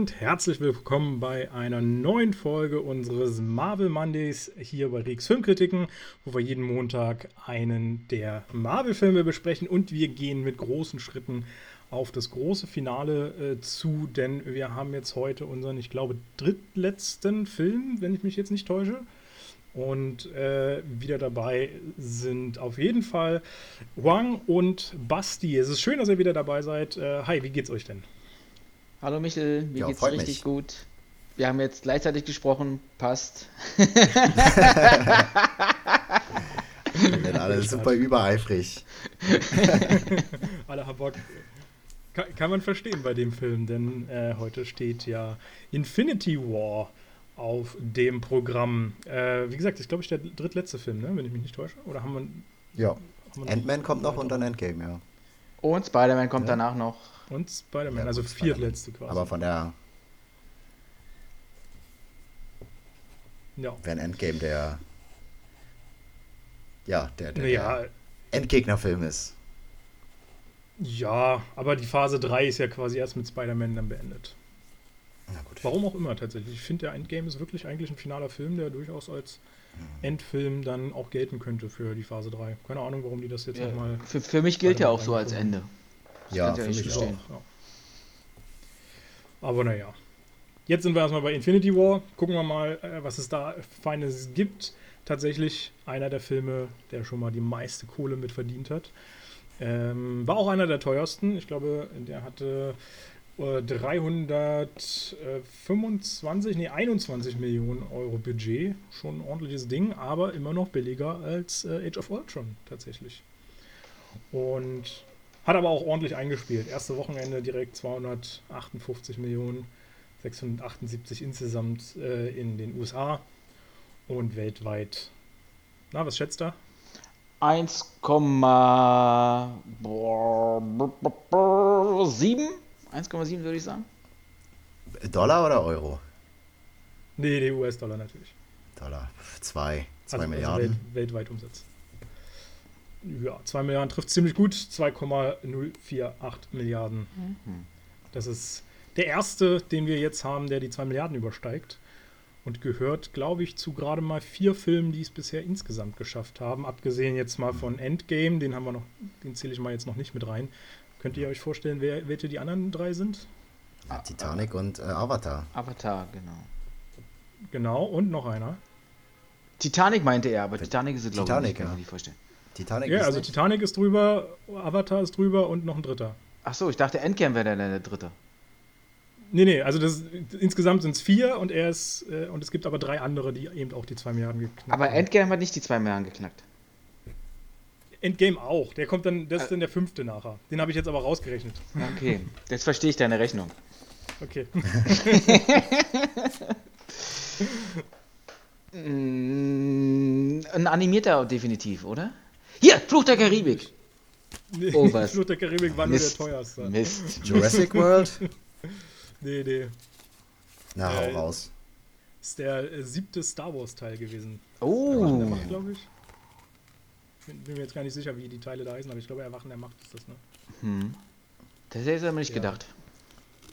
und herzlich willkommen bei einer neuen Folge unseres Marvel Mondays hier bei Reeks Filmkritiken, wo wir jeden Montag einen der Marvel-Filme besprechen und wir gehen mit großen Schritten auf das große Finale äh, zu, denn wir haben jetzt heute unseren, ich glaube, drittletzten Film, wenn ich mich jetzt nicht täusche. Und äh, wieder dabei sind auf jeden Fall Wang und Basti. Es ist schön, dass ihr wieder dabei seid. Äh, hi, wie geht's euch denn? Hallo Michel, mir ja, geht's richtig mich. gut. Wir haben jetzt gleichzeitig gesprochen, passt. Wir sind alle super übereifrig. alle haben Bock. Kann, kann, man verstehen bei dem Film, denn äh, heute steht ja Infinity War auf dem Programm. Äh, wie gesagt, ist glaube ich der drittletzte Film, ne? wenn ich mich nicht täusche. Oder haben wir. Ja. Ant-Man kommt noch und dann Endgame, ja. Und Spider-Man kommt ja. danach noch. Und Spider-Man, ja, also viertletzte quasi. Aber von der. Ja. Wenn Endgame der. Ja, der, der, ja. der Endgegnerfilm ist. Ja, aber die Phase 3 ist ja quasi erst mit Spider-Man dann beendet. Warum auch immer tatsächlich. Ich finde, der Endgame ist wirklich eigentlich ein finaler Film, der durchaus als mhm. Endfilm dann auch gelten könnte für die Phase 3. Keine Ahnung, warum die das jetzt ja, nochmal. Für, für mich gilt er auch so als Ende. Das ja, für mich auch. Ja. Aber naja. Jetzt sind wir erstmal bei Infinity War. Gucken wir mal, äh, was es da Feines gibt. Tatsächlich einer der Filme, der schon mal die meiste Kohle mit verdient hat. Ähm, war auch einer der teuersten. Ich glaube, der hatte 325, nee, 21 Millionen Euro Budget. Schon ein ordentliches Ding, aber immer noch billiger als äh, Age of Ultron tatsächlich. Und hat aber auch ordentlich eingespielt. Erste Wochenende direkt 258 Millionen, 678 insgesamt äh, in den USA und weltweit. Na, was schätzt er? 1,7 1,7 würde ich sagen. Dollar oder Euro? Nee, die US-Dollar natürlich. Dollar. 2 also, also, Milliarden. Also welt, weltweit Umsatz. Ja, 2 Milliarden trifft ziemlich gut. 2,048 Milliarden. Mhm. Das ist der erste, den wir jetzt haben, der die 2 Milliarden übersteigt. Und gehört, glaube ich, zu gerade mal vier Filmen, die es bisher insgesamt geschafft haben. Abgesehen jetzt mal von Endgame, den haben wir noch, den zähle ich mal jetzt noch nicht mit rein. Könnt ihr euch vorstellen, wer, welche die anderen drei sind? Titanic und äh, Avatar. Avatar, genau. Genau, und noch einer. Titanic meinte er, aber Titanic ist es, glaube ich, nicht, kann man vorstellen. Titanic ja, also nicht. Titanic ist drüber, Avatar ist drüber und noch ein dritter. Ach so, ich dachte Endgame wäre der, der dritte. Nee, nee, also das, insgesamt sind es vier und er ist, äh, und es gibt aber drei andere, die eben auch die zwei Milliarden geknackt haben. Aber Endgame hat nicht die zwei Milliarden geknackt. Endgame auch. Der kommt dann, das ist dann der fünfte nachher. Den habe ich jetzt aber rausgerechnet. Okay, jetzt verstehe ich deine Rechnung. Okay. Mm, ein animierter definitiv, oder? Hier, Fluch der Karibik. Nee, oh, was? Fluch der Karibik war Mist. nur der teuerste. Mist. Jurassic World? nee, nee. Na, hau äh, raus. Ist der äh, siebte Star Wars Teil gewesen. Oh. glaube ich bin, bin, mir jetzt gar nicht sicher, wie die Teile da heißen, aber ich glaube, Erwachen der Macht ist das, ne? Hm. Das hätte ich aber nicht ja. gedacht.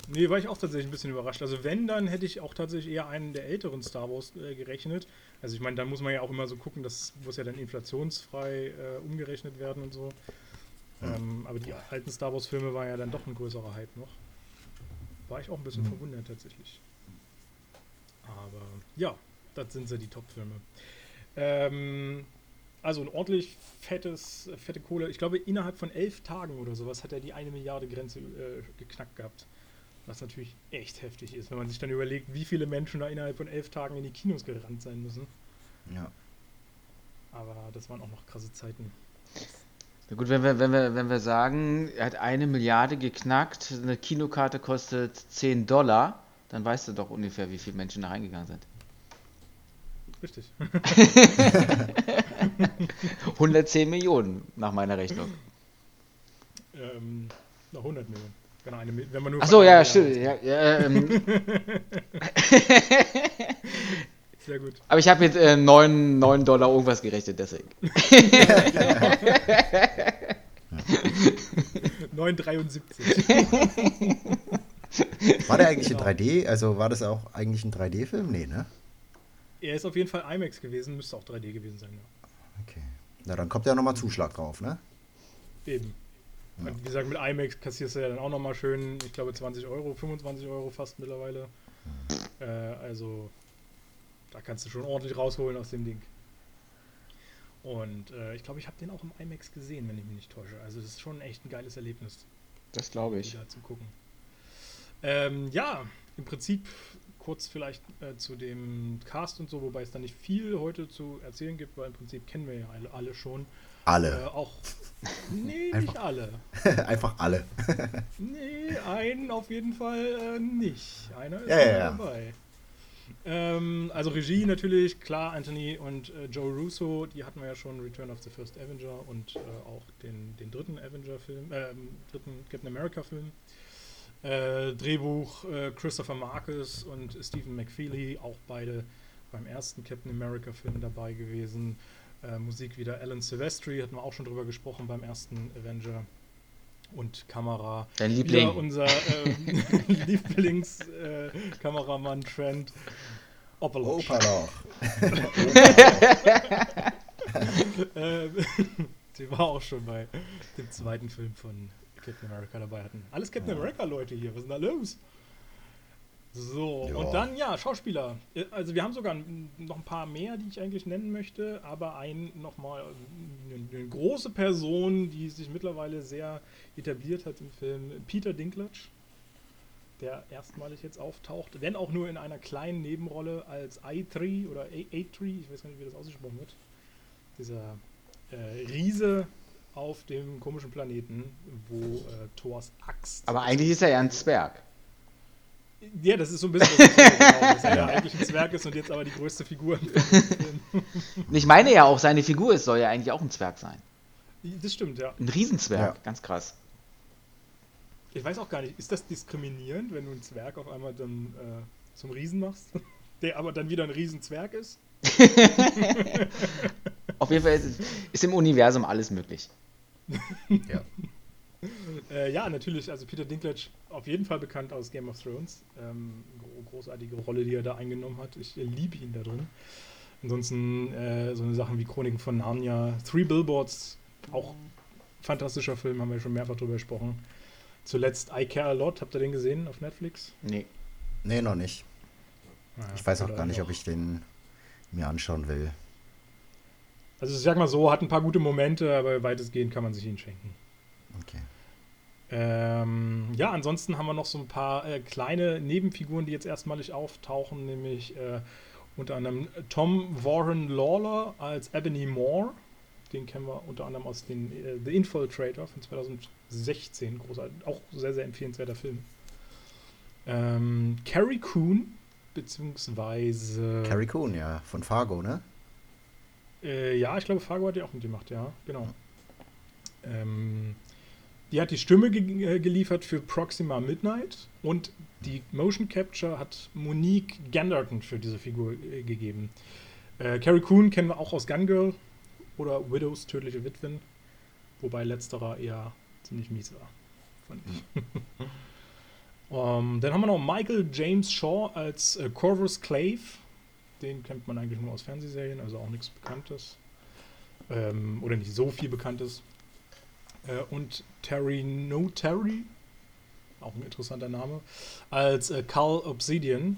Nee, war ich auch tatsächlich ein bisschen überrascht. Also wenn, dann hätte ich auch tatsächlich eher einen der älteren Star Wars äh, gerechnet. Also ich meine, da muss man ja auch immer so gucken, das muss ja dann inflationsfrei äh, umgerechnet werden und so. Ja. Ähm, aber die alten Star Wars Filme waren ja dann doch ein größerer Hype noch. War ich auch ein bisschen mhm. verwundert tatsächlich. Aber ja, das sind so die Top-Filme. Ähm, also ein ordentlich fettes, fette Kohle. Ich glaube, innerhalb von elf Tagen oder sowas hat er die eine Milliarde Grenze äh, geknackt gehabt. Was natürlich echt heftig ist, wenn man sich dann überlegt, wie viele Menschen da innerhalb von elf Tagen in die Kinos gerannt sein müssen. Ja. Aber das waren auch noch krasse Zeiten. Na gut, wenn wir, wenn, wir, wenn wir sagen, er hat eine Milliarde geknackt, eine Kinokarte kostet 10 Dollar, dann weißt du doch ungefähr, wie viele Menschen da reingegangen sind. Richtig. 110 Millionen nach meiner Rechnung. Ähm, 100 Millionen. Genau, eine, wenn man nur Achso, ja, stimmt. Ja, ja, ähm. Sehr gut. Aber ich habe jetzt äh, 9, 9 Dollar irgendwas gerechnet, deswegen. 9,73. War der eigentlich in Genau. 3D? Also war das auch eigentlich ein 3D-Film? Nee, ne? Er ist auf jeden Fall IMAX gewesen, müsste auch 3D gewesen sein, ja. Okay. Na, dann kommt ja nochmal Zuschlag drauf, ne? Eben. Und wie gesagt, mit IMAX kassierst du ja dann auch nochmal schön, ich glaube 20 Euro, 25 Euro fast mittlerweile. Äh, also da kannst du schon ordentlich rausholen aus dem Ding. Und äh, ich glaube, ich habe den auch im IMAX gesehen, wenn ich mich nicht täusche. Also das ist schon echt ein geiles Erlebnis, Das glaube ich. wieder zu gucken. Ähm, ja, im Prinzip kurz vielleicht äh, zu dem Cast und so, wobei es da nicht viel heute zu erzählen gibt, weil im Prinzip kennen wir ja alle, alle schon. Äh, Alle. auch. Nee, Einfach. nicht alle. Einfach alle. Nee, einen auf jeden Fall äh, nicht. Einer ist Ja, ja, ja. dabei. Ähm, also Regie natürlich, klar, Anthony und äh, Joe Russo, die hatten wir ja schon, Return of the First Avenger und äh, auch den, den dritten Avenger-Film, äh, dritten Captain America-Film. Äh, Drehbuch äh, Christopher Marcus und Stephen McFeely, auch beide beim ersten Captain America-Film dabei gewesen. Äh, Musik wieder Alan Silvestri, hatten wir auch schon drüber gesprochen beim ersten Avenger. Und Kamera. Dein Wieder Liebling. unser ähm, Lieblingskameramann Trent Opaloch. Opaloch. Äh, der war auch schon bei dem zweiten Film von Captain America dabei hatten. Alles Captain America Leute hier, was ist denn da los? So, Ja. und dann, ja, Schauspieler. Äh, Also wir haben sogar noch ein paar mehr, die ich eigentlich nennen möchte, aber ein nochmal eine, eine große Person, die sich mittlerweile sehr etabliert hat im Film, Peter Dinklage, der erstmalig jetzt auftaucht, wenn auch nur in einer kleinen Nebenrolle als I3 oder A- A3, ich weiß gar nicht, wie das ausgesprochen wird. Dieser äh, Riese auf dem komischen Planeten, wo äh, Thors Axt. Aber eigentlich ist er ja ein Zwerg. Ja, das ist so ein bisschen das, genau, dass er ja eigentlich ein Zwerg ist und jetzt aber die größte Figur im Film. Und ich meine ja auch, seine Figur es soll ja eigentlich auch ein Zwerg sein. Das stimmt, ja. Ein Riesenzwerg, Ja. ganz krass. Ich weiß auch gar nicht, ist das diskriminierend, wenn du einen Zwerg auf einmal dann äh, zum Riesen machst, der aber dann wieder ein Riesenzwerg ist? Auf jeden Fall ist, ist im Universum alles möglich. Ja. Äh, ja, natürlich, also Peter Dinklage auf jeden Fall bekannt aus Game of Thrones. Ähm, gro großartige Rolle, die er da eingenommen hat. Ich äh, liebe ihn da drin. Ansonsten äh, so eine Sachen wie Chroniken von Narnia, Three Billboards, auch fantastischer Film, haben wir schon mehrfach drüber gesprochen. Zuletzt I Care a Lot, habt ihr den gesehen auf Netflix? Nee. Nee, noch nicht. Naja, Ich weiß auch gar nicht, noch- ob ich den mir anschauen will. Also ich sag mal so, hat ein paar gute Momente, aber weitestgehend kann man sich ihn schenken. Okay. Ähm, ja, ansonsten haben wir noch so ein paar äh, kleine Nebenfiguren, die jetzt erstmalig auftauchen, nämlich äh, unter anderem Tom Warren Lawler als Ebony Moore. Den kennen wir unter anderem aus den äh, The Infiltrator von 2016. Großartig, auch sehr, sehr empfehlenswerter Film. Ähm, Carrie Coon, beziehungsweise. Carrie Coon, ja, von Fargo, ne? Äh, ja, ich glaube, Fargo hat die auch mitgemacht, ja, genau. Ähm, die hat die Stimme ge äh, geliefert für Proxima Midnight und die Motion Capture hat Monique Ganderton für diese Figur äh, gegeben. Äh, Carrie Coon kennen wir auch aus Gun Girl oder Widows, tödliche Witwen, wobei letzterer eher ziemlich mies war, fand ich. Ähm, dann haben wir noch Michael James Shaw als äh, Corvus Clave. Den kennt man eigentlich nur aus Fernsehserien, also auch nichts Bekanntes. Ähm, oder nicht so viel Bekanntes. Äh, und Terry No Terry, auch ein interessanter Name, als äh, Carl Obsidian.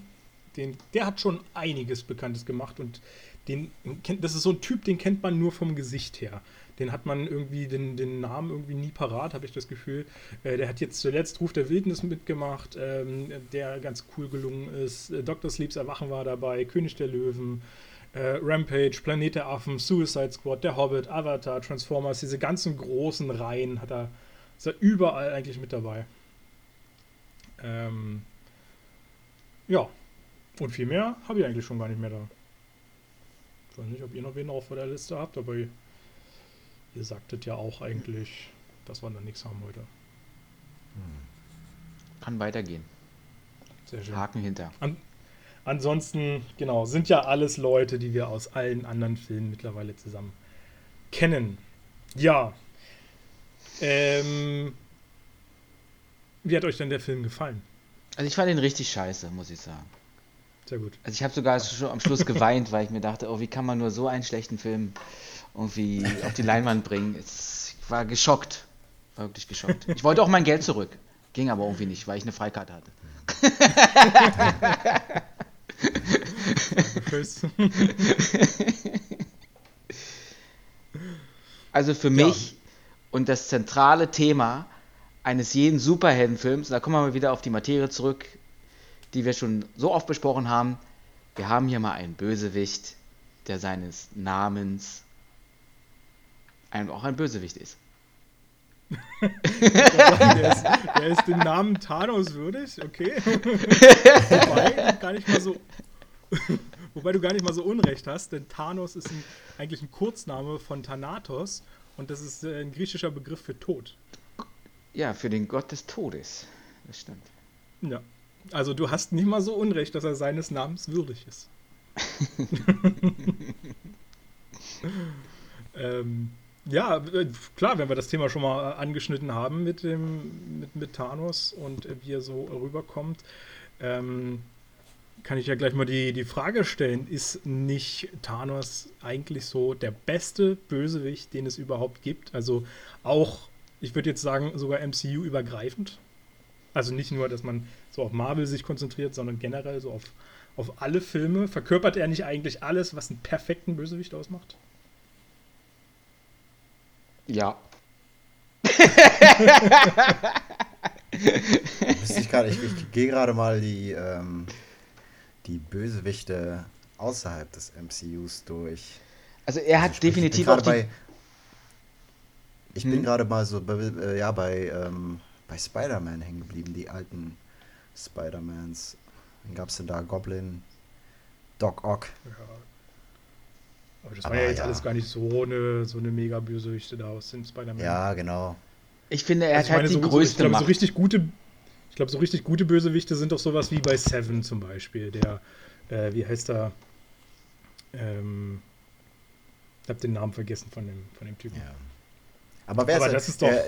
Den, der hat schon einiges Bekanntes gemacht und den kennt, das ist so ein Typ, den kennt man nur vom Gesicht her. Den hat man irgendwie, den, den Namen irgendwie nie parat, habe ich das Gefühl. Äh, der hat jetzt zuletzt Ruf der Wildnis mitgemacht, ähm, der ganz cool gelungen ist. Äh, Dr. Sleeps Erwachen war dabei, König der Löwen, äh, Rampage, Planet der Affen, Suicide Squad, Der Hobbit, Avatar, Transformers, diese ganzen großen Reihen hat er, ist er überall eigentlich mit dabei. Ähm, ja, und viel mehr habe ich eigentlich schon gar nicht mehr da. Ich weiß nicht, ob ihr noch wen auf der Liste habt, aber ihr, ihr sagtet ja auch eigentlich, dass wir da nichts haben heute. Kann weitergehen. Sehr schön. Haken hinter. Ansonsten, genau, sind ja alles Leute, die wir aus allen anderen Filmen mittlerweile zusammen kennen. Ja. Ähm, wie hat euch denn der Film gefallen? Also ich fand ihn richtig scheiße, muss ich sagen. Sehr gut. Also ich habe sogar schon am Schluss geweint, weil ich mir dachte, oh, wie kann man nur so einen schlechten Film irgendwie auf die Leinwand bringen? Es, ich war geschockt. War wirklich geschockt. Ich wollte auch mein Geld zurück. Ging aber irgendwie nicht, weil ich eine Freikarte hatte. Tschüss. Also für Ja. mich und das zentrale Thema eines jeden Superheldenfilms, und da kommen wir mal wieder auf die Materie zurück, die wir schon so oft besprochen haben. Wir haben hier mal einen Bösewicht, der seines Namens auch ein Bösewicht ist. der, ist, der ist den Namen Thanos würdig, okay. Wobei, gar nicht mal so. Wobei du gar nicht mal so Unrecht hast, denn Thanos ist ein, eigentlich ein Kurzname von Thanatos und das ist äh, ein griechischer Begriff für Tod. Ja, für den Gott des Todes. Das stimmt. Ja. Also du hast nicht mal so Unrecht, dass er seines Namens würdig ist. ähm, ja, äh, klar, wenn wir das Thema schon mal äh, angeschnitten haben mit dem mit, mit Thanos und wie er so rüberkommt, ähm, kann ich ja gleich mal die, die Frage stellen, ist nicht Thanos eigentlich so der beste Bösewicht, den es überhaupt gibt? Also auch, ich würde jetzt sagen, sogar MCU übergreifend. Also nicht nur, dass man so auf Marvel sich konzentriert, sondern generell so auf, auf alle Filme. Verkörpert er nicht eigentlich alles, was einen perfekten Bösewicht ausmacht? Ja. Wüsste ich gerade, ich, ich gehe gerade mal die, ähm, die Bösewichte außerhalb des MCUs durch. Also er hat Also sprich, definitiv ich bin auch gerade die, bei. Ich Hm? bin gerade mal so bei, äh, ja, bei, ähm, bei Spider-Man hängen geblieben, die alten Spider-Mans. Wen gab es denn da? Goblin, Doc Ock. Ja. Aber das Aber war ja jetzt ja. alles gar nicht so eine, so eine mega Bösewichte da aus dem Spider-Man. Ja, genau. ich finde, er Also hat ich halt die meine, so, so, ich größte glaube, so Macht. richtig gute, ich glaube, so richtig gute Bösewichte sind doch sowas wie bei Seven zum Beispiel. Der, äh, wie heißt er? Ähm, ich habe den Namen vergessen von dem, von dem Typen. Ja. Aber wer Aber ist, das ist doch- äh,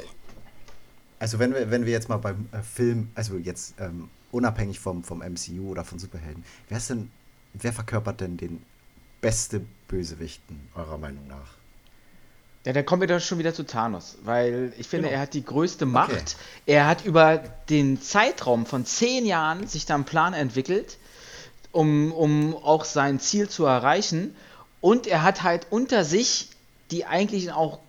also wenn wir, wenn wir jetzt mal beim äh, Film, also jetzt ähm, unabhängig vom, vom MCU oder von Superhelden, wer ist denn, wer verkörpert denn den beste Bösewichten, eurer Meinung nach? Ja, dann kommen wir doch schon wieder zu Thanos, weil ich finde, Genau. er hat die größte Macht. Er hat über den Zeitraum von zehn Jahren sich da einen Plan entwickelt, um, um auch sein Ziel zu erreichen. Und er hat halt unter sich die eigentlich auch,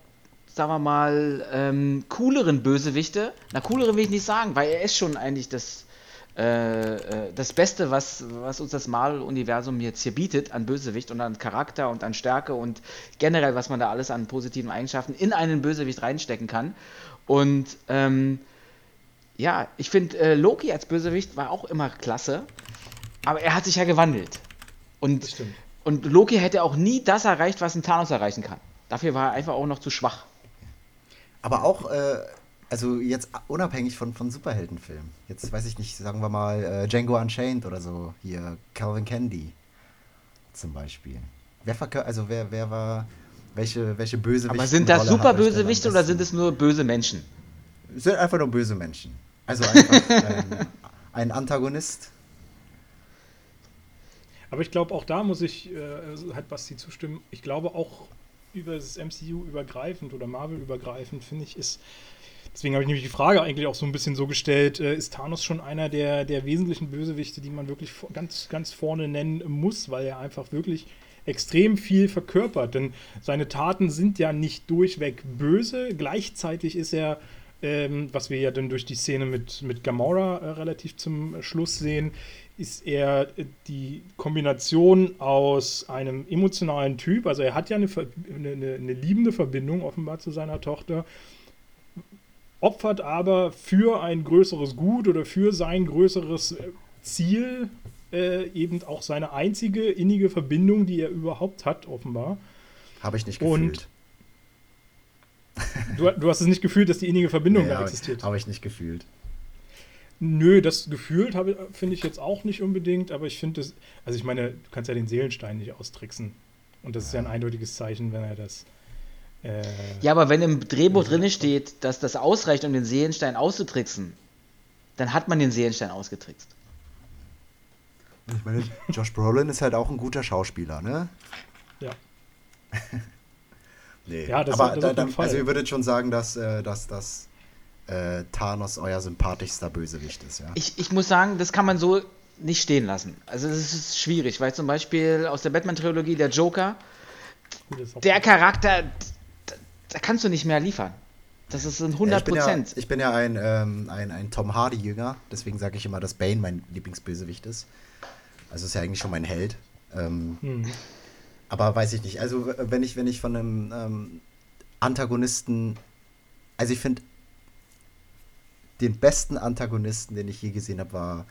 sagen wir mal, ähm, cooleren Bösewichte. Na, cooleren will ich nicht sagen, weil er ist schon eigentlich das, das Beste, was, was uns das Marvel-Universum jetzt hier bietet an Bösewicht und an Charakter und an Stärke und generell, was man da alles an positiven Eigenschaften in einen Bösewicht reinstecken kann. Und ähm, ja, ich finde, äh, Loki als Bösewicht war auch immer klasse, aber er hat sich ja gewandelt. Und, und Loki hätte auch nie das erreicht, was ein Thanos erreichen kann. Dafür war er einfach auch noch zu schwach. Aber auch, äh, also jetzt unabhängig von, von Superheldenfilmen. Jetzt weiß ich nicht, sagen wir mal äh, Django Unchained oder so, hier Calvin Candy zum Beispiel. Wer verkör also wer, wer war, welche, welche Bösewichte? Aber sind das super Bösewichte oder sind es nur böse Menschen? Sind einfach nur böse Menschen. Also einfach ein, ein Antagonist. Aber ich glaube, auch da muss ich äh, halt Basti zustimmen. Ich glaube auch über das MCU übergreifend oder Marvel übergreifend, finde ich, ist. Deswegen habe ich nämlich die Frage eigentlich auch so ein bisschen so gestellt: äh, Ist Thanos schon einer der, der wesentlichen Bösewichte, die man wirklich ganz, ganz vorne nennen muss, weil er einfach wirklich extrem viel verkörpert? Denn seine Taten sind ja nicht durchweg böse. Gleichzeitig ist er, ähm, was wir ja dann durch die Szene mit, mit Gamora äh, relativ zum Schluss sehen, ist er äh, die Kombination aus einem emotionalen Typ, also er hat ja eine, eine, eine liebende Verbindung offenbar zu seiner Tochter, opfert aber für ein größeres Gut oder für sein größeres äh, Ziel äh, eben auch seine einzige innige Verbindung, die er überhaupt hat, offenbar. Habe ich nicht Und gefühlt. Du, du hast es nicht gefühlt, dass die innige Verbindung Nee, da habe existiert. hab ich nicht gefühlt. Nö, das gefühlt habe- finde ich jetzt auch nicht unbedingt, aber ich finde es, also ich meine, du kannst ja den Seelenstein nicht austricksen. Und das ist ja ein eindeutiges Zeichen, wenn er das. Äh, Ja, aber wenn im Drehbuch drin steht, dass das ausreicht, um den Seelenstein auszutricksen, dann hat man den Seelenstein ausgetrickst. Ich meine, Josh Brolin ist halt auch ein guter Schauspieler, ne? Ja. nee. Ja, das- aber das da, Fall. also ihr würdet schon sagen, dass, äh, dass, dass äh, Thanos euer sympathischster Bösewicht ist, ja? Ich, ich muss sagen, das kann man so nicht stehen lassen. Also es ist schwierig, weil zum Beispiel aus der Batman-Trilogie der Joker, der Charakter, da, kannst du nicht mehr liefern. Das ist ein Ja, 100 ich bin ja, Prozent. ich bin ja ein, ähm, ein, ein Tom Hardy-Jünger, deswegen sage ich immer, dass Bane mein Lieblingsbösewicht ist. Also ist ja eigentlich schon mein Held. Ähm, Hm. Aber weiß ich nicht. Also, wenn ich, wenn ich von einem ähm, Antagonisten. Also, ich finde, den besten Antagonisten, den ich je gesehen habe, war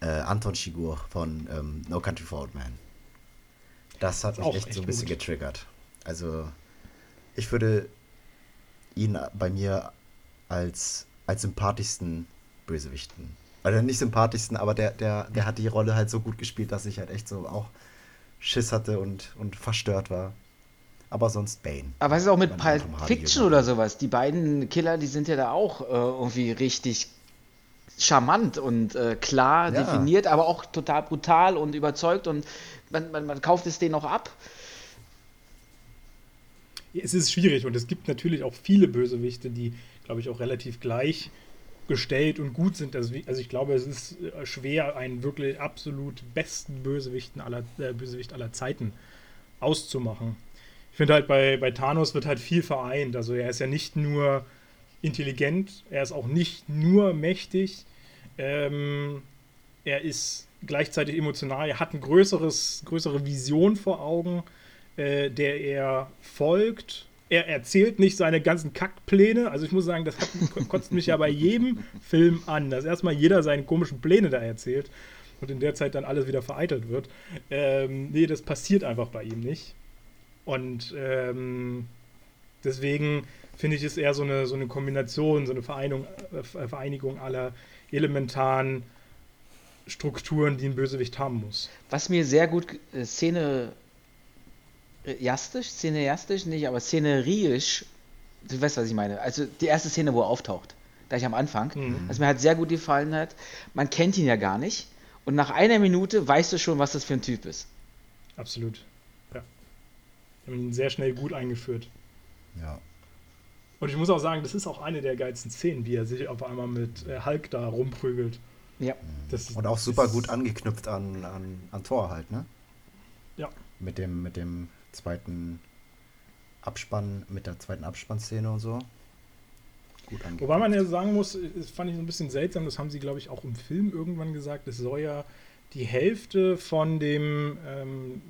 äh, Anton Chigurh von ähm, No Country for Old Men. Das hat mich echt, echt so ein bisschen gut. getriggert. Also, ich würde ihn bei mir als, als sympathischsten Bösewichten. Oder nicht sympathischsten, aber der, der, der hat die Rolle halt so gut gespielt, dass ich halt echt so auch Schiss hatte und, und verstört war. Aber sonst Bane. Aber was ist auch mit Pulp Fiction oder sowas? Die beiden Killer, die sind ja da auch äh, irgendwie richtig charmant und äh, klar Ja. definiert, aber auch total brutal und überzeugt und man, man, man kauft es denen auch ab. Es ist schwierig und es gibt natürlich auch viele Bösewichte, die, glaube ich, auch relativ gleich gestellt und gut sind. Also, also ich glaube, es ist äh, schwer, einen wirklich absolut besten Bösewichten aller, äh, Bösewicht aller Zeiten auszumachen. Ich finde halt bei, bei Thanos wird halt viel vereint. Also er ist ja nicht nur intelligent, er ist auch nicht nur mächtig, ähm, er ist gleichzeitig emotional, er hat ein größeres, größere Vision vor Augen, äh, der er folgt. Er erzählt nicht seine ganzen Kackpläne. Also ich muss sagen, das hat, kotzt mich ja bei jedem Film an, dass erstmal jeder seine komischen Pläne da erzählt und in der Zeit dann alles wieder vereitelt wird. Ähm, nee, das passiert einfach bei ihm nicht. Und ähm, deswegen finde ich es eher so eine, so eine Kombination, so eine Vereinigung, äh, Vereinigung aller elementaren Strukturen, die ein Bösewicht haben muss. Was mir sehr gut äh, Szene jastisch, cineastisch nicht, aber szenerisch, du weißt, was ich meine. Also die erste Szene, wo er auftaucht, gleich am Anfang, Mhm. was mir halt sehr gut gefallen hat, man kennt ihn ja gar nicht und nach einer Minute weißt du schon, was das für ein Typ ist. Absolut. Ja. Wir haben ihn sehr schnell gut eingeführt. Ja. Und ich muss auch sagen, das ist auch eine der geilsten Szenen, wie er sich auf einmal mit äh, Hulk da rumprügelt. Ja. Das, Und auch super gut angeknüpft an, an, an Tor halt, ne? Ja. Mit dem, mit dem zweiten Abspann, mit der zweiten Abspannszene und so. Gut. Wobei man ja sagen muss, das fand ich so ein bisschen seltsam, das haben sie, glaube ich, auch im Film irgendwann gesagt, es soll ja die Hälfte von dem, ähm,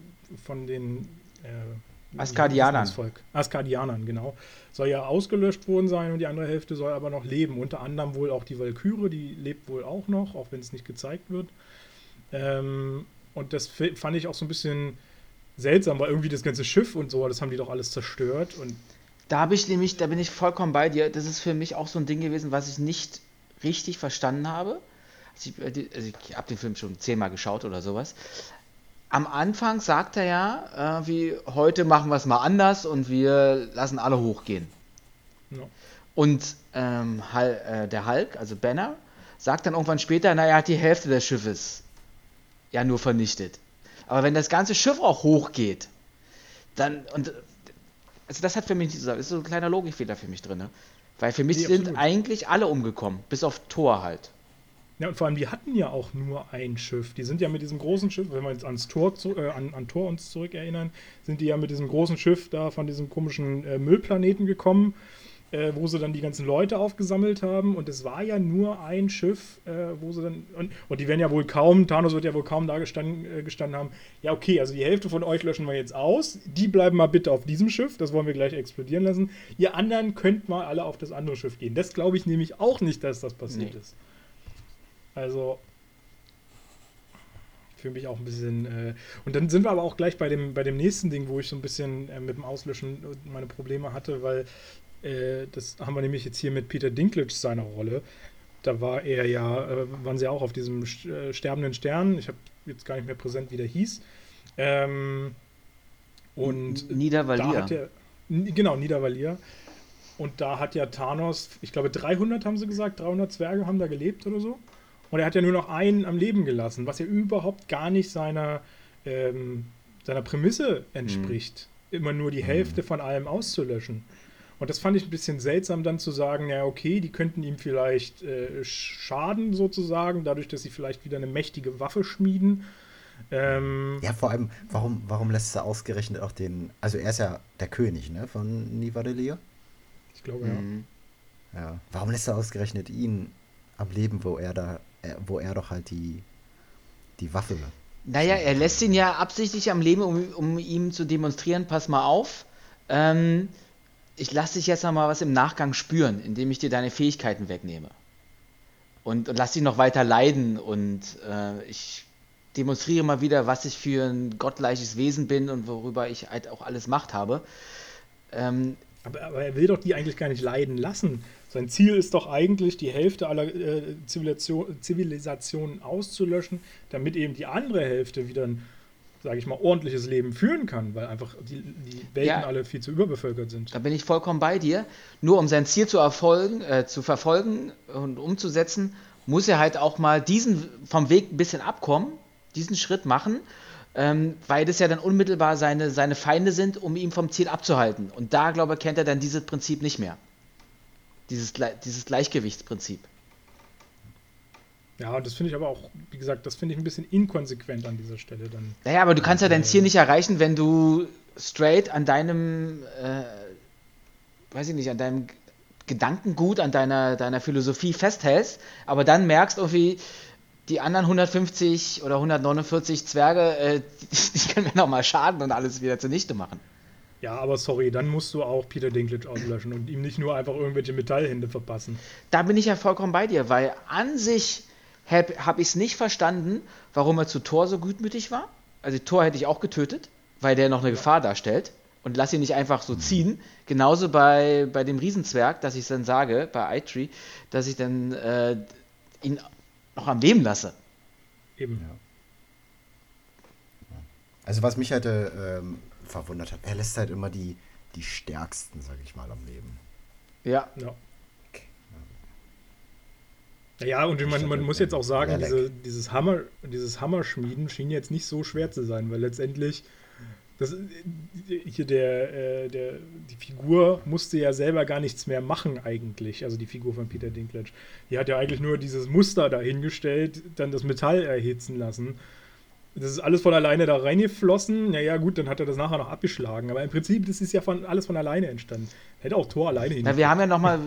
von den äh, Askadianern. Volk? Askadianern, genau. Soll ja ausgelöscht worden sein und die andere Hälfte soll aber noch leben. Unter anderem wohl auch die Valkyrie, die lebt wohl auch noch, auch wenn es nicht gezeigt wird. Ähm, und das fand ich auch so ein bisschen seltsam, weil irgendwie das ganze Schiff und so, das haben die doch alles zerstört und Da habe ich nämlich, da bin ich vollkommen bei dir. Das ist für mich auch so ein Ding gewesen, was ich nicht richtig verstanden habe. Also ich, äh, also ich habe den Film schon zehnmal geschaut oder sowas. Am Anfang sagt er ja, äh, wie heute machen wir es mal anders und wir lassen alle hochgehen. ja. Und ähm, Hal, äh, der Hulk, also Banner, sagt dann irgendwann später, naja, er hat die Hälfte des Schiffes ja nur vernichtet. Aber wenn das ganze Schiff auch hochgeht, dann, und, also das hat für mich nicht so, ist so ein kleiner Logikfehler für mich drin. Ne? Weil für mich Nee, sind absolut. eigentlich alle umgekommen, bis auf Thor halt. Ja, und vor allem, die hatten ja auch nur ein Schiff. Die sind ja mit diesem großen Schiff, wenn wir jetzt ans Tor zu, äh, an, an Tor uns zurückerinnern, sind die ja mit diesem großen Schiff da von diesem komischen äh, Müllplaneten gekommen, äh, wo sie dann die ganzen Leute aufgesammelt haben. Und es war ja nur ein Schiff, äh, wo sie dann. Und, und die werden ja wohl kaum, Thanos wird ja wohl kaum da gestanden, äh, gestanden haben. Ja, okay, also die Hälfte von euch löschen wir jetzt aus. Die bleiben mal bitte auf diesem Schiff. Das wollen wir gleich explodieren lassen. Ihr anderen könnt mal alle auf das andere Schiff gehen. Das glaube ich nämlich auch nicht, dass das passiert Nee. ist. Also für mich auch ein bisschen. Äh, und dann sind wir aber auch gleich bei dem, bei dem nächsten Ding, wo ich so ein bisschen äh, mit dem Auslöschen meine Probleme hatte, weil äh, das haben wir nämlich jetzt hier mit Peter Dinklage seiner Rolle. Da war er ja, äh, waren sie auch auf diesem äh, sterbenden Stern. Ich habe jetzt gar nicht mehr präsent, wie der hieß. Ähm, und Niedervalier. er, genau, Niedervalier. Und da hat ja Thanos, ich glaube 300 haben sie gesagt, 300 Zwerge haben da gelebt oder so. Und er hat ja nur noch einen am Leben gelassen, was ja überhaupt gar nicht seiner, ähm, seiner Prämisse entspricht. Mhm. Immer nur die Hälfte von allem auszulöschen. Und das fand ich ein bisschen seltsam, dann zu sagen, ja, okay, die könnten ihm vielleicht äh, schaden, sozusagen, dadurch, dass sie vielleicht wieder eine mächtige Waffe schmieden. Ähm, ja, vor allem, warum, warum lässt er ausgerechnet auch den. Also, er ist ja der König, ne, von Nivadelia? Ich glaube, mhm. ja. Ja. Warum lässt er ausgerechnet ihn am Leben, wo er da, äh, wo er doch halt die, die Waffe. Naja, er lässt ihn ja absichtlich am Leben, um, um ihm zu demonstrieren, pass mal auf. Ähm, ich lasse dich jetzt noch mal was im Nachgang spüren, indem ich dir deine Fähigkeiten wegnehme. Und, und lass dich noch weiter leiden und äh, ich demonstriere mal wieder, was ich für ein gottgleiches Wesen bin und worüber ich halt auch alles Macht habe. Ähm, aber, aber, er will doch die eigentlich gar nicht leiden lassen. Sein Ziel ist doch eigentlich, die Hälfte aller äh, Zivilisation, Zivilisationen auszulöschen, damit eben die andere Hälfte wieder ein sage ich mal, ordentliches Leben führen kann, weil einfach die, die Welten ja, alle viel zu überbevölkert sind. Da bin ich vollkommen bei dir. Nur um sein Ziel zu erfolgen, äh, zu verfolgen und umzusetzen, muss er halt auch mal diesen vom Weg ein bisschen abkommen, diesen Schritt machen, ähm, weil das ja dann unmittelbar seine, seine Feinde sind, um ihn vom Ziel abzuhalten. Und da, glaube ich, kennt er dann dieses Prinzip nicht mehr. Dieses, dieses Gleichgewichtsprinzip. Ja, und das finde ich aber auch, wie gesagt, das finde ich ein bisschen inkonsequent an dieser Stelle dann. Naja, aber du kannst ja dein Ziel nicht erreichen, wenn du straight an deinem, äh, weiß ich nicht, an deinem Gedankengut, an deiner, deiner Philosophie festhältst, aber dann merkst irgendwie, die anderen 150 oder 149 Zwerge, äh, die, die können mir nochmal schaden und alles wieder zunichte machen. Ja, aber sorry, dann musst du auch Peter Dinklage auslöschen und ihm nicht nur einfach irgendwelche Metallhände verpassen. Da bin ich ja vollkommen bei dir, weil an sich habe hab ich es nicht verstanden, warum er zu Thor so gutmütig war. Also Thor hätte ich auch getötet, weil der noch eine. Gefahr darstellt. Und lass ihn nicht einfach so ziehen. Genauso bei, bei dem Riesenzwerg, dass ich dann sage, bei iTree, dass ich dann äh, ihn noch am Leben lasse. Eben. Ja. Also was mich halt äh, ähm, verwundert hat, er lässt halt immer die, die Stärksten, sag ich mal, am Leben. Ja. ja. Ja, und man, man muss jetzt auch sagen, diese, dieses, Hammer, dieses Hammerschmieden schien jetzt nicht so schwer zu sein, weil letztendlich das, hier der, äh, der, die Figur musste ja selber gar nichts mehr machen eigentlich, also die Figur von Peter Dinklage. Die hat ja eigentlich nur dieses Muster dahingestellt, dann das Metall erhitzen lassen das ist alles von alleine da reingeflossen. Naja, gut, dann hat er das nachher noch abgeschlagen. Aber im Prinzip, das ist ja von, alles von alleine entstanden. Hätte auch Tor alleine hin. Na, wir haben ja nochmal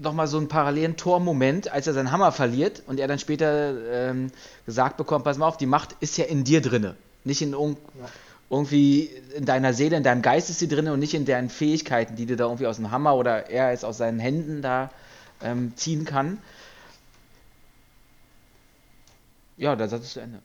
noch mal so einen parallelen Tor-Moment, als er seinen Hammer verliert und er dann später ähm, gesagt bekommt: Pass mal auf, die Macht ist ja in dir drinne. Nicht in ja. irgendwie in deiner Seele, in deinem Geist ist sie drinne und nicht in deinen Fähigkeiten, die du da irgendwie aus dem Hammer oder er jetzt aus seinen Händen da ähm, ziehen kann. Ja, der Satz ist zu Ende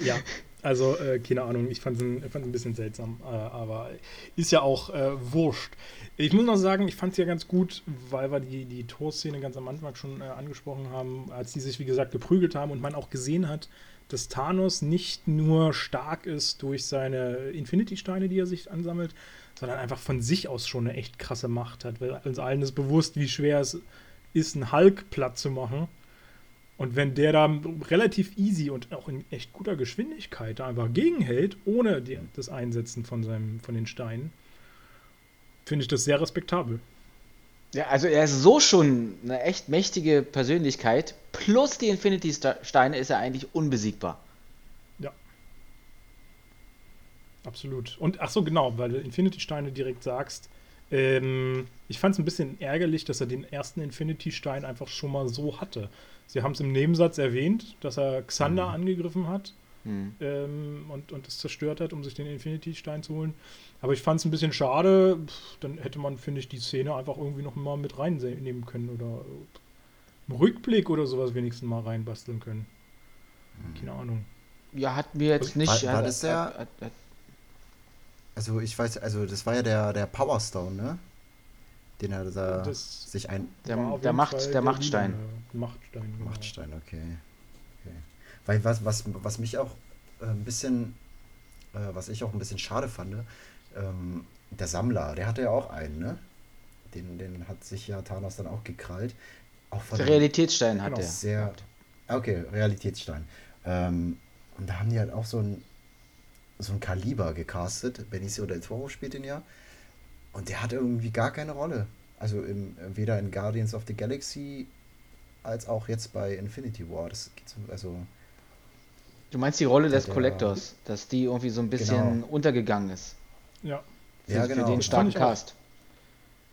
ja, also äh, keine Ahnung, ich fand es ein, ein bisschen seltsam, äh, aber ist ja auch äh, wurscht. Ich muss noch sagen, ich fand es ja ganz gut, weil wir die, die Torszene ganz am Anfang schon äh, angesprochen haben, als die sich, wie gesagt, geprügelt haben und man auch gesehen hat, dass Thanos nicht nur stark ist durch seine Infinity-Steine, die er sich ansammelt, sondern einfach von sich aus schon eine echt krasse Macht hat. Weil uns allen ist bewusst, wie schwer es ist, einen Hulk platt zu machen. Und wenn der da relativ easy und auch in echt guter Geschwindigkeit da einfach gegenhält, ohne die, das Einsetzen von, seinem, von den Steinen, finde ich das sehr respektabel. Ja, also er ist so schon eine echt mächtige Persönlichkeit. Plus die Infinity-Steine ist er eigentlich unbesiegbar. Absolut. Und ach so, genau, weil du Infinity-Steine direkt sagst. Ähm, ich fand es ein bisschen ärgerlich, dass er den ersten Infinity-Stein einfach schon mal so hatte. Sie haben es im Nebensatz erwähnt, dass er Xander mhm. angegriffen hat mhm. ähm, und, und es zerstört hat, um sich den Infinity-Stein zu holen. Aber ich fand es ein bisschen schade. Pff, dann hätte man, finde ich, die Szene einfach irgendwie noch mal mit reinnehmen können oder einen Rückblick oder sowas wenigstens mal reinbasteln können. Mhm. Keine Ahnung. Ja, hat mir jetzt nicht. War, war das der, hat, hat, hat, also ich weiß, also das war ja der, der Power Stone, ne? Den er da das sich ein. Der, der Macht, der Machtstein. Machtstein. Genau. Machtstein, okay. okay. Weil was, was, was mich auch äh, ein bisschen äh, was ich auch ein bisschen schade fand, ähm, der Sammler, der hatte ja auch einen, ne? Den, den hat sich ja Thanos dann auch gekrallt. Auch von Der Realitätsstein hat genau, er. sehr. Okay, Realitätsstein. Ähm, und da haben die halt auch so ein, so ein Kaliber gecastet. Benicio del Toro spielt den ja. Und der hat irgendwie gar keine Rolle. Also im, weder in Guardians of the Galaxy als auch jetzt bei Infinity War. Das geht so, also Du meinst die Rolle des Der- Collectors, dass die irgendwie so ein bisschen Genau. untergegangen ist. Ja. Für, Ja, für genau. den Das starken ich. Cast.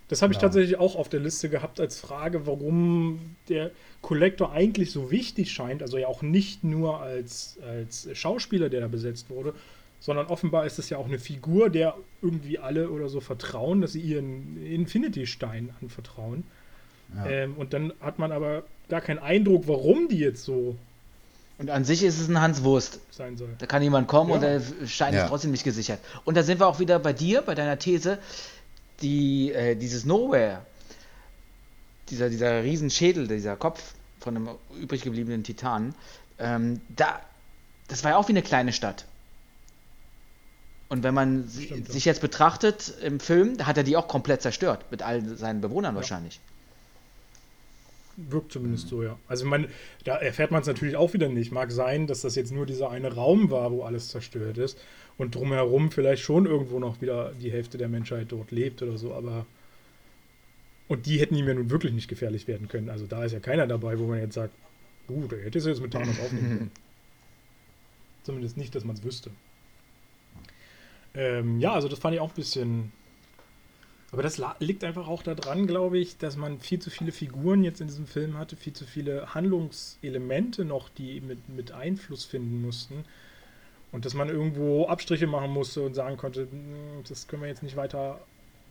Das habe ich Genau. tatsächlich auch auf der Liste gehabt als Frage, warum der Collector eigentlich so wichtig scheint. Also ja auch nicht nur als, als Schauspieler, der da besetzt wurde, sondern offenbar ist es ja auch eine Figur, der irgendwie alle oder so vertrauen, dass sie ihren Infinity-Stein anvertrauen. ja. Ähm, und dann hat man aber gar keinen Eindruck, warum die jetzt so Und an sich ist es ein Hans Wurst. sein soll. Da kann jemand kommen und Ja. der Stein Ja. ist trotzdem nicht gesichert. Und da sind wir auch wieder bei dir, bei deiner These, die, äh, dieses Nowhere, dieser, dieser Riesenschädel, dieser Kopf von einem übrig gebliebenen Titan, ähm, da, das war ja auch wie eine kleine Stadt. Und wenn man Stimmt, sich jetzt betrachtet im Film, da hat er die auch komplett zerstört, mit all seinen Bewohnern Ja. wahrscheinlich. Wirkt zumindest so, ja. Also man, da erfährt man es natürlich auch wieder nicht. Mag sein, dass das jetzt nur dieser eine Raum war, wo alles zerstört ist und drumherum vielleicht schon irgendwo noch wieder die Hälfte der Menschheit dort lebt oder so, aber und die hätten ihm ja nun wirklich nicht gefährlich werden können. Also da ist ja keiner dabei, wo man jetzt sagt, uh, der hätte es jetzt mit Thanos aufnehmen können. Zumindest nicht, dass man es wüsste. Ähm, ja, also das fand ich auch ein bisschen. Aber das liegt einfach auch daran, glaube ich, dass man viel zu viele Figuren jetzt in diesem Film hatte, viel zu viele Handlungselemente noch, die mit, mit Einfluss finden mussten. Und dass man irgendwo Abstriche machen musste und sagen konnte, "Hm, das können wir jetzt nicht weiter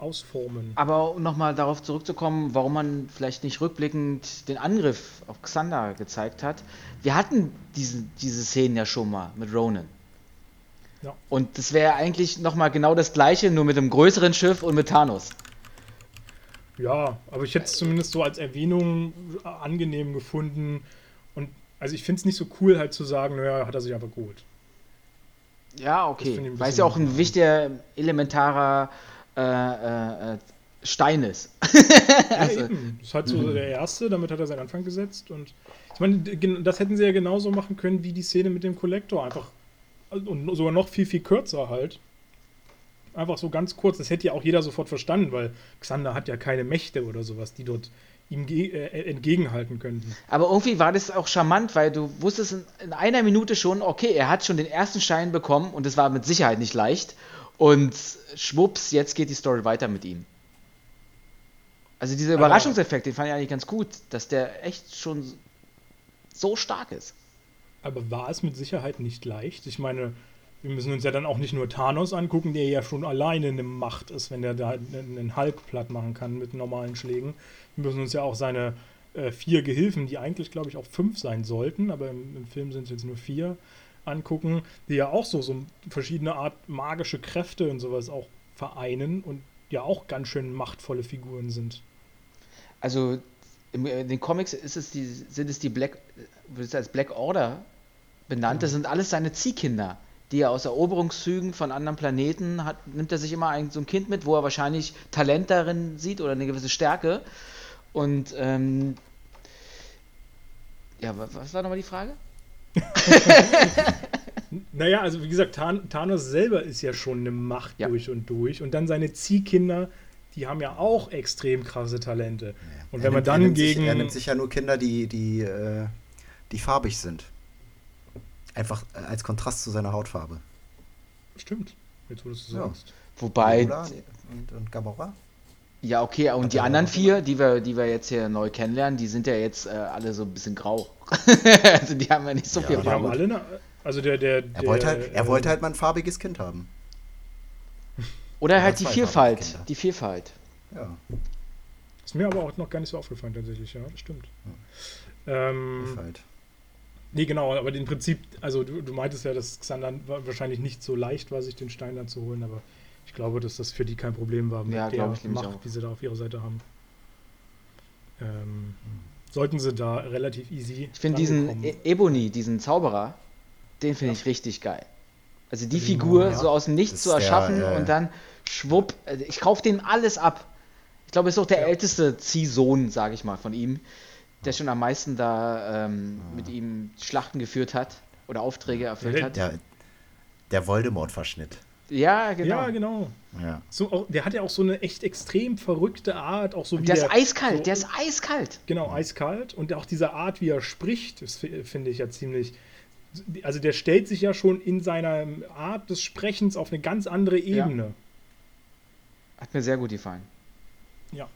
ausformen. Aber um nochmal darauf zurückzukommen, warum man vielleicht nicht rückblickend den Angriff auf Xander gezeigt hat. Wir hatten diese, diese Szenen ja schon mal mit Ronan. Ja. Und das wäre eigentlich nochmal genau das gleiche, nur mit einem größeren Schiff und mit Thanos. Ja, aber ich hätte es zumindest so als Erwähnung äh, angenehm gefunden. Und also ich finde es nicht so cool, halt zu sagen, naja, hat er sich einfach geholt. Ja, okay. Weil es ja auch ein wichtiger, elementarer äh, äh, äh, Stein ist. Ja, Also- eben. Das ist halt so der erste, damit hat er seinen Anfang gesetzt. Und ich meine, das hätten sie ja genauso machen können wie die Szene mit dem Kollektor. Einfach und sogar noch viel, viel kürzer halt. Einfach so ganz kurz. Das hätte ja auch jeder sofort verstanden, weil Xander hat ja keine Mächte oder sowas, die dort ihm ge- äh, entgegenhalten könnten. Aber irgendwie war das auch charmant, weil du wusstest in, in einer Minute schon, okay, er hat schon den ersten Schein bekommen und es war mit Sicherheit nicht leicht. Und schwupps, jetzt geht die Story weiter mit ihm. Also dieser Überraschungseffekt, den fand ich eigentlich ganz gut, dass der echt schon so stark ist. Aber war es mit Sicherheit nicht leicht? Ich meine, wir müssen uns ja dann auch nicht nur Thanos angucken, der ja schon alleine eine Macht ist, wenn der da einen Hulk platt machen kann mit normalen Schlägen. Wir müssen uns ja auch seine äh, vier Gehilfen, die eigentlich, glaube ich, auch fünf sein sollten, aber im, im Film sind es jetzt nur vier, angucken, die ja auch so, so verschiedene Art magische Kräfte und sowas auch vereinen und ja auch ganz schön machtvolle Figuren sind. Also im, in den Comics es die, sind es die Black, wird es als Black Order benannt. Das sind alles seine Ziehkinder, die er aus Eroberungszügen von anderen Planeten hat, nimmt er sich immer ein, so ein Kind mit, wo er wahrscheinlich Talent darin sieht oder eine gewisse Stärke. Und ähm, ja, wa- was war nochmal die Frage? Naja, also wie gesagt, Than Thanos selber ist ja schon eine Macht Ja. durch und durch. Und dann seine Ziehkinder, die haben ja auch extrem krasse Talente. Und Er wenn man nimmt- er dann nimmt gegen. Sich, er nimmt sich ja nur Kinder, die, die, äh, die farbig sind. Einfach äh, als Kontrast zu seiner Hautfarbe. Stimmt, jetzt wo du Ja. sagst. Wobei, Nebula und, und Gamora? ja, okay, und Hat die er anderen vier, die wir, die wir jetzt hier neu kennenlernen, die sind ja jetzt äh, alle so ein bisschen grau. also die haben ja nicht so Ja, viel Die haben Farbe. alle eine, Also der, der, Er, der wollte halt, er äh, wollte halt mal ein farbiges Kind haben. Oder halt die Vielfalt. Die Vielfalt. Ja, Ist mir aber auch noch gar nicht so aufgefallen tatsächlich, ja, das stimmt. Ähm, Vielfalt. Nee, genau, aber im Prinzip, also du, du meintest ja, dass Xander wa- wahrscheinlich nicht so leicht war, sich den Stein dann zu holen, aber ich glaube, dass das für die kein Problem war mit Ja, der ich Macht, auch. die sie da auf ihrer Seite haben. Ähm, sollten sie da relativ easy Ich finde diesen e Ebony, diesen Zauberer, den finde Ja. ich richtig geil. Also die Figur ja. so aus dem Nichts zu erschaffen äh, und dann schwupp. also Ich kaufe dem alles ab. Ich glaube, er ist auch der Ja. älteste Ziehsohn, sage ich mal, von ihm, der schon am meisten da ähm, mit ihm Schlachten geführt hat oder Aufträge erfüllt der- hat. Der, der Voldemort-Verschnitt. Ja, genau. Ja, genau. Ja. So, auch, der hat ja auch so eine echt extrem verrückte Art, auch so wie Der ist der, eiskalt, so- der ist eiskalt. Genau, eiskalt. Und auch diese Art, wie er spricht, finde ich ja ziemlich. Also der stellt sich ja schon in seiner Art des Sprechens auf eine ganz andere Ja. Ebene. Hat mir sehr gut gefallen. Ja.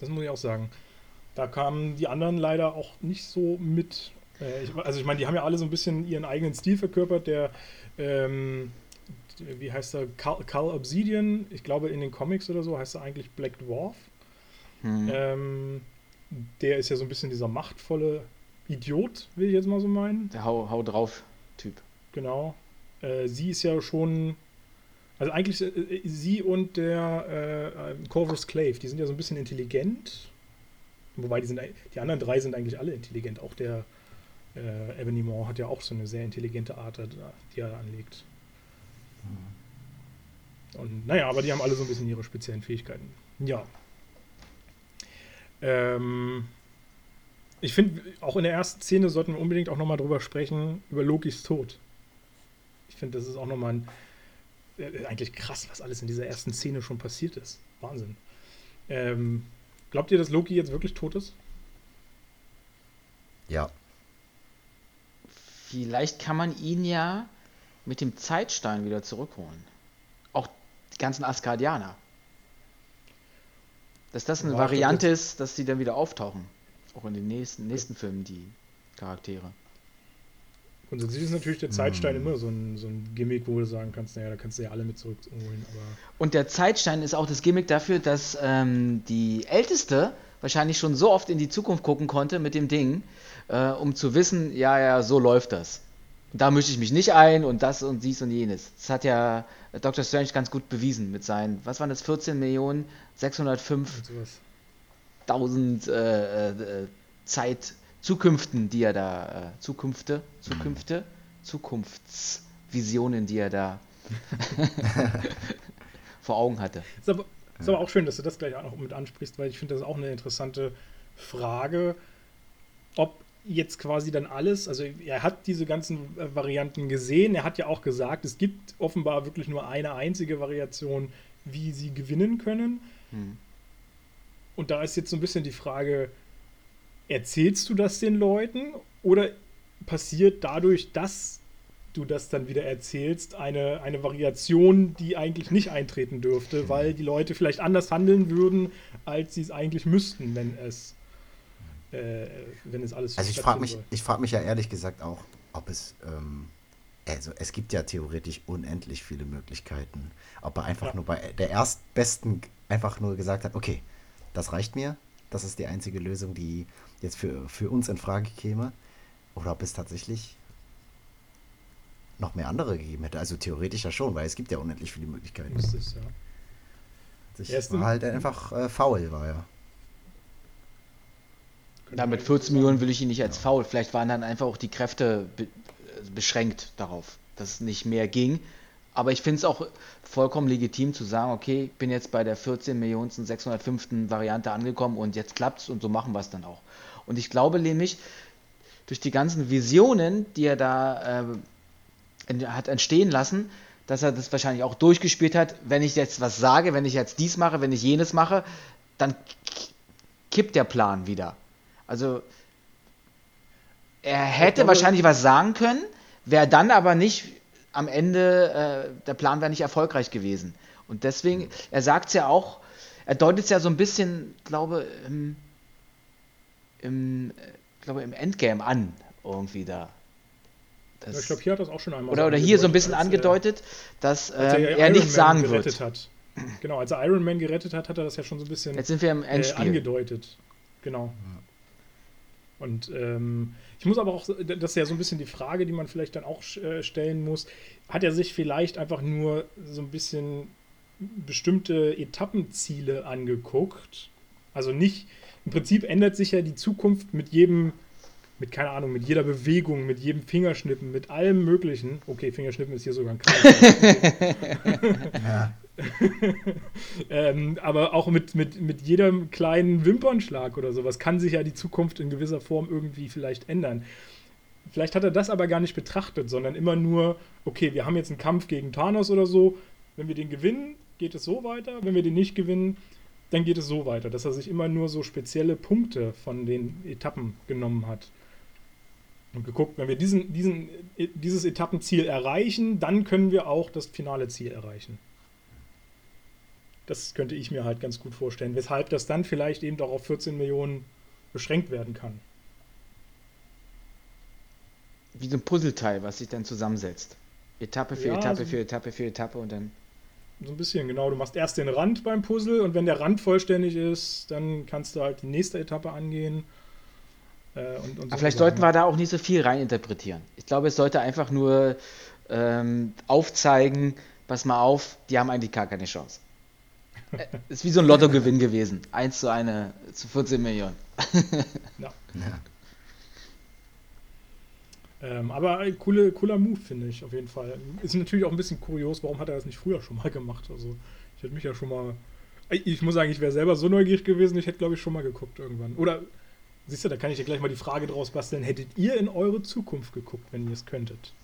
Das muss ich auch sagen. Da kamen die anderen leider auch nicht so mit. Äh, ich, also ich meine, die haben ja alle so ein bisschen ihren eigenen Stil verkörpert. Der, ähm, wie heißt er? Cal, Cal Obsidian. Ich glaube, in den Comics oder so heißt er eigentlich Black Dwarf. Hm. Ähm, der ist ja so ein bisschen dieser machtvolle Idiot, will ich jetzt mal so meinen. Der Hau, Hau drauf Typ. Genau. Äh, sie ist ja schon. Also eigentlich äh, sie und der äh, äh, Corvus Clave, die sind ja so ein bisschen intelligent. Wobei die sind die anderen drei sind eigentlich alle intelligent. Auch der äh, Ebony Maw hat ja auch so eine sehr intelligente Art, äh, die er anlegt. Und naja, aber die haben alle so ein bisschen ihre speziellen Fähigkeiten. Ja. Ähm, ich finde, auch in der ersten Szene sollten wir unbedingt auch nochmal drüber sprechen, über Lokis Tod. Ich finde, das ist auch nochmal ein, äh, eigentlich krass, was alles in dieser ersten Szene schon passiert ist. Wahnsinn. Ähm, glaubt ihr, dass Loki jetzt wirklich tot ist? Ja. Vielleicht kann man ihn ja mit dem Zeitstein wieder zurückholen. Auch die ganzen Asgardianer. Dass das eine glaub, Variante ist, dass die dann wieder auftauchen. Auch in den nächsten, nächsten Filmen, die Charaktere. Grundsätzlich ist natürlich der. Zeitstein immer so ein, so ein Gimmick, wo du sagen kannst, naja, da kannst du ja alle mit zurückholen. Und der Zeitstein ist auch das Gimmick dafür, dass ähm, die Älteste wahrscheinlich schon so oft in die Zukunft gucken konnte mit dem Ding, äh, um zu wissen, ja, ja, so läuft das. Da mische ich mich nicht ein und das und dies und jenes. Das hat ja Dr. Strange ganz gut bewiesen mit seinen, was waren das, 14 Millionen, 605.000 und sowas. äh, äh, Zeit, Zukünften, die er da, äh, Zukünfte, Zukünfte, Zukunftsvisionen, die er da vor Augen hatte. Ist aber, ist aber auch schön, dass du das gleich auch noch mit ansprichst, weil ich finde, das ist auch eine interessante Frage, ob jetzt quasi dann alles, also er hat diese ganzen äh, Varianten gesehen, er hat ja auch gesagt, es gibt offenbar wirklich nur eine einzige Variation, wie sie gewinnen können. Hm. Und da ist jetzt so ein bisschen die Frage, erzählst du das den Leuten oder passiert dadurch, dass du das dann wieder erzählst, eine, eine Variation, die eigentlich nicht eintreten dürfte, weil die Leute vielleicht anders handeln würden, als sie es eigentlich müssten, wenn es, äh, wenn es alles so Also ich frage mich, ich frage mich ja ehrlich gesagt auch, ob es, ähm, also es gibt ja theoretisch unendlich viele Möglichkeiten. Ob er einfach Ja. nur bei der erstbesten einfach nur gesagt hat, okay, das reicht mir, das ist die einzige Lösung, die jetzt für, für uns in Frage käme. Oder ob es tatsächlich noch mehr andere gegeben hätte. Also theoretisch ja schon, weil es gibt ja unendlich viele Möglichkeiten. Müsste es, ja. Ich Er ist war halt einfach äh, faul, war ja. Ja, mit 14 Millionen will ich ihn nicht als faul. Vielleicht waren dann einfach auch die Kräfte be äh, beschränkt darauf, dass es nicht mehr ging. Aber ich finde es auch vollkommen legitim zu sagen, okay, ich bin jetzt bei der 14 Millionen 605. Variante angekommen und jetzt klappt's und so machen wir es dann auch. Und ich glaube nämlich, durch die ganzen Visionen, die er da äh, hat entstehen lassen, dass er das wahrscheinlich auch durchgespielt hat, wenn ich jetzt was sage, wenn ich jetzt dies mache, wenn ich jenes mache, dann kippt der Plan wieder. Also er hätte glaube- wahrscheinlich was sagen können, wäre dann aber nicht am Ende, äh, der Plan wäre nicht erfolgreich gewesen. Und deswegen, er sagt es ja auch, er deutet es ja so ein bisschen, glaube im, im, äh, glaube im Endgame an, irgendwie da. Das, Ja, ich glaube, hier hat das auch schon einmal oder, oder hier so ein bisschen als, äh, angedeutet, dass ähm, er er Iron nichts Man sagen gerettet wird. hat. Genau, als er Iron Man gerettet hat, hat er das ja schon so ein bisschen Jetzt sind wir im äh, Endspiel. angedeutet. Genau. Und ähm, ich muss aber auch, das ist ja so ein bisschen die Frage, die man vielleicht dann auch äh, stellen muss, hat er sich vielleicht einfach nur so ein bisschen bestimmte Etappenziele angeguckt? Also nicht, im Prinzip ändert sich ja die Zukunft mit jedem mit, keine Ahnung, mit jeder Bewegung, mit jedem Fingerschnippen, mit allem Möglichen. Okay, Fingerschnippen ist hier sogar ein Kreis. ja. ähm, aber auch mit, mit, mit jedem kleinen Wimpernschlag oder sowas kann sich ja die Zukunft in gewisser Form irgendwie vielleicht ändern. Vielleicht hat er das aber gar nicht betrachtet, sondern immer nur, okay, wir haben jetzt einen Kampf gegen Thanos oder so. Wenn wir den gewinnen, geht es so weiter. Wenn wir den nicht gewinnen, dann geht es so weiter. Dass er sich immer nur so spezielle Punkte von den Etappen genommen hat. Und geguckt, wenn wir diesen, diesen, dieses Etappenziel erreichen, dann können wir auch das finale Ziel erreichen. Das könnte ich mir halt ganz gut vorstellen, weshalb das dann vielleicht eben auch auf 14 Millionen beschränkt werden kann. Wie so ein Puzzleteil, was sich dann zusammensetzt. Etappe für ja, Etappe so für Etappe für Etappe und dann. So ein bisschen, genau. Du machst erst den Rand beim Puzzle und wenn der Rand vollständig ist, dann kannst du halt die nächste Etappe angehen. Äh, und, und so Aber vielleicht sollten wir da auch nicht so viel reininterpretieren. Ich glaube, es sollte einfach nur ähm, aufzeigen, pass mal auf, die haben eigentlich gar keine Chance. Ist wie so ein Lottogewinn gewesen. 1 zu 1 zu 14 Millionen. ja. ja. Ähm, aber ein coole, cooler Move, finde ich, auf jeden Fall. Ist natürlich auch ein bisschen kurios, warum hat er das nicht früher schon mal gemacht? Also, ich hätte mich ja schon mal. Ich muss sagen, ich wäre selber so neugierig gewesen, ich hätte, glaube ich, schon mal geguckt irgendwann. Oder, siehst du, da kann ich dir gleich mal die Frage draus basteln: Hättet ihr in eure Zukunft geguckt, wenn ihr es könntet?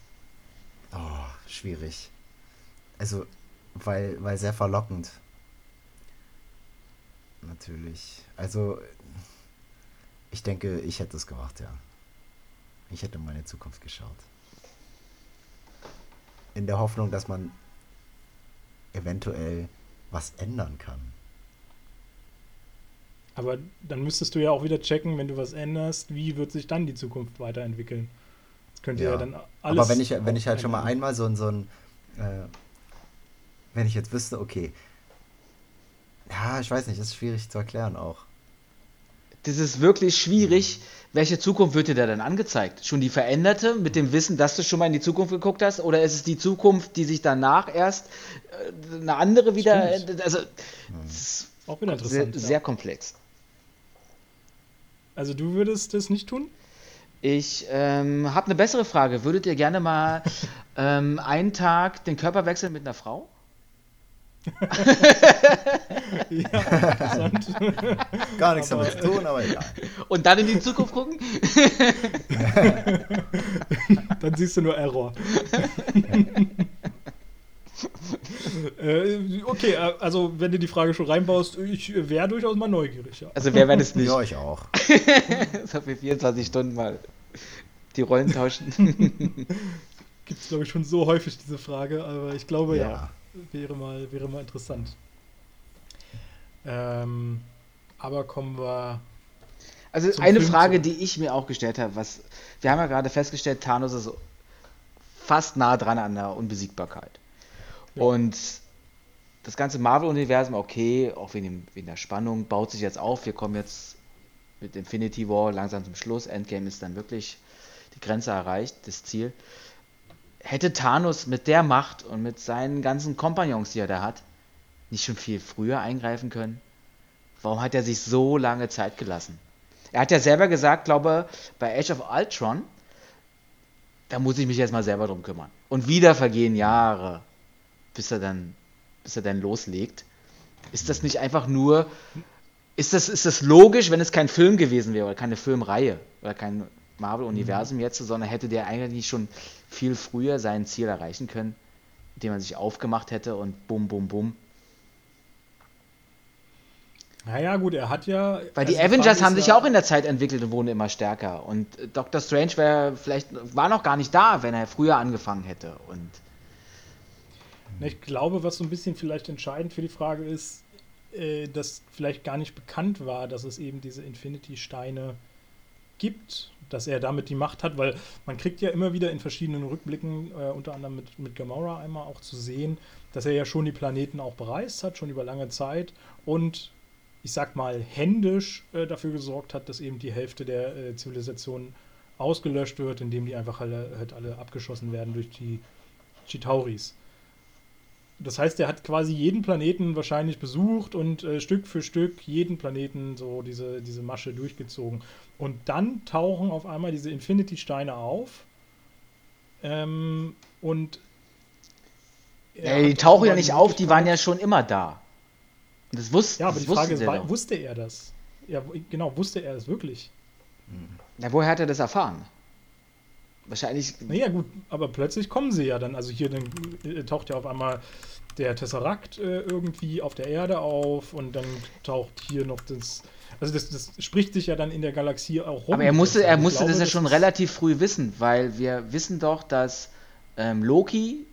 Oh, schwierig. Also, weil, weil sehr verlockend natürlich. Also, ich denke, ich hätte es gemacht, ja. Ich hätte meine Zukunft geschaut. In der Hoffnung, dass man eventuell was ändern kann. Aber dann müsstest du ja auch wieder checken, wenn du was änderst, wie wird sich dann die Zukunft weiterentwickeln. Das könnte ja, ja dann alles. Aber wenn ich, wenn ich halt schon mal einmal so, so ein. Äh, wenn ich jetzt wüsste, okay, ja, ich weiß nicht, das ist schwierig zu erklären auch. Das ist wirklich schwierig. Welche Zukunft wird dir da dann angezeigt? Schon die veränderte mit dem Wissen, dass du schon mal in die Zukunft geguckt hast? Oder ist es die Zukunft, die sich danach erst äh, eine andere wieder. Stimmt. Also, hm. auch wieder interessant. Sehr, ja. sehr komplex. Also, du würdest das nicht tun? Ich ähm, habe eine bessere Frage. Würdet ihr gerne mal ähm, einen Tag den Körper wechseln mit einer Frau? ja, interessant. Gar nichts aber, damit zu tun, aber egal. Und dann in die Zukunft gucken? dann siehst du nur Error. äh, okay, äh, also wenn du die Frage schon reinbaust, ich wäre durchaus mal neugierig. Ja. Also wer wäre das nicht? Ja, ich auch. so für 24 Stunden mal die Rollen tauschen. Gibt es, glaube ich, schon so häufig diese Frage, aber ich glaube ja. ja wäre mal, wäre mal interessant. Ähm, aber kommen wir. Also eine Film Frage, die ich mir auch gestellt habe, was wir haben ja gerade festgestellt, Thanos ist fast nah dran an der Unbesiegbarkeit. Ja. Und das ganze Marvel-Universum, okay, auch wegen, dem, wegen der Spannung, baut sich jetzt auf. Wir kommen jetzt mit Infinity War langsam zum Schluss. Endgame ist dann wirklich die Grenze erreicht, das Ziel hätte Thanos mit der Macht und mit seinen ganzen Kompagnons, die er da hat, nicht schon viel früher eingreifen können? Warum hat er sich so lange Zeit gelassen? Er hat ja selber gesagt, glaube bei Age of Ultron, da muss ich mich jetzt mal selber drum kümmern. Und wieder vergehen Jahre, bis er dann, bis er dann loslegt. Ist das nicht einfach nur, ist das, ist das logisch, wenn es kein Film gewesen wäre oder keine Filmreihe oder kein Marvel-Universum mhm. jetzt, sondern hätte der eigentlich schon viel früher sein Ziel erreichen können, indem man sich aufgemacht hätte und bum, bum, bum. Naja, gut, er hat ja. Weil die Avengers haben sich ja auch in der Zeit entwickelt und wurden immer stärker. Und Doctor Strange wäre vielleicht, war noch gar nicht da, wenn er früher angefangen hätte. Und ich glaube, was so ein bisschen vielleicht entscheidend für die Frage ist, äh, dass vielleicht gar nicht bekannt war, dass es eben diese Infinity-Steine gibt dass er damit die Macht hat, weil man kriegt ja immer wieder in verschiedenen Rückblicken, äh, unter anderem mit, mit Gamora einmal auch zu sehen, dass er ja schon die Planeten auch bereist hat, schon über lange Zeit und ich sag mal händisch äh, dafür gesorgt hat, dass eben die Hälfte der äh, Zivilisation ausgelöscht wird, indem die einfach alle, halt alle abgeschossen werden durch die Chitauris. Das heißt, er hat quasi jeden Planeten wahrscheinlich besucht und äh, Stück für Stück jeden Planeten so diese, diese Masche durchgezogen. Und dann tauchen auf einmal diese Infinity-Steine auf. Ähm, und. Ja, die tauchen ja nicht auf, die waren ja schon immer da. Das, wus ja, aber die Frage ist, war, wusste er das? Ja, genau, wusste er das wirklich? Na, woher hat er das erfahren? Wahrscheinlich. Naja, gut, aber plötzlich kommen sie ja dann. Also hier dann, äh, taucht ja auf einmal der Tesseract äh, irgendwie auf der Erde auf und dann taucht hier noch das. Also das, das spricht sich ja dann in der Galaxie auch rum. Aber er musste, Also er musste glaube, das ja schon ist- relativ früh wissen, weil wir wissen doch, dass ähm, Loki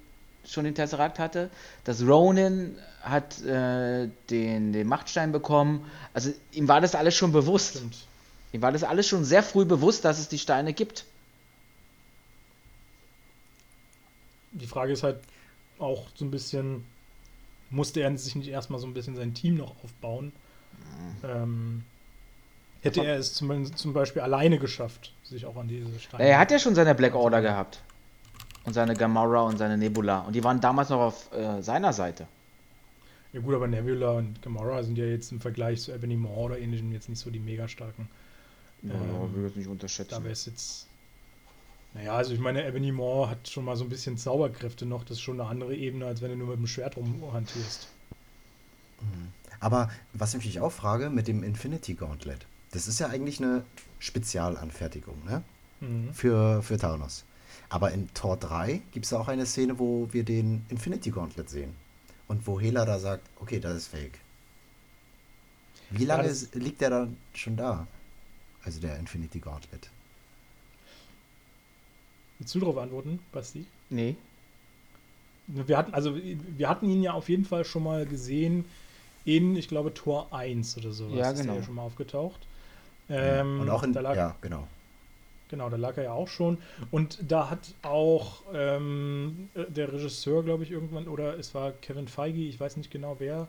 schon den Tesseract hatte, dass Ronan hat äh, den, den Machtstein bekommen. Also ihm war das alles schon bewusst. Stimmt. Ihm war das alles schon sehr früh bewusst, dass es die Steine gibt. Die Frage ist halt auch so ein bisschen, musste er sich nicht erstmal so ein bisschen sein Team noch aufbauen? Mhm. Ähm, hätte er es zum, zum Beispiel alleine geschafft, sich auch an diese Steine. Er hat ja schon seine Black Order gehabt. Und seine Gamora und seine Nebula. Und die waren damals noch auf äh, seiner Seite. Ja gut, aber Nebula und Gamora sind ja jetzt im Vergleich zu Ebony Maw oder ähnlichem jetzt nicht so die mega starken. Ja, Ähm, will ich nicht Da unterschätzen. wäre es jetzt. Naja, also ich meine, Ebony Maw hat schon mal so ein bisschen Zauberkräfte noch. Das ist schon eine andere Ebene, als wenn du nur mit dem Schwert rumhantierst. Aber was ich mich auch frage, mit dem Infinity Gauntlet, das ist ja eigentlich eine Spezialanfertigung, ne? Mhm. Für, für Thanos. Aber in Tor 3 gibt es auch eine Szene, wo wir den Infinity Gauntlet sehen. Und wo Hela da sagt, okay, das ist fake. Wie lange ist- liegt der dann schon da? Also der Infinity Gauntlet. Willst du darauf antworten, Basti? Nee. Wir hatten, also wir hatten ihn ja auf jeden Fall schon mal gesehen in, ich glaube, Tor 1 oder so. Ja, Ist der genau. ja schon mal aufgetaucht. Ähm, Und auch in, lag, ja, genau. Genau, da lag er ja auch schon. Und da hat auch ähm, äh, der Regisseur, glaube ich, irgendwann, oder es war Kevin Feige, ich weiß nicht genau wer,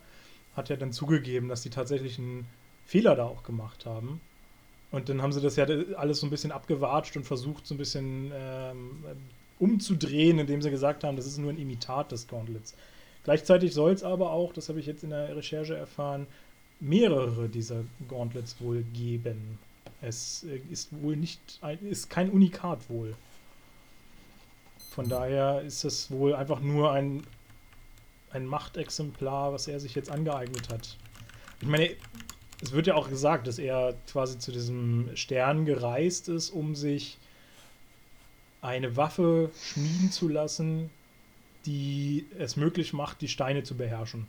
hat ja dann zugegeben, dass die tatsächlich einen Fehler da auch gemacht haben. Und dann haben sie das ja alles so ein bisschen abgewatscht und versucht, so ein bisschen ähm, umzudrehen, indem sie gesagt haben, das ist nur ein Imitat des Gauntlets. Gleichzeitig soll es aber auch, das habe ich jetzt in der Recherche erfahren, mehrere dieser Gauntlets wohl geben. Es äh, ist wohl nicht, ist kein Unikat wohl. Von daher ist es wohl einfach nur ein, ein Machtexemplar, was er sich jetzt angeeignet hat. Ich meine, es wird ja auch gesagt, dass er quasi zu diesem Stern gereist ist, um sich eine Waffe schmieden zu lassen, die es möglich macht, die Steine zu beherrschen.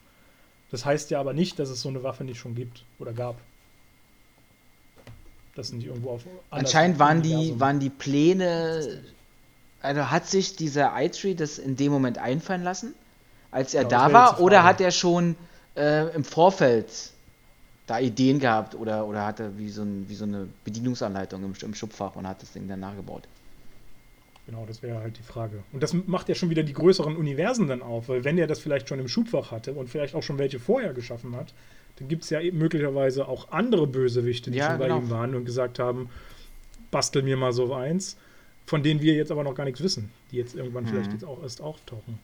Das heißt ja aber nicht, dass es so eine Waffe nicht schon gibt oder gab. Das nicht irgendwo auf. Anscheinend waren die, waren die Pläne. Also hat sich dieser iTree das in dem Moment einfallen lassen, als er Genau, da war, oder hat er schon äh, im Vorfeld da Ideen gehabt oder, oder hat er wie so, ein, wie so eine Bedienungsanleitung im, im Schubfach und hat das Ding dann nachgebaut? Genau, das wäre halt die Frage. Und das macht ja schon wieder die größeren Universen dann auf, weil wenn er das vielleicht schon im Schubfach hatte und vielleicht auch schon welche vorher geschaffen hat, dann gibt es ja möglicherweise auch andere Bösewichte, die Ja, schon bei genau. ihm waren und gesagt haben, bastel mir mal so eins, von denen wir jetzt aber noch gar nichts wissen, die jetzt irgendwann vielleicht Mhm. jetzt auch erst auftauchen.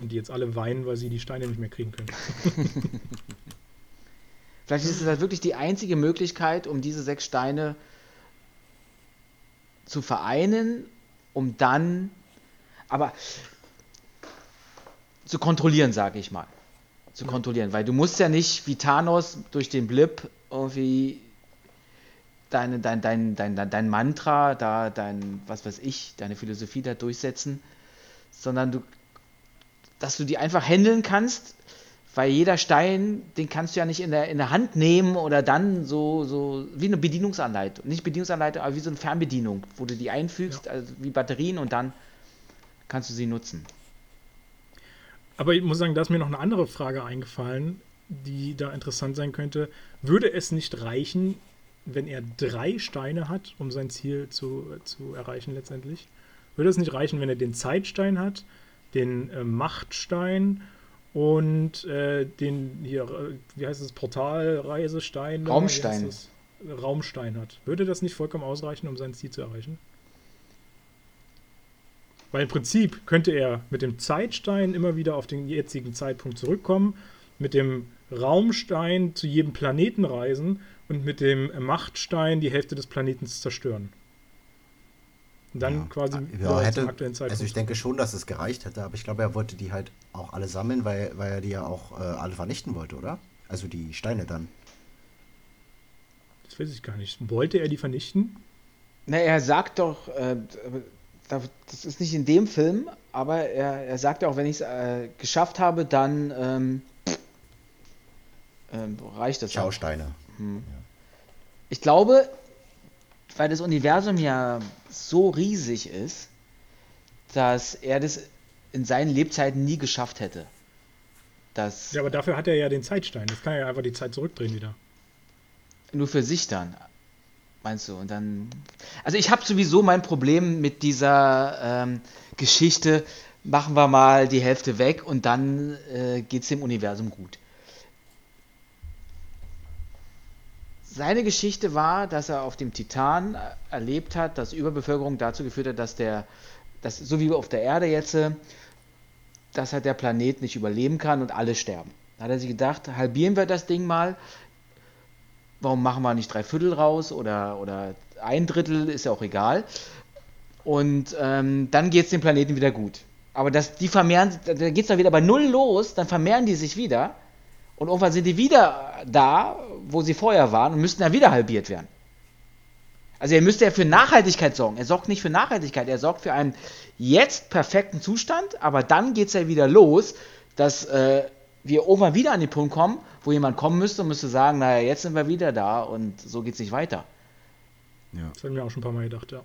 Und die jetzt alle weinen, weil sie die Steine nicht mehr kriegen können. Vielleicht ist es halt wirklich die einzige Möglichkeit, um diese sechs Steine zu vereinen, um dann, aber zu kontrollieren, sage ich mal. Zu kontrollieren, weil du musst ja nicht wie Thanos durch den Blip irgendwie deine, dein, dein, dein, dein, dein Mantra, da dein, was weiß ich, deine Philosophie da durchsetzen, sondern du, dass du die einfach handeln kannst, weil jeder Stein, den kannst du ja nicht in der, in der Hand nehmen oder dann so, so wie eine Bedienungsanleitung. Nicht Bedienungsanleitung, aber wie so eine Fernbedienung, wo du die einfügst, also wie Batterien und dann kannst du sie nutzen. Aber ich muss sagen, da ist mir noch eine andere Frage eingefallen, die da interessant sein könnte. Würde es nicht reichen, wenn er drei Steine hat, um sein Ziel zu, zu erreichen letztendlich? Würde es nicht reichen, wenn er den Zeitstein hat, den äh, Machtstein und äh, den hier, wie heißt es, Portalreisestein? da? Raumstein. Raumstein hat. Würde das nicht vollkommen ausreichen, um sein Ziel zu erreichen? Weil im Prinzip könnte er mit dem Zeitstein immer wieder auf den jetzigen Zeitpunkt zurückkommen, mit dem Raumstein zu jedem Planeten reisen und mit dem Machtstein die Hälfte des Planeten zerstören. Dann Ja. quasi Ja, hätte, zum aktuellen Zeitpunkt. also ich denke schon, dass es gereicht hätte, aber ich glaube, er wollte die halt auch alle sammeln, weil, weil er die ja auch äh, alle vernichten wollte, oder? Also die Steine dann. das weiß ich gar nicht. Wollte er die vernichten? Na, er sagt doch, äh, da- das ist nicht in dem Film, aber er, er sagt ja auch, wenn ich es äh, geschafft habe, dann ähm, ähm, reicht das. auch. Schausteine. Ich glaube, weil das Universum ja so riesig ist, dass er das in seinen Lebzeiten nie geschafft hätte. Das Ja, aber dafür hat er ja den Zeitstein. Das kann er ja einfach die Zeit zurückdrehen wieder. nur für sich dann, meinst du? Und dann. Also ich habe sowieso mein Problem mit dieser ähm, Geschichte. Machen wir mal die Hälfte weg und dann äh, geht es dem Universum gut. Seine Geschichte war, dass er auf dem Titan äh, erlebt hat, dass Überbevölkerung dazu geführt hat, dass der, dass, so wie auf der Erde jetzt, äh, dass halt der Planet nicht überleben kann und alle sterben. Da hat er sich gedacht, halbieren wir das Ding mal, warum machen wir nicht drei Viertel raus oder, oder ein Drittel, ist ja auch egal. Und ähm, dann geht es dem Planeten wieder gut. Aber das, die vermehren, da geht es dann wieder bei Null los, dann vermehren die sich wieder. Und irgendwann sind die wieder da, wo sie vorher waren und müssten dann wieder halbiert werden. Also er müsste ja für Nachhaltigkeit sorgen. Er sorgt nicht für Nachhaltigkeit, er sorgt für einen jetzt perfekten Zustand, aber dann geht es ja wieder los, dass äh, wir irgendwann wieder an den Punkt kommen, wo jemand kommen müsste und müsste sagen, naja, jetzt sind wir wieder da und so geht es nicht weiter. Ja. Das haben wir auch schon ein paar Mal gedacht, ja.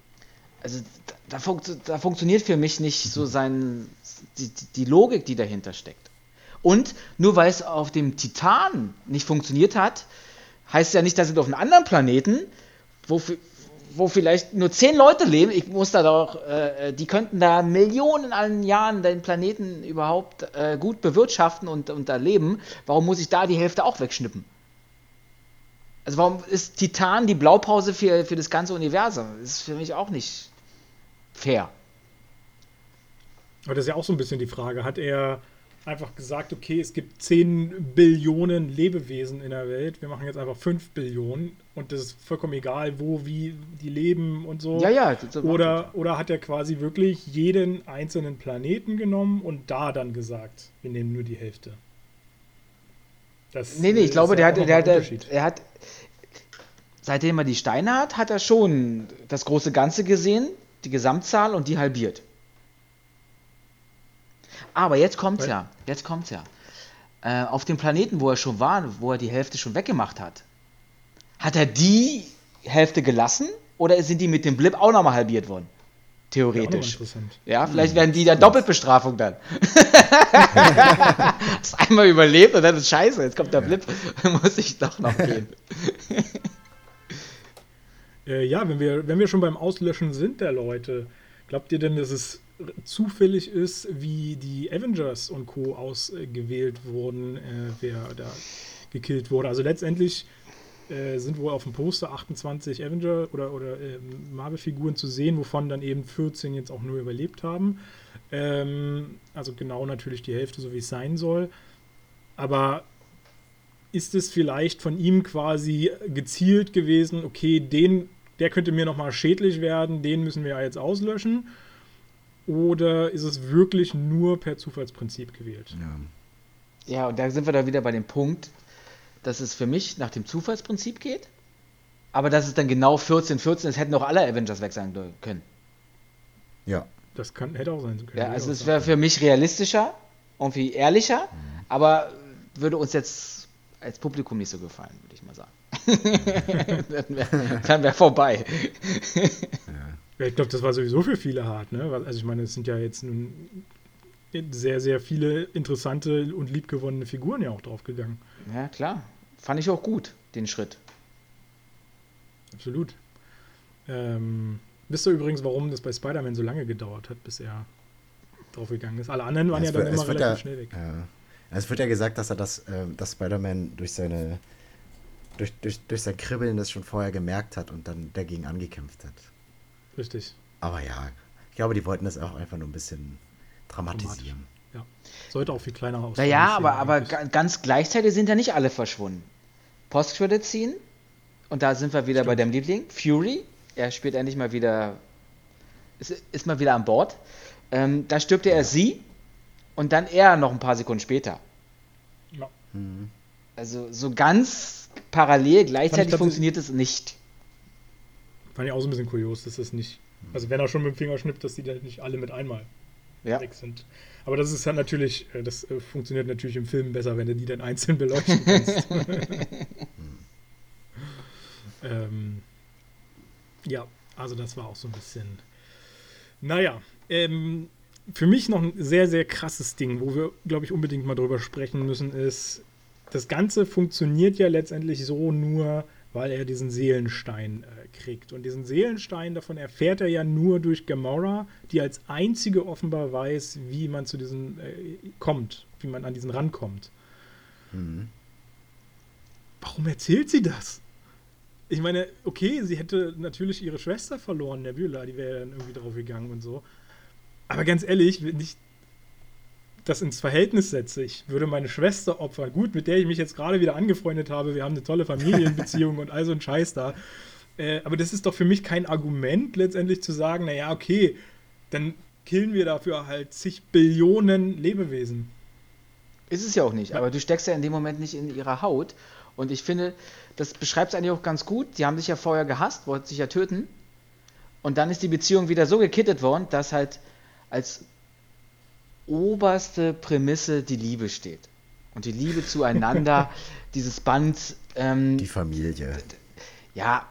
Also da, da, funkt, da funktioniert für mich nicht so sein, die, die Logik, die dahinter steckt. Und nur weil es auf dem Titan nicht funktioniert hat, heißt ja nicht, dass es auf einem anderen Planeten, wo, wo vielleicht nur zehn Leute leben, ich muss da doch, äh, die könnten da Millionen an Jahren den Planeten überhaupt äh, gut bewirtschaften und, und da leben. Warum muss ich da die Hälfte auch wegschnippen? Also warum ist Titan die Blaupause für, für das ganze Universum? Das ist für mich auch nicht fair. Aber das ist ja auch so ein bisschen die Frage. Hat er einfach gesagt, okay, es gibt 10 Billionen Lebewesen in der Welt, wir machen jetzt einfach 5 Billionen und das ist vollkommen egal, wo, wie die leben und so. Ja, ja. Oder, oder hat er quasi wirklich jeden einzelnen Planeten genommen und da dann gesagt, wir nehmen nur die Hälfte? Das Nee, nee, ich glaube, der hat, der, hat, Unterschied. er hat, seitdem er die Steine hat, hat er schon das große Ganze gesehen, die Gesamtzahl und die halbiert. Aber jetzt kommt's ja, jetzt kommt's ja. Äh, auf dem Planeten, wo er schon war, wo er die Hälfte schon weggemacht hat, hat er die Hälfte gelassen oder sind die mit dem Blip auch nochmal halbiert worden? Ja, Theoretisch. interessant. Ja, vielleicht werden die dann Doppelbestrafung dann. Hast einmal überlebt und dann ist scheiße, jetzt kommt der Blip, muss ich doch noch gehen. Äh, ja, wenn wir, wenn wir schon beim Auslöschen sind der Leute, glaubt ihr denn, dass es zufällig ist, wie die Avengers und Co. ausgewählt wurden, äh, wer da gekillt wurde? Also letztendlich äh, sind wohl auf dem Poster 28 Avenger oder, oder äh, Marvel-Figuren zu sehen, wovon dann eben 14 jetzt auch nur überlebt haben. Ähm, also genau natürlich die Hälfte, so wie es sein soll. Aber ist es vielleicht von ihm quasi gezielt gewesen, okay, den, der könnte mir nochmal schädlich werden, den müssen wir ja jetzt auslöschen? Oder ist es wirklich nur per Zufallsprinzip gewählt? Ja. Ja, und da sind wir da wieder bei dem Punkt, dass es für mich nach dem Zufallsprinzip geht, aber dass es dann genau 14, 14, es hätten auch alle Avengers weg sein können. ja. Das kann, hätte auch sein können. Ja, also es wäre für mich realistischer, irgendwie ehrlicher, aber würde uns jetzt als Publikum nicht so gefallen, würde ich mal sagen. dann wäre wär vorbei. Ja, ich glaube, das war sowieso für viele hart. Ne? Also ich meine, es sind ja jetzt nun sehr, sehr viele interessante und liebgewonnene Figuren ja auch draufgegangen. Ja, klar. Fand ich auch gut, den Schritt. Absolut. Ähm, wisst ihr übrigens, warum das bei Spider-Man so lange gedauert hat, bis er draufgegangen ist? Alle anderen waren ja, es dann wird- immer relativ ja, schnell weg. Ja. Es wird ja gesagt, dass er das, ähm, dass Spider-Man durch seine durch, durch, durch sein Kribbeln das schon vorher gemerkt hat und dann dagegen angekämpft hat. Richtig. Aber ja, Ich glaube, die wollten das auch einfach nur ein bisschen dramatisieren. Ja. Sollte auch viel kleiner aussehen. Naja, aber, aber ganz gleichzeitig sind ja nicht alle verschwunden. Post-Credit-Scene, und da sind wir wieder Stimmt. bei deinem Liebling, Fury. Er spielt endlich mal wieder, ist, ist mal wieder an Bord. Ähm, da stirbt er ja. sie und dann er noch ein paar Sekunden später. Ja. Mhm. Also so ganz parallel, gleichzeitig funktioniert es nicht. Fand ich auch so ein bisschen kurios, dass das nicht. Also wenn er schon mit dem Finger schnippt, dass die dann nicht alle mit einmal ja. weg sind. Aber das ist halt natürlich, äh, das äh, funktioniert natürlich im Film besser, wenn du die dann einzeln beleuchten kannst. ähm, ja, also das war auch so ein bisschen. Naja, ähm, für mich noch ein sehr, sehr krasses Ding, wo wir, glaube ich, unbedingt mal drüber sprechen müssen, ist, das Ganze funktioniert ja letztendlich so nur, weil er diesen Seelenstein äh, kriegt. Und diesen Seelenstein, davon erfährt er ja nur durch Gamora, die als einzige offenbar weiß, wie man zu diesem äh, kommt, wie man an diesen rankommt. Mhm. Warum erzählt sie das? Ich meine, okay, sie hätte natürlich ihre Schwester verloren, Nebula, die wäre dann irgendwie drauf gegangen und so. Aber ganz ehrlich, wenn ich das ins Verhältnis setze, ich würde meine Schwester opfern, gut, mit der ich mich jetzt gerade wieder angefreundet habe, wir haben eine tolle Familienbeziehung und all so ein Scheiß da. Äh, aber das ist doch für mich kein Argument, letztendlich zu sagen, naja, okay, dann killen wir dafür halt zig Billionen Lebewesen. Ist es ja auch nicht, ja. aber du steckst ja in dem Moment nicht in ihrer Haut. Und ich finde, das beschreibt es eigentlich auch ganz gut. Die haben sich ja vorher gehasst, wollten sich ja töten. Und dann ist die Beziehung wieder so gekittet worden, dass halt als oberste Prämisse die Liebe steht. Und die Liebe zueinander, dieses Band. Ähm, die Familie. Ja.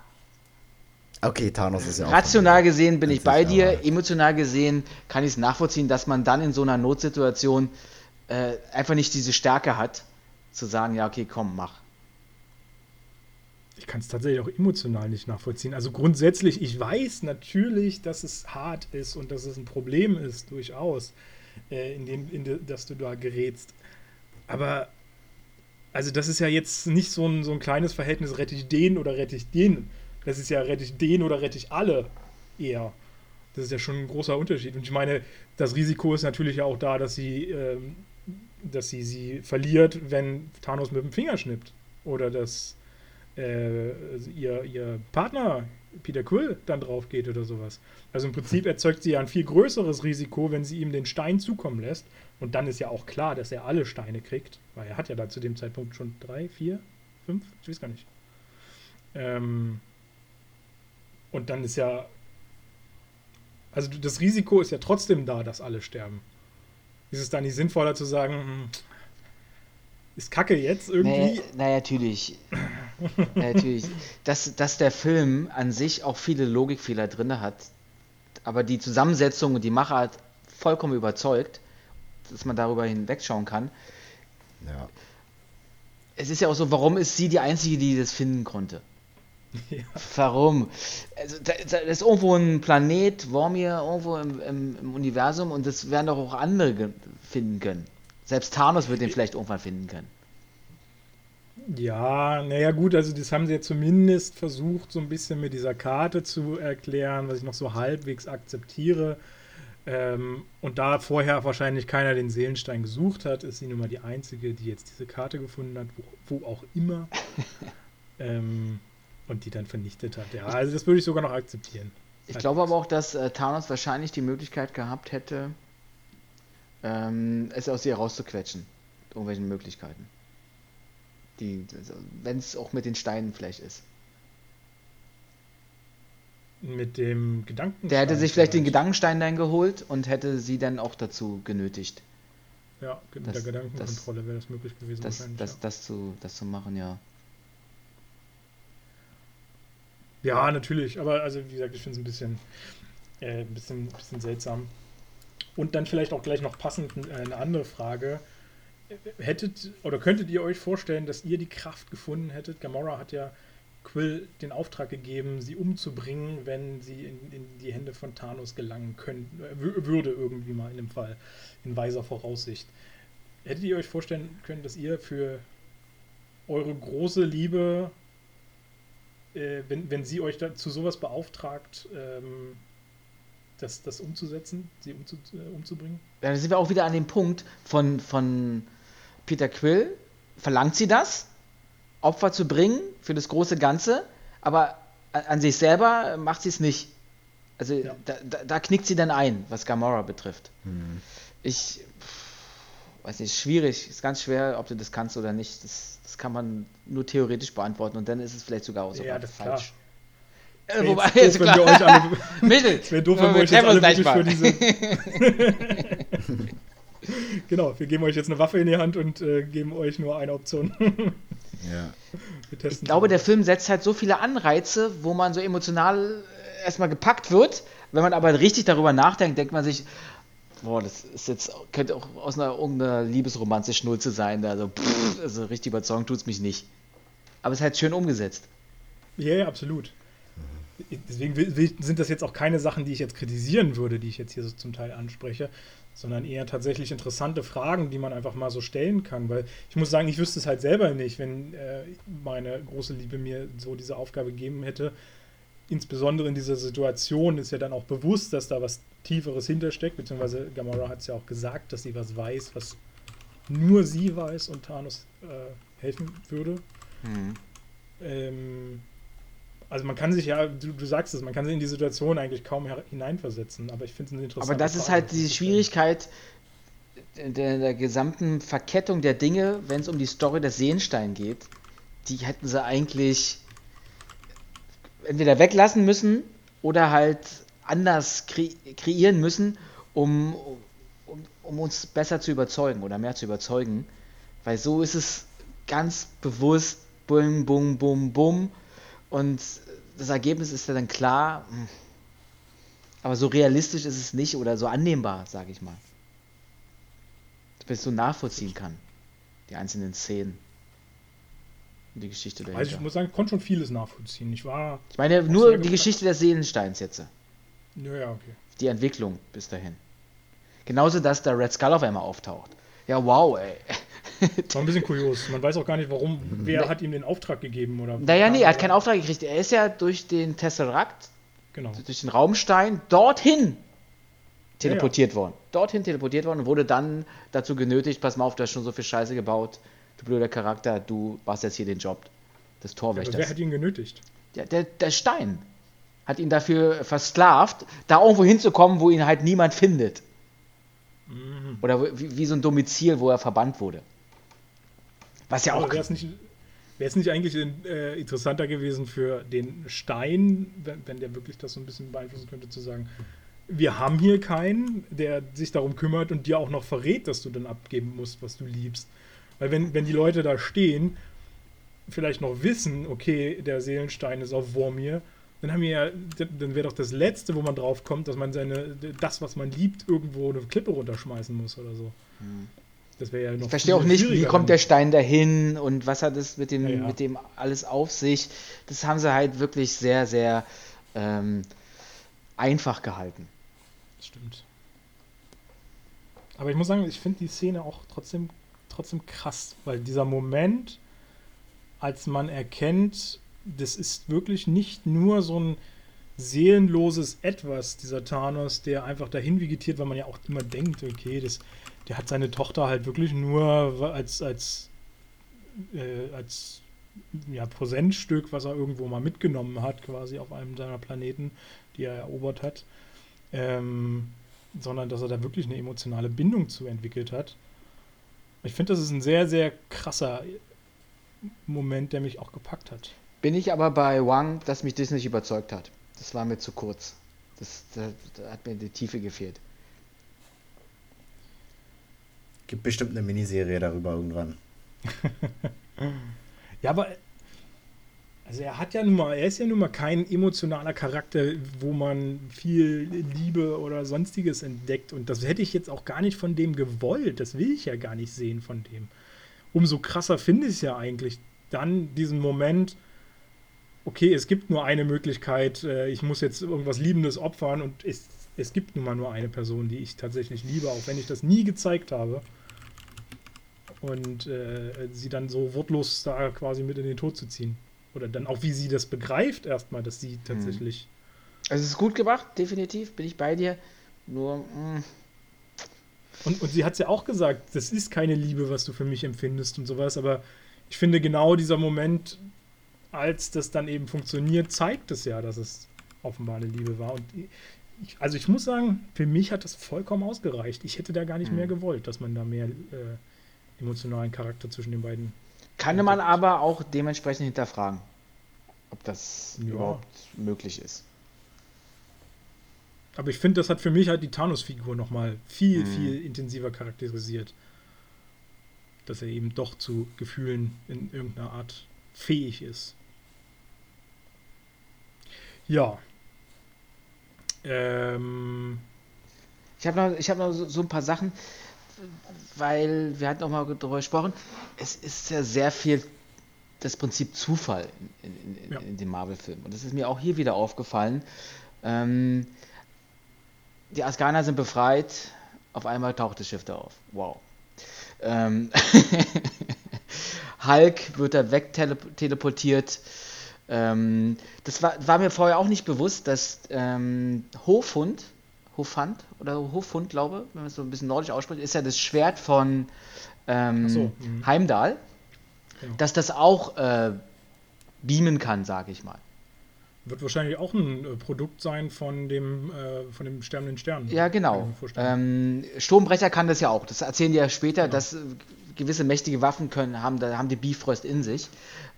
Okay, Thanos ist ja auch. Rational gesehen bin ich bei dir, aber. emotional gesehen kann ich es nachvollziehen, dass man dann in so einer Notsituation äh, einfach nicht diese Stärke hat, zu sagen, ja, okay, komm, mach. Ich kann es tatsächlich auch emotional nicht nachvollziehen. Also grundsätzlich, ich weiß natürlich, dass es hart ist und dass es ein Problem ist, durchaus äh, in dem, in de, dass du da gerätst. Aber, also das ist ja jetzt nicht so ein, so ein kleines Verhältnis, rette ich den oder rette ich den. Das ist ja, rette ich den oder rette ich alle eher. Das ist ja schon ein großer Unterschied. Und ich meine, das Risiko ist natürlich auch da, dass sie, ähm, dass sie sie verliert, wenn Thanos mit dem Finger schnippt. Oder dass äh, ihr, ihr Partner Peter Quill dann drauf geht oder sowas. Also im Prinzip erzeugt sie ja ein viel größeres Risiko, wenn sie ihm den Stein zukommen lässt. Und dann ist ja auch klar, dass er alle Steine kriegt, weil er hat ja da zu dem Zeitpunkt schon drei, vier, fünf, ich weiß gar nicht. Ähm und dann ist ja, also das Risiko ist ja trotzdem da, dass alle sterben. Ist es da nicht sinnvoller zu sagen, hm, ist kacke jetzt irgendwie? Naja, na, natürlich. natürlich. Dass, dass der Film an sich auch viele Logikfehler drin hat, aber die Zusammensetzung und die Machart vollkommen überzeugt, dass man darüber hinwegschauen kann. Ja. Es ist ja auch so, warum ist sie die Einzige, die das finden konnte? Ja. Warum? Also, da, da, ist irgendwo ein Planet, Wormir, irgendwo im, im, im, Universum und das werden doch auch andere finden können. Selbst Thanos wird den vielleicht irgendwann finden können. Ja, naja gut, also das haben sie ja zumindest versucht, so ein bisschen mit dieser Karte zu erklären, was ich noch so halbwegs akzeptiere. Ähm, und da vorher wahrscheinlich keiner den Seelenstein gesucht hat, ist sie nun mal die Einzige, die jetzt diese Karte gefunden hat, wo, wo auch immer. ähm, und die dann vernichtet hat. Ja, also das würde ich sogar noch akzeptieren. Ich glaube aber auch, dass äh, Thanos wahrscheinlich die Möglichkeit gehabt hätte, ähm, es aus ihr rauszuquetschen. Irgendwelchen Möglichkeiten. Die, also, wenn es auch mit den Steinen vielleicht ist. Mit dem Gedankenstein. Der hätte sich vielleicht den Gedankenstein dann geholt und hätte sie dann auch dazu genötigt. Ja, mit das, der Gedankenkontrolle wäre das möglich gewesen. Das, das, ja. das, zu, das zu machen, ja. Ja, natürlich, aber also wie gesagt, ich finde es ein bisschen, äh, ein bisschen, bisschen seltsam. Und dann vielleicht auch gleich noch passend äh, eine andere Frage. Hättet oder könntet ihr euch vorstellen, dass ihr die Kraft gefunden hättet? Gamora hat ja Quill den Auftrag gegeben, sie umzubringen, wenn sie in, in die Hände von Thanos gelangen können, äh, würde irgendwie mal in dem Fall, in weiser Voraussicht. Hättet ihr euch vorstellen können, dass ihr für eure große Liebe, äh, wenn, wenn sie euch dazu sowas beauftragt, ähm, das, das umzusetzen, sie umzu, äh, umzubringen. Ja, da sind wir auch wieder an dem Punkt von, von Peter Quill. Verlangt sie das, Opfer zu bringen für das große Ganze, aber an, an sich selber macht sie es nicht. Also Ja. da, da, da knickt sie dann ein, was Gamora betrifft. Hm. Ich pff, weiß nicht, schwierig, ist ganz schwer, ob du das kannst oder nicht. Das, das kann man nur theoretisch beantworten und dann ist es vielleicht sogar auch sogar Ja, das ist falsch. Äh, wobei, jetzt ist doof, wenn wir klar. euch alle, Mittel. wäre doof, wenn wir euch jetzt alle gleich für mal. diese. genau, wir geben euch jetzt eine Waffe in die Hand und äh, geben euch nur eine Option. Ja. wir testen Ich glaube, der Film setzt halt so viele Anreize, wo man so emotional äh, erstmal gepackt wird. Wenn man aber richtig darüber nachdenkt, denkt man sich, boah, das ist jetzt, könnte auch aus einer irgendeiner Liebesromanze Schnulze sein. Also, pff, also richtig überzeugend tut es mich nicht. Aber es ist halt schön umgesetzt. Ja, ja, absolut. Deswegen sind das jetzt auch keine Sachen, die ich jetzt kritisieren würde, die ich jetzt hier so zum Teil anspreche, sondern eher tatsächlich interessante Fragen, die man einfach mal so stellen kann. Weil ich muss sagen, ich wüsste es halt selber nicht, wenn äh, meine große Liebe mir so diese Aufgabe gegeben hätte. Insbesondere in dieser Situation ist ja dann auch bewusst, dass da was Tieferes hintersteckt, beziehungsweise Gamora hat es ja auch gesagt, dass sie was weiß, was nur sie weiß und Thanos äh, helfen würde. Ähm, also man kann sich ja, du, du sagst es, man kann sich in die Situation eigentlich kaum hineinversetzen, aber ich finde es eine interessante Aber das ist Frage, halt das die. Schwierigkeit der, der gesamten Verkettung der Dinge, wenn es um die Story des Seelenstein geht. Die hätten sie eigentlich entweder weglassen müssen oder halt anders kre kreieren müssen, um, um, um uns besser zu überzeugen oder mehr zu überzeugen. Weil so ist es ganz bewusst bum, bum, bum, bum. Und das Ergebnis ist ja dann klar. hm, aber so realistisch ist es nicht oder so annehmbar, sage ich mal. Es so nachvollziehen kann. Die einzelnen Szenen. Die Geschichte dahinter. Also ich muss sagen, ich konnte schon vieles nachvollziehen. Ich war, Ich meine nur die. Geschichte des Seelensteins jetzt. ja, ja, okay. Die Entwicklung bis dahin. Genauso, dass der Red Skull auf einmal auftaucht. Ja, wow, ey. War ein bisschen kurios. Man weiß auch gar nicht, warum, wer hat ihm den Auftrag gegeben oder. Naja, nee, er hat keinen Auftrag gekriegt. Er ist ja durch den Tesseract, Genau. durch den Raumstein, dorthin teleportiert worden. Dorthin teleportiert worden und wurde dann dazu genötigt, pass mal auf, du hast schon so viel Scheiße gebaut, du blöder Charakter, du machst jetzt hier den Job des Torwächters. wer hat ihn genötigt? Ja, der, der Stein hat ihn dafür versklavt, da irgendwo hinzukommen, wo ihn halt niemand findet. Mhm. Oder wie, wie so ein Domizil, wo er verbannt wurde. Was ja auch. Wäre es nicht, nicht eigentlich äh, interessanter gewesen für den Stein, wenn, wenn der wirklich das so ein bisschen beeinflussen könnte, zu sagen, wir haben hier keinen, der sich darum kümmert und dir auch noch verrät, dass du dann abgeben musst, was du liebst. Weil wenn, wenn die Leute da stehen, vielleicht noch wissen, okay, der Seelenstein ist auf Vormir, dann haben wir ja, dann wäre doch das Letzte, wo man drauf kommt, dass man seine, das, was man liebt, irgendwo eine Klippe runterschmeißen muss oder so. Das wäre ja noch. Hm. ich verstehe auch nicht, wie kommt der Stein dahin und was hat es mit dem, Ja, ja. mit dem alles auf sich. Das haben sie halt wirklich sehr, sehr ähm, einfach gehalten. Stimmt. Aber ich muss sagen, ich finde die Szene auch trotzdem, trotzdem krass, weil dieser Moment, als man erkennt, das ist wirklich nicht nur so ein seelenloses Etwas, dieser Thanos, der einfach dahin vegetiert, weil man ja auch immer denkt, okay, das, der hat seine Tochter halt wirklich nur als, als, äh, als ja, Präsentstück, was er irgendwo mal mitgenommen hat, quasi auf einem seiner Planeten, die er erobert hat ähm, sondern dass er da wirklich eine emotionale Bindung zu entwickelt hat. Ich finde, das ist ein sehr, sehr krasser Moment, der mich auch gepackt hat. Bin ich aber bei Wang, dass mich das nicht überzeugt hat. Das war mir zu kurz. Das, da, da hat mir die Tiefe gefehlt. Gibt bestimmt eine Miniserie darüber irgendwann. Ja, aber also er hat ja nun mal, er ist ja nun mal kein emotionaler Charakter, wo man viel Liebe oder sonstiges entdeckt. Und das hätte ich jetzt auch gar nicht von dem gewollt. Das will ich ja gar nicht sehen von dem. Umso krasser finde ich es ja eigentlich dann diesen Moment, okay, es gibt nur eine Möglichkeit, äh, ich muss jetzt irgendwas Liebendes opfern und es, es gibt nun mal nur eine Person, die ich tatsächlich liebe, auch wenn ich das nie gezeigt habe. Und äh, sie dann so wortlos da quasi mit in den Tod zu ziehen. Oder dann auch, wie sie das begreift, erstmal, dass sie tatsächlich. Also es ist gut gemacht, definitiv, bin ich bei dir. Nur, mh. Und, und sie hat es ja auch gesagt, das ist keine Liebe, was du für mich empfindest und sowas, aber ich finde genau dieser Moment, als das dann eben funktioniert, zeigt es ja, dass es offenbar eine Liebe war. Und ich, also ich muss sagen, für mich hat das vollkommen ausgereicht. Ich hätte da gar nicht mehr gewollt, dass man da mehr äh, emotionalen Charakter zwischen den beiden. Kann man aber auch dementsprechend hinterfragen, ob das Ja. überhaupt möglich ist. Aber ich finde, das hat für mich halt die Thanos-Figur nochmal viel, Mhm. viel intensiver charakterisiert. Dass er eben doch zu Gefühlen in irgendeiner Art fähig ist. Ja. Ähm, Ich habe noch, ich hab noch so, so ein paar Sachen, weil wir hatten auch mal darüber gesprochen. Es ist ja sehr viel das Prinzip Zufall in, in, in, Ja. in den Marvel-Filmen. Und das ist mir auch hier wieder aufgefallen. Ähm, die Asganer sind befreit, auf einmal taucht das Schiff da auf. Wow. Ähm, Hulk wird da wegteleportiert. Ähm, das war, war mir vorher auch nicht bewusst, dass ähm, Hofhund, Hofhund oder Hofhund, glaube wenn man es so ein bisschen nordisch ausspricht, ist ja das Schwert von ähm, so, mhm. Heimdall, Genau. dass das auch äh, beamen kann, sage ich mal. wird wahrscheinlich auch ein äh, Produkt sein von dem, äh, von dem sterbenden Stern. Ja, genau. Ähm, Sturmbrecher kann das ja auch. Das erzählen die ja später, Genau. dass äh, gewisse mächtige Waffen können, haben, da haben die Bifrost in sich.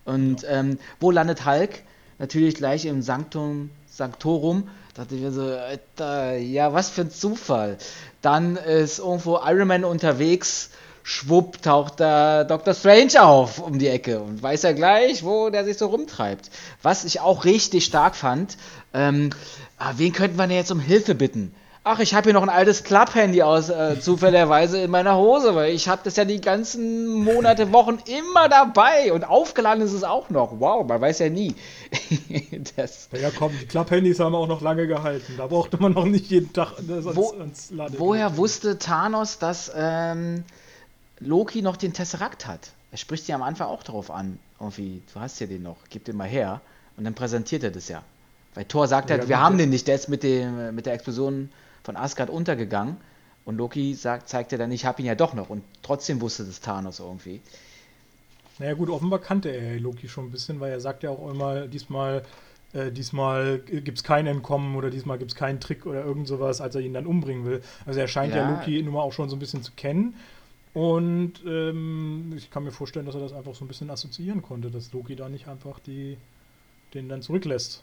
Und ähm, wo landet Hulk? Natürlich gleich im Sanctum Sanctorum. Da dachte ich mir so, Alter, ja, was für ein Zufall. Dann ist irgendwo Iron Man unterwegs. Schwupp taucht da Dr. Strange auf um die Ecke und weiß ja gleich, wo der sich so rumtreibt. Was ich auch richtig stark fand, ähm, ah, wen könnten wir denn jetzt um Hilfe bitten? Ach, ich habe hier noch ein altes Club-Handy aus, äh, zufälligerweise in meiner Hose, weil ich habe das ja die ganzen Monate, Wochen immer dabei und aufgeladen ist es auch noch. Wow, man weiß ja nie. das, Ja, komm, die Klapphandys haben auch noch lange gehalten. Da brauchte man noch nicht jeden Tag ans, Wo- ans Laden. woher wusste Thanos, dass ähm, Loki noch den Tesseract hat? Er spricht ja am Anfang auch darauf an. Irgendwie, du hast ja den noch, gib den mal her. Und dann präsentiert er das ja. Weil Thor sagt Ja, halt, wir haben den nicht, der ist mit, dem, mit der Explosion von Asgard untergegangen. Und Loki sagt, zeigt er dann, ich habe ihn ja doch noch. Und trotzdem wusste das Thanos irgendwie. Naja gut, offenbar kannte er Loki schon ein bisschen, weil er sagt ja auch immer, diesmal, äh, diesmal gibt es kein Entkommen oder diesmal gibt es keinen Trick oder irgend sowas, als er ihn dann umbringen will. Also er scheint ja, Ja. Loki nun mal auch schon so ein bisschen zu kennen. Und ähm, ich kann mir vorstellen, dass er das einfach so ein bisschen assoziieren konnte, dass Loki da nicht einfach die, den dann zurücklässt.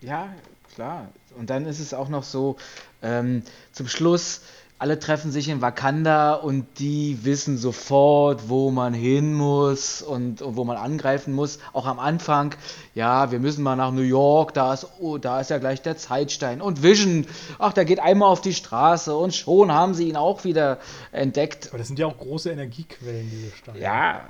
Ja, klar. Und dann ist es auch noch so, ähm, zum Schluss, alle treffen sich in Wakanda und die wissen sofort, wo man hin muss und, und wo man angreifen muss. Auch am Anfang, ja, wir müssen mal nach New York, da ist, oh, da ist ja gleich der Zeitstein. Und Vision, ach, der geht einmal auf die Straße und schon haben sie ihn auch wieder entdeckt. Aber das sind ja auch große Energiequellen, diese Steine. Ja,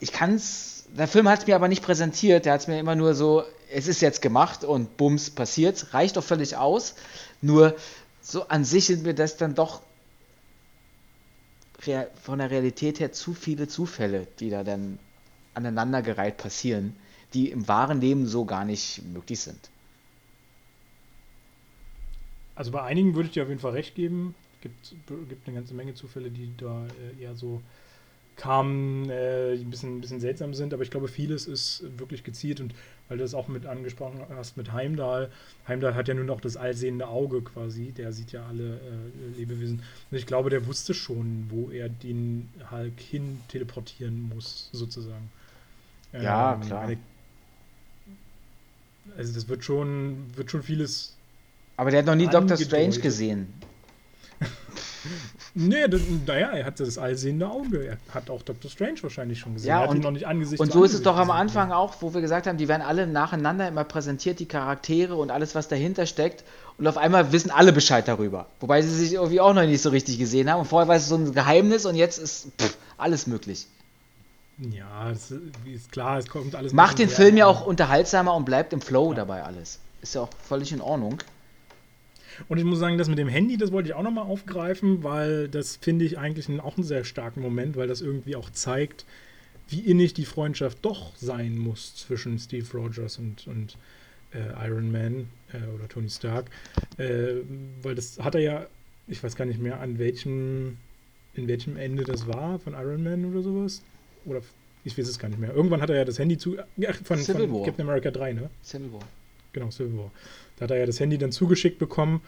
ich kann's. Der Film hat es mir aber nicht präsentiert. Der hat es mir immer nur so, es ist jetzt gemacht und bums passiert. Reicht doch völlig aus. Nur so an sich sind mir das dann doch von der Realität her zu viele Zufälle, die da dann aneinandergereiht passieren, die im wahren Leben so gar nicht möglich sind. Also bei einigen würde ich dir auf jeden Fall recht geben. Gibt, gibt eine ganze Menge Zufälle, die da äh, eher so kamen, äh, die ein bisschen, ein bisschen seltsam sind, aber ich glaube, vieles ist wirklich gezielt und weil du das auch mit angesprochen hast mit Heimdall. Heimdall hat ja nur noch das allsehende Auge quasi, der sieht ja alle äh, Lebewesen. Und ich glaube, der wusste schon, wo er den Hulk hin teleportieren muss, sozusagen. Ja, klar. Also das wird schon, wird schon vieles Aber der hat noch nie Doctor Strange gesehen. Nee, das, naja, er hat das allsehende Auge. Er hat auch Dr. Strange wahrscheinlich schon gesehen. Ja, er hat und- ihn noch nicht Angesicht Und so ist es doch am Anfang auch, wo wir gesagt haben, die werden alle nacheinander immer präsentiert, die Charaktere und alles, was dahinter steckt. Und auf einmal wissen alle Bescheid darüber. Wobei sie sich irgendwie auch noch nicht so richtig gesehen haben. Und vorher war es so ein Geheimnis und jetzt ist pff, alles möglich. Ja, das ist klar, es kommt alles. Macht den Film ja auch unterhaltsamer und bleibt im Flow dabei alles. Ist ja auch völlig in Ordnung. Und ich muss sagen, das mit dem Handy, das wollte ich auch nochmal aufgreifen, weil das finde ich eigentlich auch einen sehr starken Moment, weil das irgendwie auch zeigt, wie innig die Freundschaft doch sein muss zwischen Steve Rogers und, und äh, Iron Man äh, oder Tony Stark, äh, weil das hat er ja, ich weiß gar nicht mehr, an welchem, in welchem Ende das war, von Iron Man oder sowas. Oder ich weiß es gar nicht mehr. Irgendwann hat er ja das Handy zu. Ach, von, von. Captain America 3, ne? Civil War. Genau, Civil War. Da hat er ja das Handy dann zugeschickt bekommen.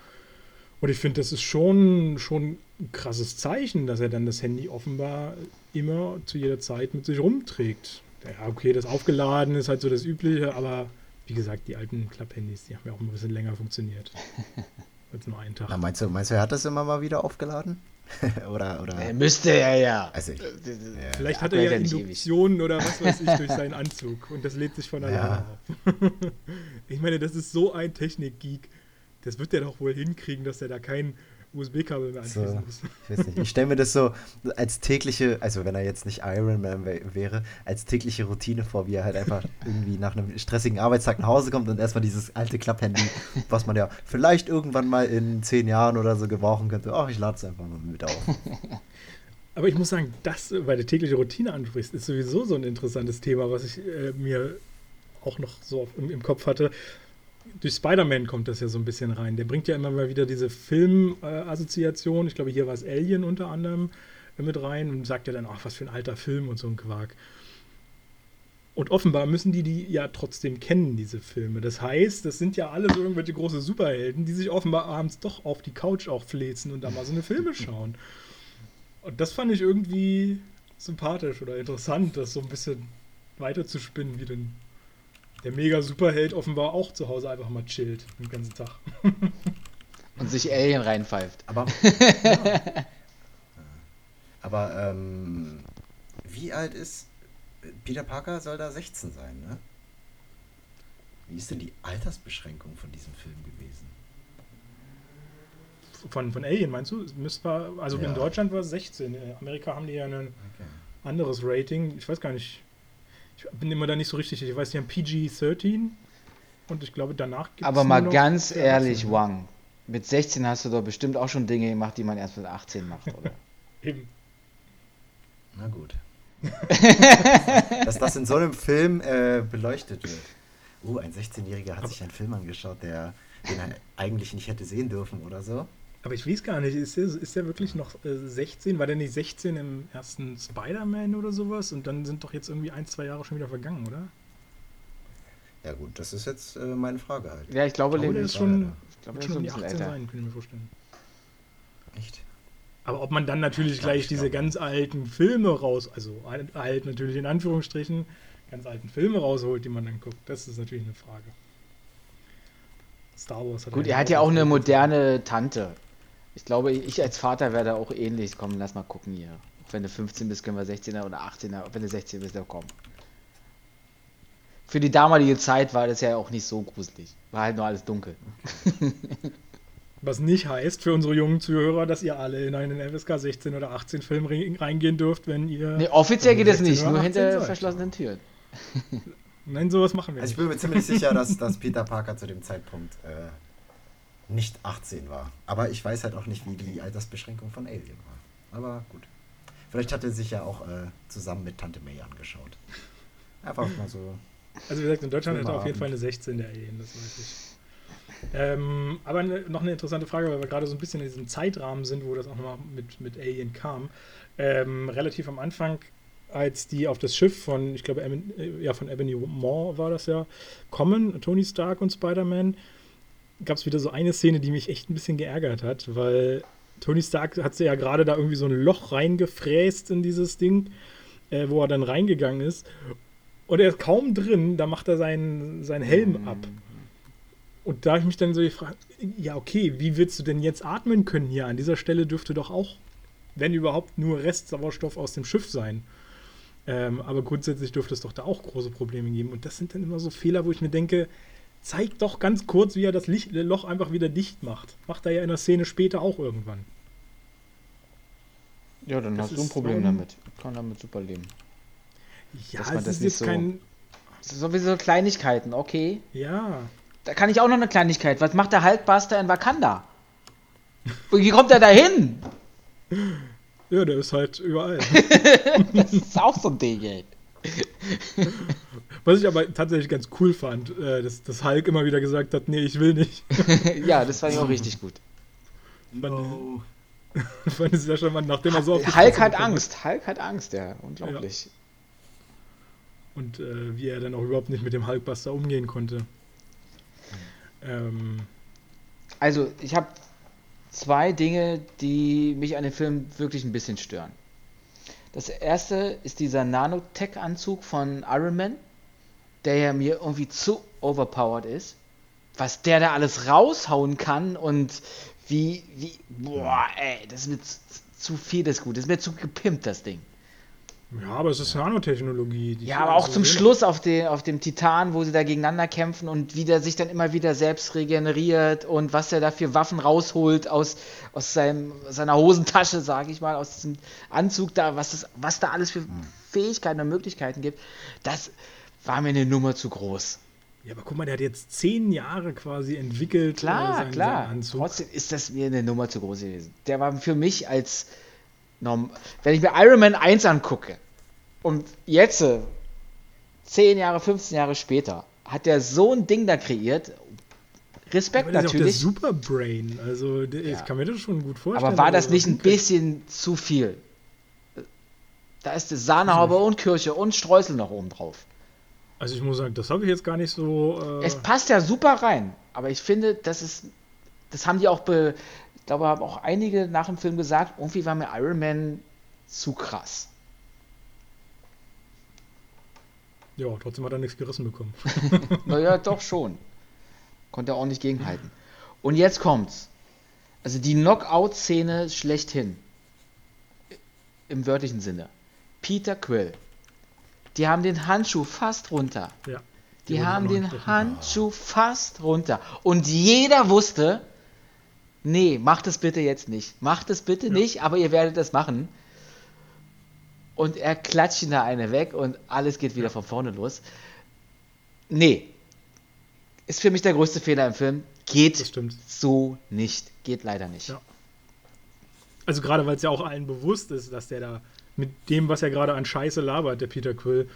Und ich finde, das ist schon, schon ein krasses Zeichen, dass er dann das Handy offenbar immer zu jeder Zeit mit sich rumträgt. Ja, okay, das aufgeladen ist halt so das Übliche, aber wie gesagt, die alten Klapphandys, die haben ja auch ein bisschen länger funktioniert. Als nur einen Tag. Na, meinst, du, meinst du, er hat das immer mal wieder aufgeladen? oder, oder? Äh, müsste er ja. Also ich, Vielleicht Ja, hat er ja. Induktionen oder was weiß ich durch seinen Anzug und das lädt sich von alleine Ja. auf. ich meine, das ist so ein Technikgeek. Das wird der doch wohl hinkriegen, dass er da kein USB-Kabel mehr So. anschließen muss. Ich weiß nicht. Ich stelle mir das so als tägliche, also wenn er jetzt nicht Iron Man wä- wäre, als tägliche Routine vor, wie er halt einfach irgendwie nach einem stressigen Arbeitstag nach Hause kommt und erstmal dieses alte Klapphandy, was man ja vielleicht irgendwann mal in zehn Jahren oder so gebrauchen könnte. Ach, ich lade es einfach mal mit auf. Aber ich muss sagen, das, weil du tägliche Routine ansprichst, ist sowieso so ein interessantes Thema, was ich äh, mir auch noch so im, im Kopf hatte. Durch Spider-Man kommt das ja so ein bisschen rein. Der bringt ja immer mal wieder diese Film-Assoziation. ich glaube, hier war es Alien unter anderem äh, mit rein und sagt ja dann, ach, was für ein alter Film und so ein Quark. Und offenbar müssen die die ja trotzdem kennen, diese Filme. Das heißt, das sind ja alle so irgendwelche große Superhelden, die sich offenbar abends doch auf die Couch auch fläzen und da mal so eine Filme schauen. Und das fand ich irgendwie sympathisch oder interessant, das so ein bisschen weiter zu spinnen, wie denn der Mega-Superheld offenbar auch zu Hause einfach mal chillt den ganzen Tag. Und sich Alien reinpfeift. Aber, ja. aber ähm, wie alt ist Peter Parker? Soll da 16 sein, ne? Wie ist denn die Altersbeschränkung von diesem Film gewesen? Von, von Alien meinst du? Müsste, also Ja. in Deutschland war es 16. In Amerika haben die ja ein Okay. anderes Rating. Ich weiß gar nicht. Ich bin immer da nicht so richtig. Ich weiß, die haben PG-13 und ich glaube, danach gibt Aber mal ganz ehrlich, Wang, mit 16 hast du doch bestimmt auch schon Dinge gemacht, die man erst mit 18 macht, oder? Eben. Na gut. Dass das in so einem Film äh, beleuchtet wird. Uh, ein 16-Jähriger hat sich einen Film angeschaut, der, den er eigentlich nicht hätte sehen dürfen oder so. Aber ich weiß gar nicht, ist der, ist der wirklich noch äh, 16? War der nicht 16 im ersten Spider-Man oder sowas? Und dann sind doch jetzt irgendwie ein, zwei Jahre schon wieder vergangen, oder? Ja gut, das ist jetzt äh, meine Frage halt. Ja, ich glaube, Ich glaube, der ist schon, ich glaube, schon ist um die bisschen 18 älter. sein, könnte ich mir vorstellen. Echt? Aber ob man dann natürlich Ich glaub, gleich ich diese ganz alten Filme raus, also alt natürlich in Anführungsstrichen, ganz alten Filme rausholt, die man dann guckt, das ist natürlich eine Frage. Star Wars hat Gut, er hat ja auch eine moderne Tante. Ich glaube, ich als Vater wäre da auch ähnlich. Komm, lass mal gucken hier. Auch wenn du 15 bist, können wir 16er oder 18er. Wenn du 16 bist, dann komm. Für die damalige Zeit war das ja auch nicht so gruselig. War halt nur alles dunkel. Was nicht heißt für unsere jungen Zuhörer, dass ihr alle in einen FSK 16 oder 18 Film re- reingehen dürft, wenn ihr. Nee, offiziell geht es 16 nicht, nur 18 hinter seid. verschlossenen Türen. Nein, sowas machen wir Also ich nicht. bin mir ziemlich sicher, dass, dass Peter Parker zu dem Zeitpunkt äh, nicht 18 war. Aber ich weiß halt auch nicht, wie die Altersbeschränkung von Alien war. Aber gut. Vielleicht hat er sich ja auch äh, zusammen mit Tante May angeschaut. Einfach mal so. Also wie gesagt, in Deutschland hat er auf jeden. Fall eine 16 der Alien, das weiß ich. Ähm, aber ne, noch eine interessante Frage, weil wir gerade so ein bisschen in diesem Zeitrahmen sind, wo das auch nochmal mit, mit Alien kam. Ähm, relativ am Anfang, als die auf das Schiff von, ich glaube, Eben, äh, ja, von Ebony Maw war das ja, kommen, Tony Stark und Spider-Man, gab es wieder so eine Szene, die mich echt ein bisschen geärgert hat, weil Tony Stark hat sie ja gerade da irgendwie so ein Loch reingefräst in dieses Ding, äh, wo er dann reingegangen ist. Und er ist kaum drin, da macht er seinen, seinen Helm ab. Und da habe ich mich dann so gefragt, ja, okay, wie willst du denn jetzt atmen können hier? An dieser Stelle dürfte doch auch, wenn überhaupt, nur Restsauerstoff aus dem Schiff sein. Ähm, aber grundsätzlich dürfte es doch da auch große Probleme geben. Und das sind dann immer so Fehler, wo ich mir denke, zeig doch ganz kurz, wie er das Licht, Loch einfach wieder dicht macht. Macht er ja in der Szene später auch irgendwann. Ja, dann Das hast du ein Problem so- damit. Ich kann damit super leben. Ja, Dass man das ist nicht jetzt so- kein. Das sind sowieso Kleinigkeiten, okay. Ja, Da kann ich auch noch eine Kleinigkeit. Was macht der Hulkbuster in Wakanda? Wie kommt er da hin? ja, der ist halt überall. Das ist auch so ein Ding, ey. Was ich aber tatsächlich ganz cool fand, äh, dass, dass Hulk immer wieder gesagt hat, nee, ich will nicht. ja, das fand ich auch richtig gut. No. fand ich sehr charmant, nachdem er so auf Hulk hat Angst. Hulk hat Angst, ja. Unglaublich. Und äh, wie er dann auch überhaupt nicht mit dem Hulkbuster umgehen konnte. Ähm, Also, ich habe zwei Dinge, die mich an dem Film wirklich ein bisschen stören. Das erste ist dieser Nanotech-Anzug von Iron Man, der ja mir irgendwie zu overpowered ist. Was der da alles raushauen kann und wie, wie, boah, ey, das ist mir zu, zu viel das Gut. Das ist mir zu gepimpt, das Ding. Ja, aber es ist Nanotechnologie. die Ja, aber auch so zum sehen. Schluss auf, den, auf dem Titan, wo sie da gegeneinander kämpfen und wie der sich dann immer wieder selbst regeneriert und was er da für Waffen rausholt aus, aus seinem, seiner Hosentasche, sage ich mal, aus diesem Anzug da, was, das, was da alles für Fähigkeiten und Möglichkeiten gibt, das war mir eine Nummer zu groß. Ja, aber guck mal, der hat jetzt zehn Jahre quasi entwickelt. äh, Klar, seinen, klar. Seinen Anzug. Trotzdem ist das mir eine Nummer zu groß gewesen. Der war für mich als, wenn ich mir Iron Man 1 angucke und jetzt, äh, 10 Jahre, 15 Jahre später, hat der so ein Ding da kreiert. Respekt Aber der ist ja auch der natürlich. Superbrain. Also, der, Ja. ich kann mir das schon gut vorstellen. Aber war das nicht ein bisschen zu viel? Da ist Sahnehaube und Kirche und Streusel noch oben drauf. Also, ich muss sagen, das habe ich jetzt gar nicht so. Äh, Es passt ja super rein, aber ich finde, das ist, das haben die auch, be, glaube, haben auch einige nach dem Film gesagt, irgendwie war mir Iron Man zu krass. ja, trotzdem hat er nichts gerissen bekommen. Naja, doch schon. Konnte er auch nicht gegenhalten. Und jetzt kommt's. Also die Knockout-Szene schlechthin. Im wörtlichen Sinne. Peter Quill. Die haben den Handschuh fast runter. ja. Die ich haben den. Handschuh fast runter. Und jeder wusste, nee, macht es bitte jetzt nicht. Macht es bitte nicht, aber ihr werdet es machen. Und er klatscht ihn da eine weg und alles geht wieder von vorne los. Nee. Ist für mich der größte Fehler im Film. Geht so nicht. Geht leider nicht. Ja. Also gerade weil es ja auch allen bewusst ist, dass der da mit dem, was er gerade an Scheiße labert, der Peter Quill,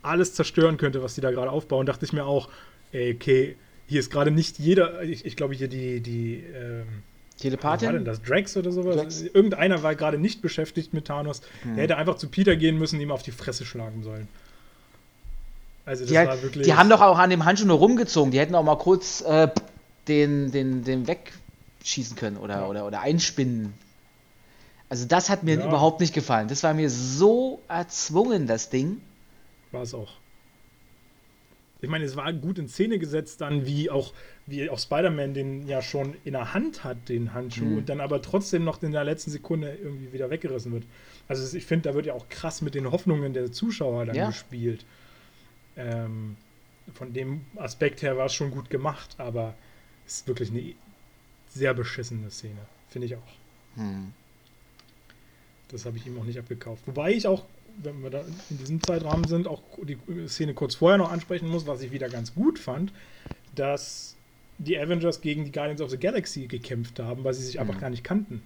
alles zerstören könnte, was die da gerade aufbauen, dachte ich mir auch, ey, okay, hier ist gerade nicht jeder, ich, ich glaube hier die, die, ähm, wer war denn Telepathin? das, Drax oder sowas? Drax. Irgendeiner war gerade nicht beschäftigt mit Thanos. Hm. Der hätte einfach zu Peter gehen müssen, ihm auf die Fresse schlagen sollen. Also das Die, war wirklich. die haben doch auch an dem Handschuh nur rumgezogen. Die hätten auch mal kurz äh, den, den, den wegschießen können oder, Ja. oder, oder einspinnen. Also das hat mir Ja. überhaupt nicht gefallen. Das war mir so erzwungen, das Ding. War es auch. Ich meine, es war gut in Szene gesetzt dann, wie auch, wie auch Spider-Man den ja schon in der Hand hat, den Handschuh, Mhm. und dann aber trotzdem noch in der letzten Sekunde irgendwie wieder weggerissen wird. Also ich finde, da wird ja auch krass mit den Hoffnungen der Zuschauer dann Ja. gespielt. Ähm, von dem Aspekt her war es schon gut gemacht, aber es ist wirklich eine sehr beschissene Szene, finde ich auch. Hm. Das habe ich ihm auch nicht abgekauft. Wobei ich auch, wenn wir da in diesem Zeitrahmen sind, auch die Szene kurz vorher noch ansprechen muss, was ich wieder ganz gut fand, dass die Avengers gegen die Guardians of the Galaxy gekämpft haben, weil sie sich einfach Mhm. gar nicht kannten.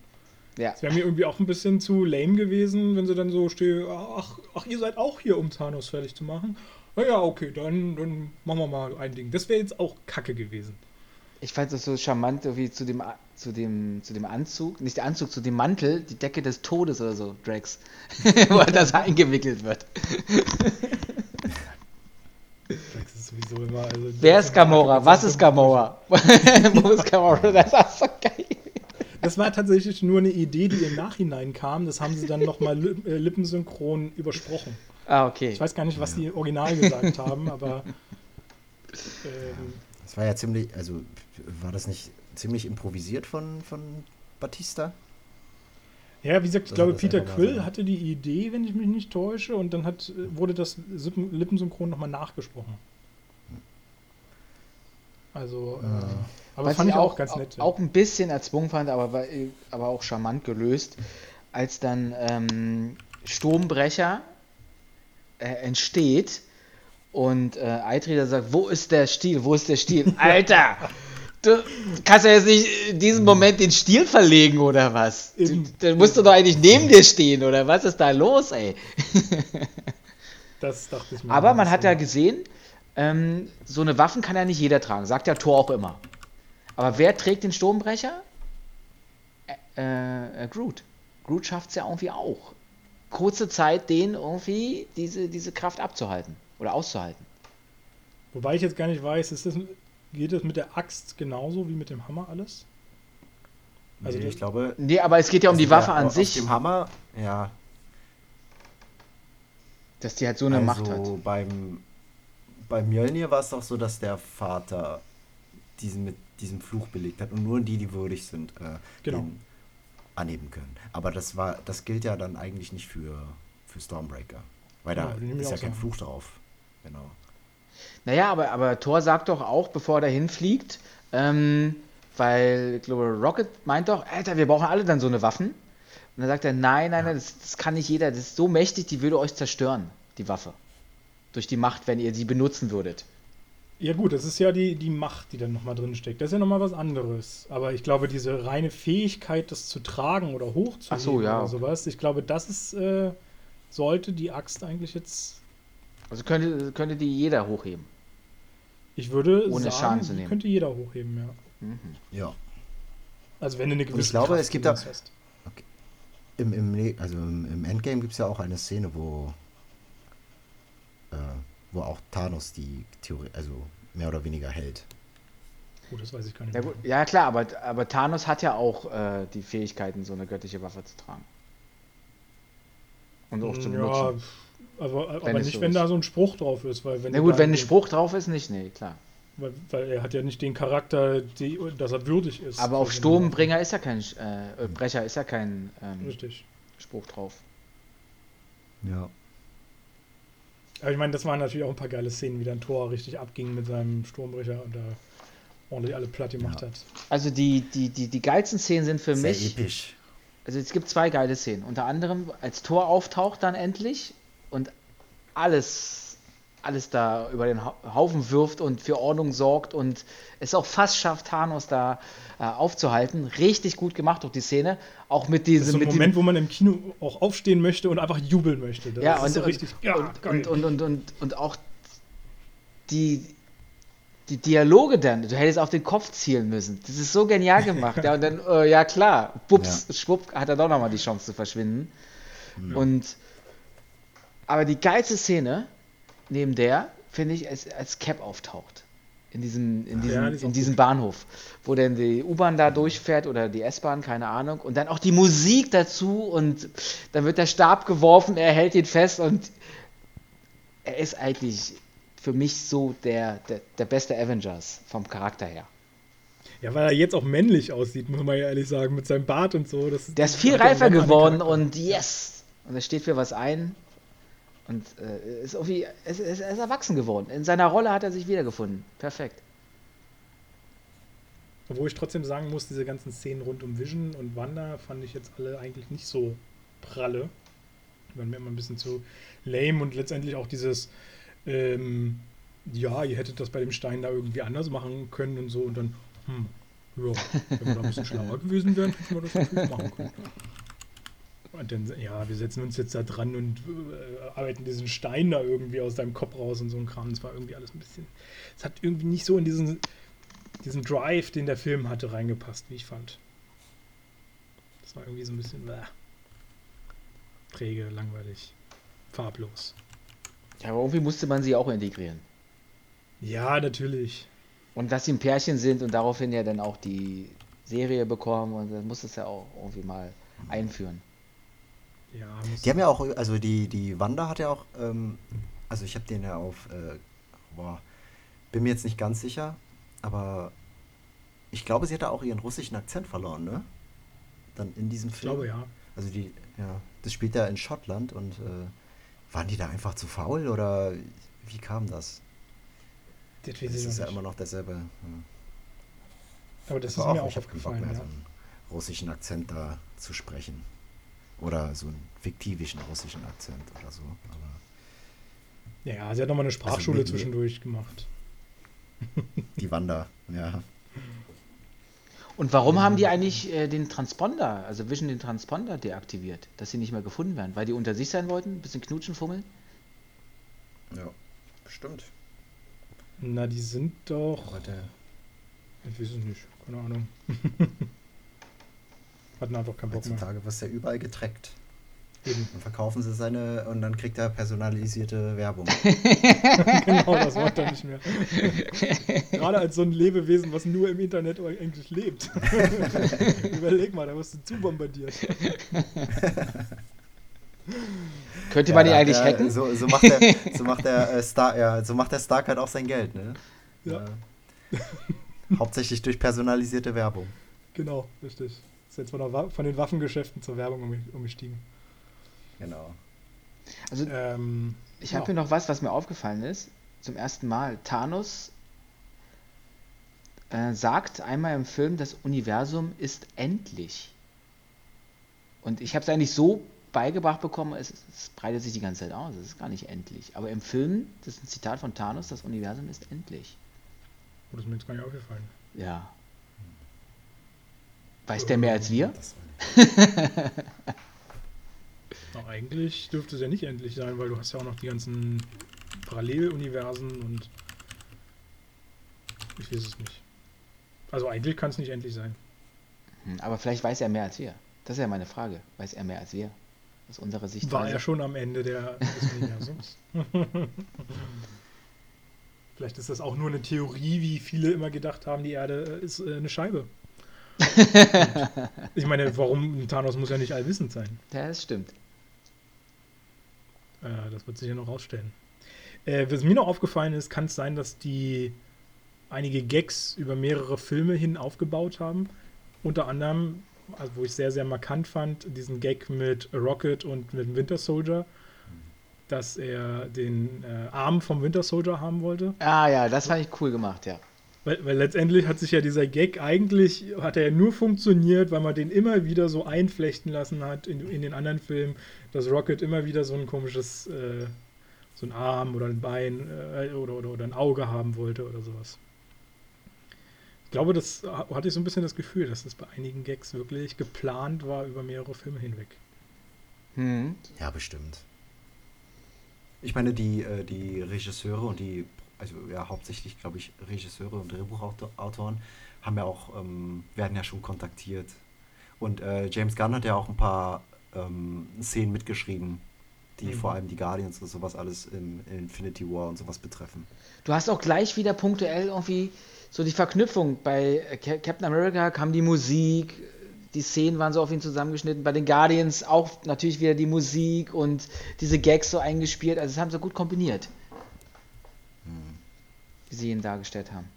Ja. Es wäre mir irgendwie auch ein bisschen zu lame gewesen, wenn sie dann so stehen, ach, ach, ihr seid auch hier, um Thanos fertig zu machen. Na ja, okay, dann, dann machen wir mal ein Ding. Das wäre jetzt auch kacke gewesen. Ich fand es so charmant, irgendwie zu dem, zu, dem, zu dem Anzug, nicht der Anzug, zu dem Mantel, die Decke des Todes oder so, Drax, wo er das eingewickelt wird. Das ist sowieso immer. Also, Wer ist Gamora? Was ist Gamora? Wo ist Gamora? Das war so geil. Das war tatsächlich nur eine Idee, die im Nachhinein kam. Das haben sie dann nochmal li äh, lippensynchron übersprochen. Ah, okay. Ich weiß gar nicht, was die original gesagt haben, aber ähm, Das war ja ziemlich, also war das nicht ziemlich improvisiert von, von Batista? ja, wie gesagt, ich glaube, Peter Quill hatte die Idee, wenn ich mich nicht täusche, und dann hat, wurde das lippensynchron nochmal nachgesprochen. Also, äh, aber Was fand ich auch, ganz nett. ja. Auch ein bisschen erzwungen fand, aber, aber auch charmant gelöst, als dann ähm, Sturmbrecher äh, entsteht und äh, Eitrieder sagt, wo ist der Stiel, wo ist der Stiel? Alter, du kannst ja jetzt nicht in diesem Moment den Stiel verlegen oder was? Du, musst du doch eigentlich neben dir stehen oder was ist da los, ey? Das dachte ich mir. Aber man hat ja gesehen, ähm, so eine Waffen kann ja nicht jeder tragen, sagt ja Thor auch immer. Aber wer trägt den Sturmbrecher? Äh, äh, Groot. Groot schafft es ja irgendwie auch. Kurze Zeit, den irgendwie diese, diese Kraft abzuhalten oder auszuhalten. Wobei ich jetzt gar nicht weiß, ist das, geht das mit der Axt genauso wie mit dem Hammer alles? Also nee, ich glaube. Nee, aber es geht ja um die Waffe an sich, dem Hammer, ja. dass die halt so eine also Macht hat. beim, beim Mjölnir war es doch so, dass der Vater diesen mit diesem Fluch belegt hat und nur die, die würdig sind, äh, Genau. den anheben können. Aber das war, das gilt ja dann eigentlich nicht für, für Stormbreaker. Weil da Ja, ich ist ja kein. Fluch drauf. Genau. Naja, aber, aber Thor sagt doch auch, bevor er hinfliegt, ähm, weil ich glaube, Rocket meint doch, Alter, wir brauchen alle dann so eine Waffen. Und dann sagt er, nein, nein, nein, das, das kann nicht jeder, das ist so mächtig, die würde euch zerstören, die Waffe. Durch die Macht, wenn ihr sie benutzen würdet. Ja gut, das ist ja die, die Macht, die dann nochmal drin steckt. Das ist ja nochmal was anderes. Aber ich glaube, diese reine Fähigkeit, das zu tragen oder hochzuheben so, ja. oder sowas, ich glaube, das ist, äh, sollte die Axt eigentlich jetzt, Also könnte, könnte die jeder hochheben. Ich würde Ohne sagen, Schaden zu die nehmen. könnte jeder hochheben, ja. Ja. Also wenn du eine gewisse glaube, Kraft es gibt da- hast. Im, im, also im, im Endgame gibt es ja auch eine Szene, wo, äh, wo auch Thanos die Theorie, also mehr oder weniger hält. Oh, das weiß ich gar nicht. Ja, ja klar, aber, aber Thanos hat ja auch äh, die Fähigkeiten, so eine göttliche Waffe zu tragen. Und auch zu ja, benutzen. Aber, aber nicht, so wenn ist. da so ein Spruch drauf ist, weil wenn Na gut, wenn ein Spruch drauf ist, nicht, nee, klar. Weil, weil er hat ja nicht den Charakter, die, dass er würdig ist. Aber auf für so eine Sturmbringer ist ja kein äh, äh, Brecher ist ja kein ähm, Richtig. Spruch drauf. Ja. Aber ich meine, das waren natürlich auch ein paar geile Szenen, wie dann Thor richtig abging mit seinem Sturmbrecher und da ordentlich alle platt gemacht Ja. hat. Also die, die, die, die geilsten Szenen sind für Sehr mich. episch. Also es gibt zwei geile Szenen. Unter anderem, als Thor auftaucht dann endlich und alles, alles da über den Hau- Haufen wirft und für Ordnung sorgt und es auch fast schafft, Thanos da äh, aufzuhalten. Richtig gut gemacht, auch die Szene. Auch mit Das ist diesem. so ein mit diesem- Moment, wo man im Kino auch aufstehen möchte und einfach jubeln möchte. Das Ja, ist und, so und, richtig. ja, und, geil. und, und, und, und, und auch die, die Dialoge dann, du hättest auf den Kopf zielen müssen. Das ist so genial gemacht. ja, und dann, äh, ja klar, bups, schwupp, hat er doch nochmal die Chance zu verschwinden. Und, aber die geilste Szene, neben der, finde ich, als, als Cap auftaucht. In diesem, in Ja, diesem, die ist in diesem. Bahnhof, wo dann die U-Bahn da durchfährt oder die S-Bahn, keine Ahnung. Und dann auch die Musik dazu und dann wird der Stab geworfen, er hält ihn fest und er ist eigentlich für mich so der, der, der beste Avengers vom Charakter her. ja, weil er jetzt auch männlich aussieht, muss man ja ehrlich sagen, mit seinem Bart und so. Das, Der ist viel ja reifer geworden und yes! Und er steht für was ein. Und äh, ist irgendwie, er ist, er ist er erwachsen geworden. In seiner Rolle hat er sich wiedergefunden. Perfekt. Obwohl ich trotzdem sagen muss, diese ganzen Szenen rund um Vision und Wanda fand ich jetzt alle eigentlich nicht so pralle. Waren mir immer ein bisschen zu lame und letztendlich auch dieses, ähm, ja, ihr hättet das bei dem Stein da irgendwie anders machen können und so und dann, hm, ja, wenn wir da ein bisschen schlauer gewesen wären, hätten wir das natürlich machen können. Und dann, ja, wir setzen uns jetzt da dran und äh, arbeiten diesen Stein da irgendwie aus deinem Kopf raus und so ein Kram. Das war irgendwie alles ein bisschen. Es hat irgendwie nicht so in diesen, diesen Drive, den der Film hatte, reingepasst, wie ich fand. Das war irgendwie so ein bisschen bäh. träge, langweilig, farblos. Ja, aber irgendwie musste man sie auch integrieren. Ja, natürlich. Und dass sie ein Pärchen sind und daraufhin ja dann auch die Serie bekommen und dann muss es ja auch irgendwie mal einführen. Ja, Die haben ja auch, also die, die Wanda hat ja auch, ähm, also ich habe den ja auf, äh, boah, bin mir jetzt nicht ganz sicher, aber ich glaube, sie hat da auch ihren russischen Akzent verloren, ne? Dann in diesem ich Film. glaube ja. Also die, ja, das spielt ja in Schottland und äh, waren die da einfach zu faul oder wie kam das? Das Das ich ist ja noch immer nicht. noch derselbe. Ja. Aber das ist Aber mir auch ich habe keinen Bock aufgefallen. mehr, Ja. so einen russischen Akzent da zu sprechen. Oder so einen fiktivischen russischen Akzent oder so. Aber ja, sie hat nochmal eine Sprachschule mit- zwischendurch gemacht. die Wanda, ja. Und warum haben die eigentlich äh, den Transponder, also Vision den Transponder deaktiviert, dass sie nicht mehr gefunden werden? Weil die unter sich sein wollten, ein bisschen knutschen, fummeln? Ja, bestimmt. Na, die sind doch. Der, Ich weiß es nicht. Keine Ahnung. Hatten einfach keinen Bock mehr. heutzutage wird ja überall getrackt. Eben. Dann verkaufen sie seine und dann kriegt er personalisierte Werbung. genau, das Wort dann nicht mehr. Gerade als so ein Lebewesen, was nur im Internet eigentlich lebt. Überleg mal, da wirst du zu bombardiert. Könnte man die eigentlich er- hacken? So, so macht der, so macht der äh, Star, ja, so macht der Stark halt auch sein Geld, ne? Ja. Äh, hauptsächlich durch personalisierte Werbung. Genau, richtig. Ist jetzt von, von den Waffengeschäften zur Werbung umge- umgestiegen. Genau. Also Ähm, ich habe ja. hier noch was, was mir aufgefallen ist. Zum ersten Mal. Thanos äh, sagt einmal im Film, das Universum ist endlich. Und ich habe es eigentlich so beigebracht bekommen, es, es breitet sich die ganze Zeit aus, es ist gar nicht endlich. Aber im Film, das ist ein Zitat von Thanos, das Universum ist endlich. Oh, das ist mir jetzt gar nicht aufgefallen. Ja. Weiß der mehr als wir? Na, eigentlich dürfte es ja nicht endlich sein, weil du hast ja auch noch die ganzen Paralleluniversen und ich weiß es nicht. Also eigentlich kann es nicht endlich sein. Hm, Aber vielleicht weiß er mehr als wir. Das ist ja meine Frage. Weiß er mehr als wir? Aus unserer Sicht. War er schon am Ende der, des Universums. Vielleicht ist das auch nur eine Theorie, wie viele immer gedacht haben, die Erde ist äh, eine Scheibe. Ich meine, warum Thanos muss ja nicht allwissend sein. Ja, das stimmt. Äh, das wird sich ja noch rausstellen. Äh, was mir noch aufgefallen ist, kann es sein, dass die einige Gags über mehrere Filme hin aufgebaut haben. Unter anderem, also wo ich sehr, sehr markant fand, diesen Gag mit Rocket und mit Winter Soldier, dass er den äh, Arm vom Winter Soldier haben wollte. Ah ja, das fand ich cool gemacht, ja. Weil, weil letztendlich hat sich ja dieser Gag eigentlich, hat er ja nur funktioniert, weil man den immer wieder so einflechten lassen hat in, in den anderen Filmen, dass Rocket immer wieder so ein komisches, äh, so ein Arm oder ein Bein äh, oder, oder, oder ein Auge haben wollte oder sowas. Ich glaube, das ha- hatte ich so ein bisschen das Gefühl, dass das bei einigen Gags wirklich geplant war über mehrere Filme hinweg. Hm. ja, bestimmt. Ich meine, die, äh, die Regisseure und die, also ja, hauptsächlich, glaube ich, Regisseure und Drehbuchautoren haben ja auch, ähm, werden ja schon kontaktiert. Und äh, James Gunn hat ja auch ein paar ähm, Szenen mitgeschrieben, die Mhm. vor allem die Guardians und sowas alles im Infinity War und sowas betreffen. Du hast auch gleich wieder punktuell irgendwie so die Verknüpfung. Bei äh, Ca- Captain America kam die Musik, die Szenen waren so auf ihn zusammengeschnitten. Bei den Guardians auch natürlich wieder die Musik und diese Gags so eingespielt. Also, das haben sie gut kombiniert, wie sie ihn dargestellt haben.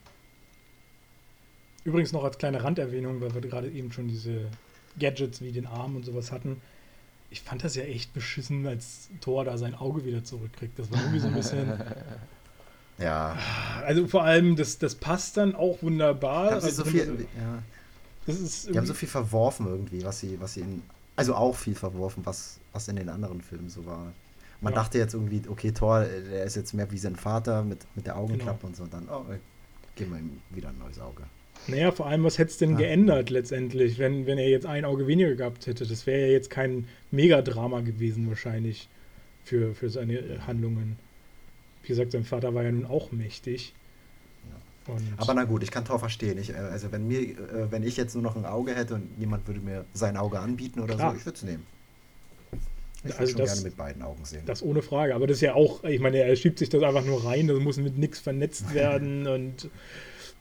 Übrigens noch als kleine Randerwähnung, weil wir gerade eben schon diese Gadgets wie den Arm und sowas hatten. Ich fand das ja echt beschissen, als Thor da sein Auge wieder zurückkriegt. Das war irgendwie so ein bisschen. Ja, Also vor allem, das, das passt dann auch wunderbar. Also so viel, ja, das ist die haben so viel verworfen irgendwie, was sie, was sie in, also auch viel verworfen, was, was in den anderen Filmen so war. Man Ja. dachte jetzt irgendwie, okay, Thor, äh, der ist jetzt mehr wie sein Vater mit, mit der Augenklappe Genau. und so, und dann, oh, äh, geben wir ihm wieder ein neues Auge. Naja, vor allem, was hätte es denn Ah. geändert letztendlich, wenn, wenn er jetzt ein Auge weniger gehabt hätte? Das wäre ja jetzt kein Megadrama gewesen, wahrscheinlich, für, für seine äh, Handlungen. Wie gesagt, sein Vater war ja nun auch mächtig. Und Aber na gut, ich kann Thor verstehen. Ich, äh, also wenn mir, wenn ich jetzt nur noch ein Auge hätte und jemand würde mir sein Auge anbieten oder Klar. so, ich würde es nehmen. Ich würde Also schon das- gerne mit beiden Augen sehen. Das ohne Frage. Aber das ist ja auch, ich meine, er schiebt sich das einfach nur rein, das muss mit nichts vernetzt werden und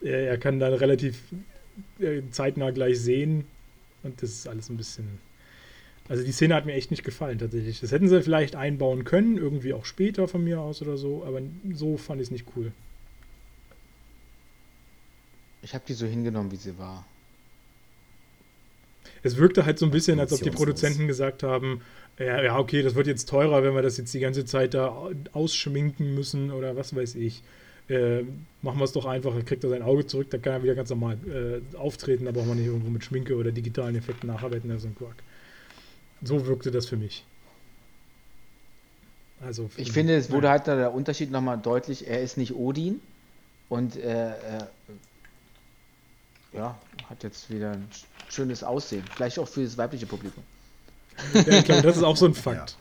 äh, er kann dann relativ äh, zeitnah gleich sehen. Und das ist alles ein bisschen. Also die Szene hat mir echt nicht gefallen tatsächlich. Das hätten sie vielleicht einbauen können, irgendwie auch später von mir aus oder so, aber so fand ich es nicht cool. Ich habe die so hingenommen, wie sie war. Es wirkte halt so ein bisschen, als ob die. Produzenten gesagt haben, ja, ja, okay, das wird jetzt teurer, wenn wir das jetzt die ganze Zeit da ausschminken müssen oder was weiß ich. Äh, machen wir es doch einfach, dann kriegt er sein Auge zurück, dann kann er wieder ganz normal äh, auftreten, da braucht man nicht irgendwo mit Schminke oder digitalen Effekten nacharbeiten, das ist ein Quark. So wirkte das für mich. Also Ich finde, es wurde halt da der Unterschied nochmal deutlich. Er ist nicht Odin und er, er ja, hat jetzt wieder schönes Aussehen. Vielleicht auch für das weibliche Publikum. Ja, ich glaube, das ist auch so ein Fakt.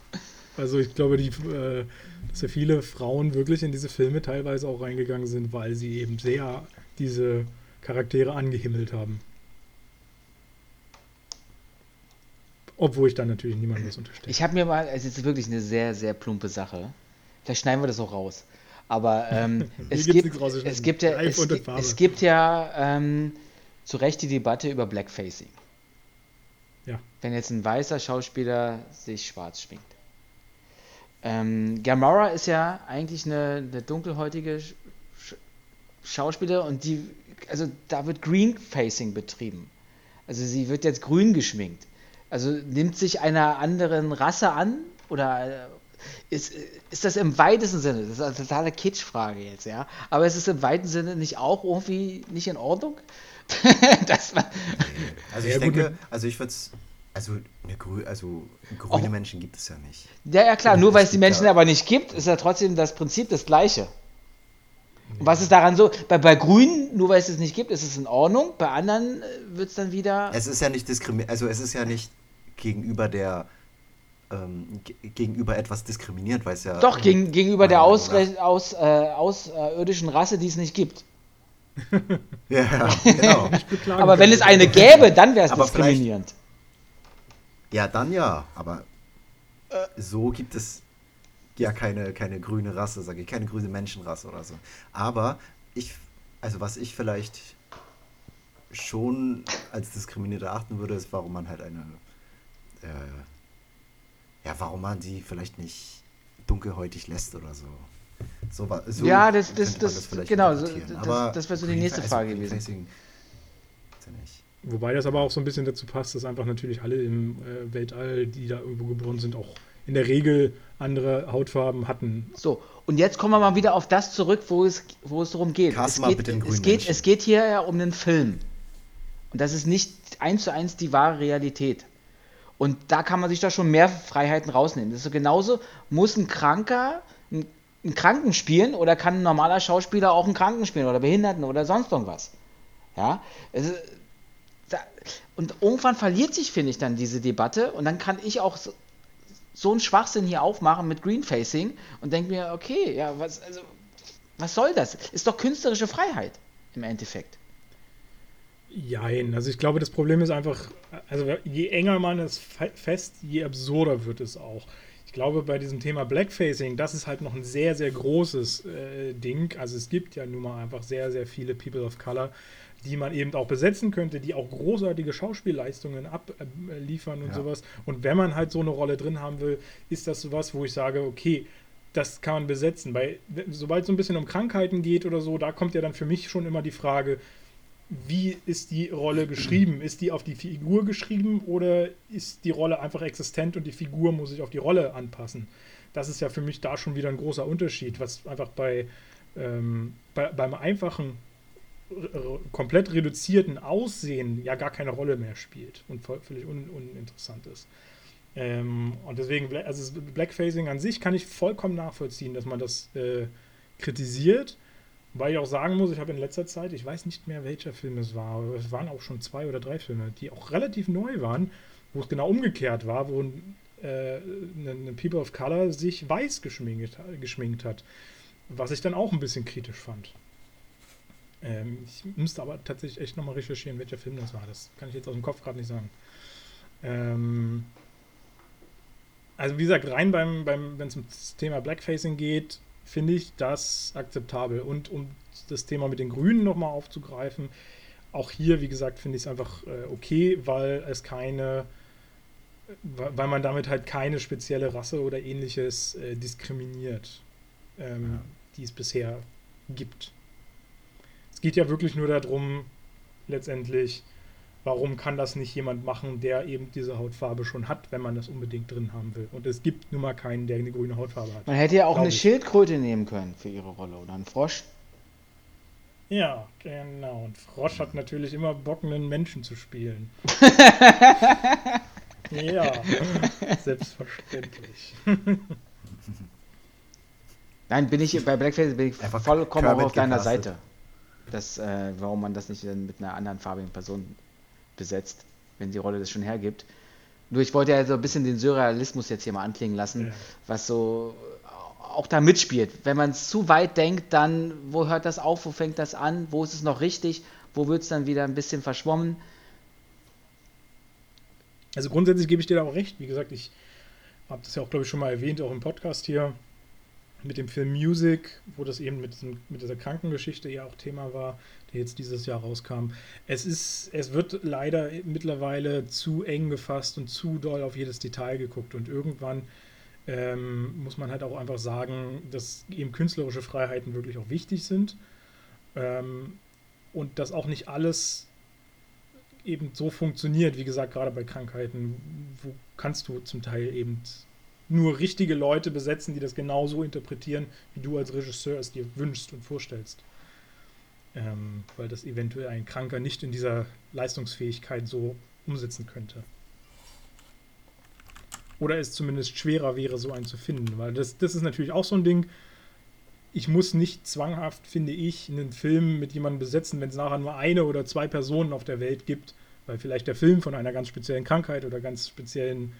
Also ich glaube, die, äh, dass ja viele Frauen wirklich in diese Filme teilweise auch reingegangen sind, weil sie eben sehr diese Charaktere angehimmelt haben. Obwohl ich dann natürlich niemandem was unterstelle. Ich habe mir mal, es ist wirklich eine sehr, sehr plumpe Sache. Vielleicht schneiden wir das auch raus. Aber ähm, es, gibt, es gibt ja, es, es gibt ja ähm, zu Recht die Debatte über Blackfacing. Ja. Wenn jetzt ein weißer Schauspieler sich schwarz schminkt. Ähm, Gamora ist ja eigentlich eine, eine dunkelhäutige Sch Schauspieler und die, also da wird Greenfacing betrieben. Also sie wird jetzt grün geschminkt. Also nimmt sich einer anderen Rasse an oder äh, ist, ist das im weitesten Sinne, das ist eine totale Kitschfrage jetzt, ja, aber ist es im weiten Sinne nicht auch irgendwie nicht in Ordnung? das war also ich ja, denke, gut. also ich würde es also, eine grü also grüne oh. Menschen gibt es ja nicht. Ja, ja klar, nur weil es die Menschen ja. aber nicht gibt, ist ja trotzdem das Prinzip das gleiche. Und was ist daran so? Bei, bei Grünen, nur weil es es nicht gibt, ist es in Ordnung. Bei anderen äh, wird es dann wieder. Es ist ja nicht diskriminiert, also es ist ja nicht gegenüber der ähm, gegenüber etwas diskriminiert, weil es ja. Doch, gegen, gegenüber der Ausre aus, äh, außerirdischen Rasse, die es nicht gibt. Ja, genau. aber wenn es eine gäbe, dann wäre es diskriminierend. Ja, dann ja, aber äh, so gibt es ja keine, keine grüne Rasse, sage ich, keine grüne Menschenrasse oder so. Aber ich, also was ich vielleicht schon als diskriminiert erachten würde, ist, warum man halt eine, äh, ja, warum man die vielleicht nicht dunkelhäutig lässt oder so. So, so ja, das, das, das, das genau, das, das wäre so die nächste Frage gewesen. Nicht. Wobei das aber auch so ein bisschen dazu passt, dass einfach natürlich alle im äh, Weltall, die da irgendwo geboren sind, auch in der Regel andere Hautfarben hatten. So, und jetzt kommen wir mal wieder auf das zurück, wo es, wo es darum geht. Es geht, es, geht es geht hier ja um einen Film. Und das ist nicht eins zu eins die wahre Realität. Und da kann man sich da schon mehr Freiheiten rausnehmen. Das ist so genauso, muss ein Kranker einen Kranken spielen oder kann ein normaler Schauspieler auch einen Kranken spielen oder Behinderten oder sonst irgendwas. Ja, es, da, und irgendwann verliert sich, finde ich, dann diese Debatte und dann kann ich auch so, so einen Schwachsinn hier aufmachen mit Greenfacing und denke mir, okay, ja, was, also, was soll das? Ist doch künstlerische Freiheit im Endeffekt. Jein, also ich glaube, das Problem ist einfach, also je enger man es fest, je absurder wird es auch. Ich glaube, bei diesem Thema Blackfacing, das ist halt noch ein sehr, sehr großes äh, Ding. Also es gibt ja nun mal einfach sehr, sehr viele People of Color, die man eben auch besetzen könnte, die auch großartige Schauspielleistungen abliefern und ja. sowas. Und wenn man halt so eine Rolle drin haben will, ist das sowas, wo ich sage, okay, das kann man besetzen. Weil, sobald es so ein bisschen um Krankheiten geht oder so, da kommt ja dann für mich schon immer die Frage, wie ist die Rolle geschrieben? Ist die auf die Figur geschrieben oder ist die Rolle einfach existent und die Figur muss sich auf die Rolle anpassen? Das ist ja für mich da schon wieder ein großer Unterschied, was einfach bei, ähm, bei beim einfachen komplett reduzierten Aussehen ja gar keine Rolle mehr spielt und völlig un uninteressant ist. Ähm, und deswegen, also Blackfacing an sich kann ich vollkommen nachvollziehen, dass man das äh, kritisiert. Weil ich auch sagen muss, ich habe in letzter Zeit, ich weiß nicht mehr, welcher Film es war, es waren auch schon zwei oder drei Filme, die auch relativ neu waren, wo es genau umgekehrt war, wo äh, eine, People of Color sich weiß geschminkt, geschminkt hat. Was ich dann auch ein bisschen kritisch fand. Ähm, ich müsste aber tatsächlich echt nochmal recherchieren, welcher Film das war. Das kann ich jetzt aus dem Kopf gerade nicht sagen. Ähm, also wie gesagt, rein beim, beim wenn es um das Thema Blackfacing geht, finde ich das akzeptabel. Und um das Thema mit den Grünen nochmal aufzugreifen, auch hier, wie gesagt, finde ich es einfach äh, okay, weil es keine, weil man damit halt keine spezielle Rasse oder ähnliches äh, diskriminiert, ähm, ja. die es bisher gibt geht ja wirklich nur darum, letztendlich, warum kann das nicht jemand machen, der eben diese Hautfarbe schon hat, wenn man das unbedingt drin haben will. Und es gibt nun mal keinen, der eine grüne Hautfarbe hat. Man hätte ja auch eine ich. Schildkröte nehmen können für ihre Rolle oder einen Frosch. Ja, genau. Und Frosch hat natürlich immer Bock, einen Menschen zu spielen. ja, selbstverständlich. Nein, bin ich bei Blackface bin ich vollkommen auch auf deiner Seite dass, äh, warum man das nicht mit einer anderen farbigen Person besetzt, wenn die Rolle das schon hergibt. Nur ich wollte ja so ein bisschen den Surrealismus jetzt hier mal anklingen lassen, ja. was so auch da mitspielt. Wenn man es zu weit denkt, dann wo hört das auf, wo fängt das an, wo ist es noch richtig, wo wird es dann wieder ein bisschen verschwommen. Also grundsätzlich gebe ich dir da auch recht. Wie gesagt, ich habe das ja auch, glaube ich, schon mal erwähnt, auch im Podcast hier mit dem Film Music, wo das eben mit, diesem, mit dieser Krankengeschichte ja auch Thema war, der jetzt dieses Jahr rauskam. Es ist, es wird leider mittlerweile zu eng gefasst und zu doll auf jedes Detail geguckt und irgendwann ähm, muss man halt auch einfach sagen, dass eben künstlerische Freiheiten wirklich auch wichtig sind ähm, und dass auch nicht alles eben so funktioniert, wie gesagt, gerade bei Krankheiten, wo kannst du zum Teil eben nur richtige Leute besetzen, die das genauso interpretieren, wie du als Regisseur es dir wünschst und vorstellst. Ähm, weil das eventuell ein Kranker nicht in dieser Leistungsfähigkeit so umsetzen könnte. Oder es zumindest schwerer wäre, so einen zu finden. Weil das, das ist natürlich auch so ein Ding. Ich muss nicht zwanghaft, finde ich, einen Film mit jemandem besetzen, wenn es nachher nur eine oder zwei Personen auf der Welt gibt, weil vielleicht der Film von einer ganz speziellen Krankheit oder ganz speziellen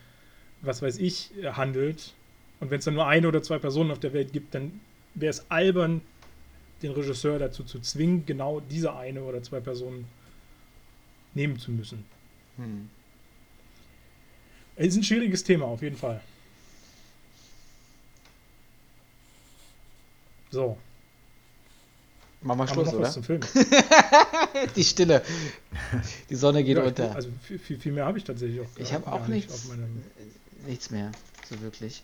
was weiß ich, handelt. Und wenn es dann nur eine oder zwei Personen auf der Welt gibt, dann wäre es albern, den Regisseur dazu zu zwingen, genau diese eine oder zwei Personen nehmen zu müssen. Hm. Es ist ein schwieriges Thema, auf jeden Fall. So. Machen wir Schluss, oder? Zum Film. die Stille. Die Sonne geht ja, unter. Also viel, viel mehr habe ich tatsächlich auch. Ich habe auch nichts. Nicht nichts mehr, so wirklich.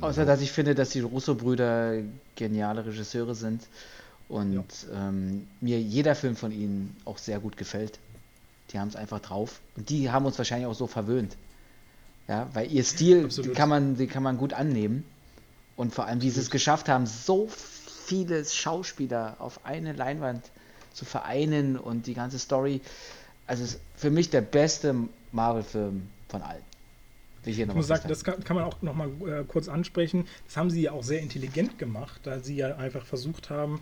Außer, dass ich finde, dass die Russo-Brüder geniale Regisseure sind und ja. ähm, mir jeder Film von ihnen auch sehr gut gefällt. Die haben es einfach drauf. Und die haben uns wahrscheinlich auch so verwöhnt. Ja, weil ihr Stil, den kann, man, den kann man gut annehmen. Und vor allem, wie sie es geschafft haben, so viele Schauspieler auf eine Leinwand zu vereinen und die ganze Story. Also für mich der beste Marvel-Film von allen. Ich muss sagen, das kann, kann, man auch noch mal äh, kurz ansprechen. Das haben sie ja auch sehr intelligent gemacht, da sie ja einfach versucht haben,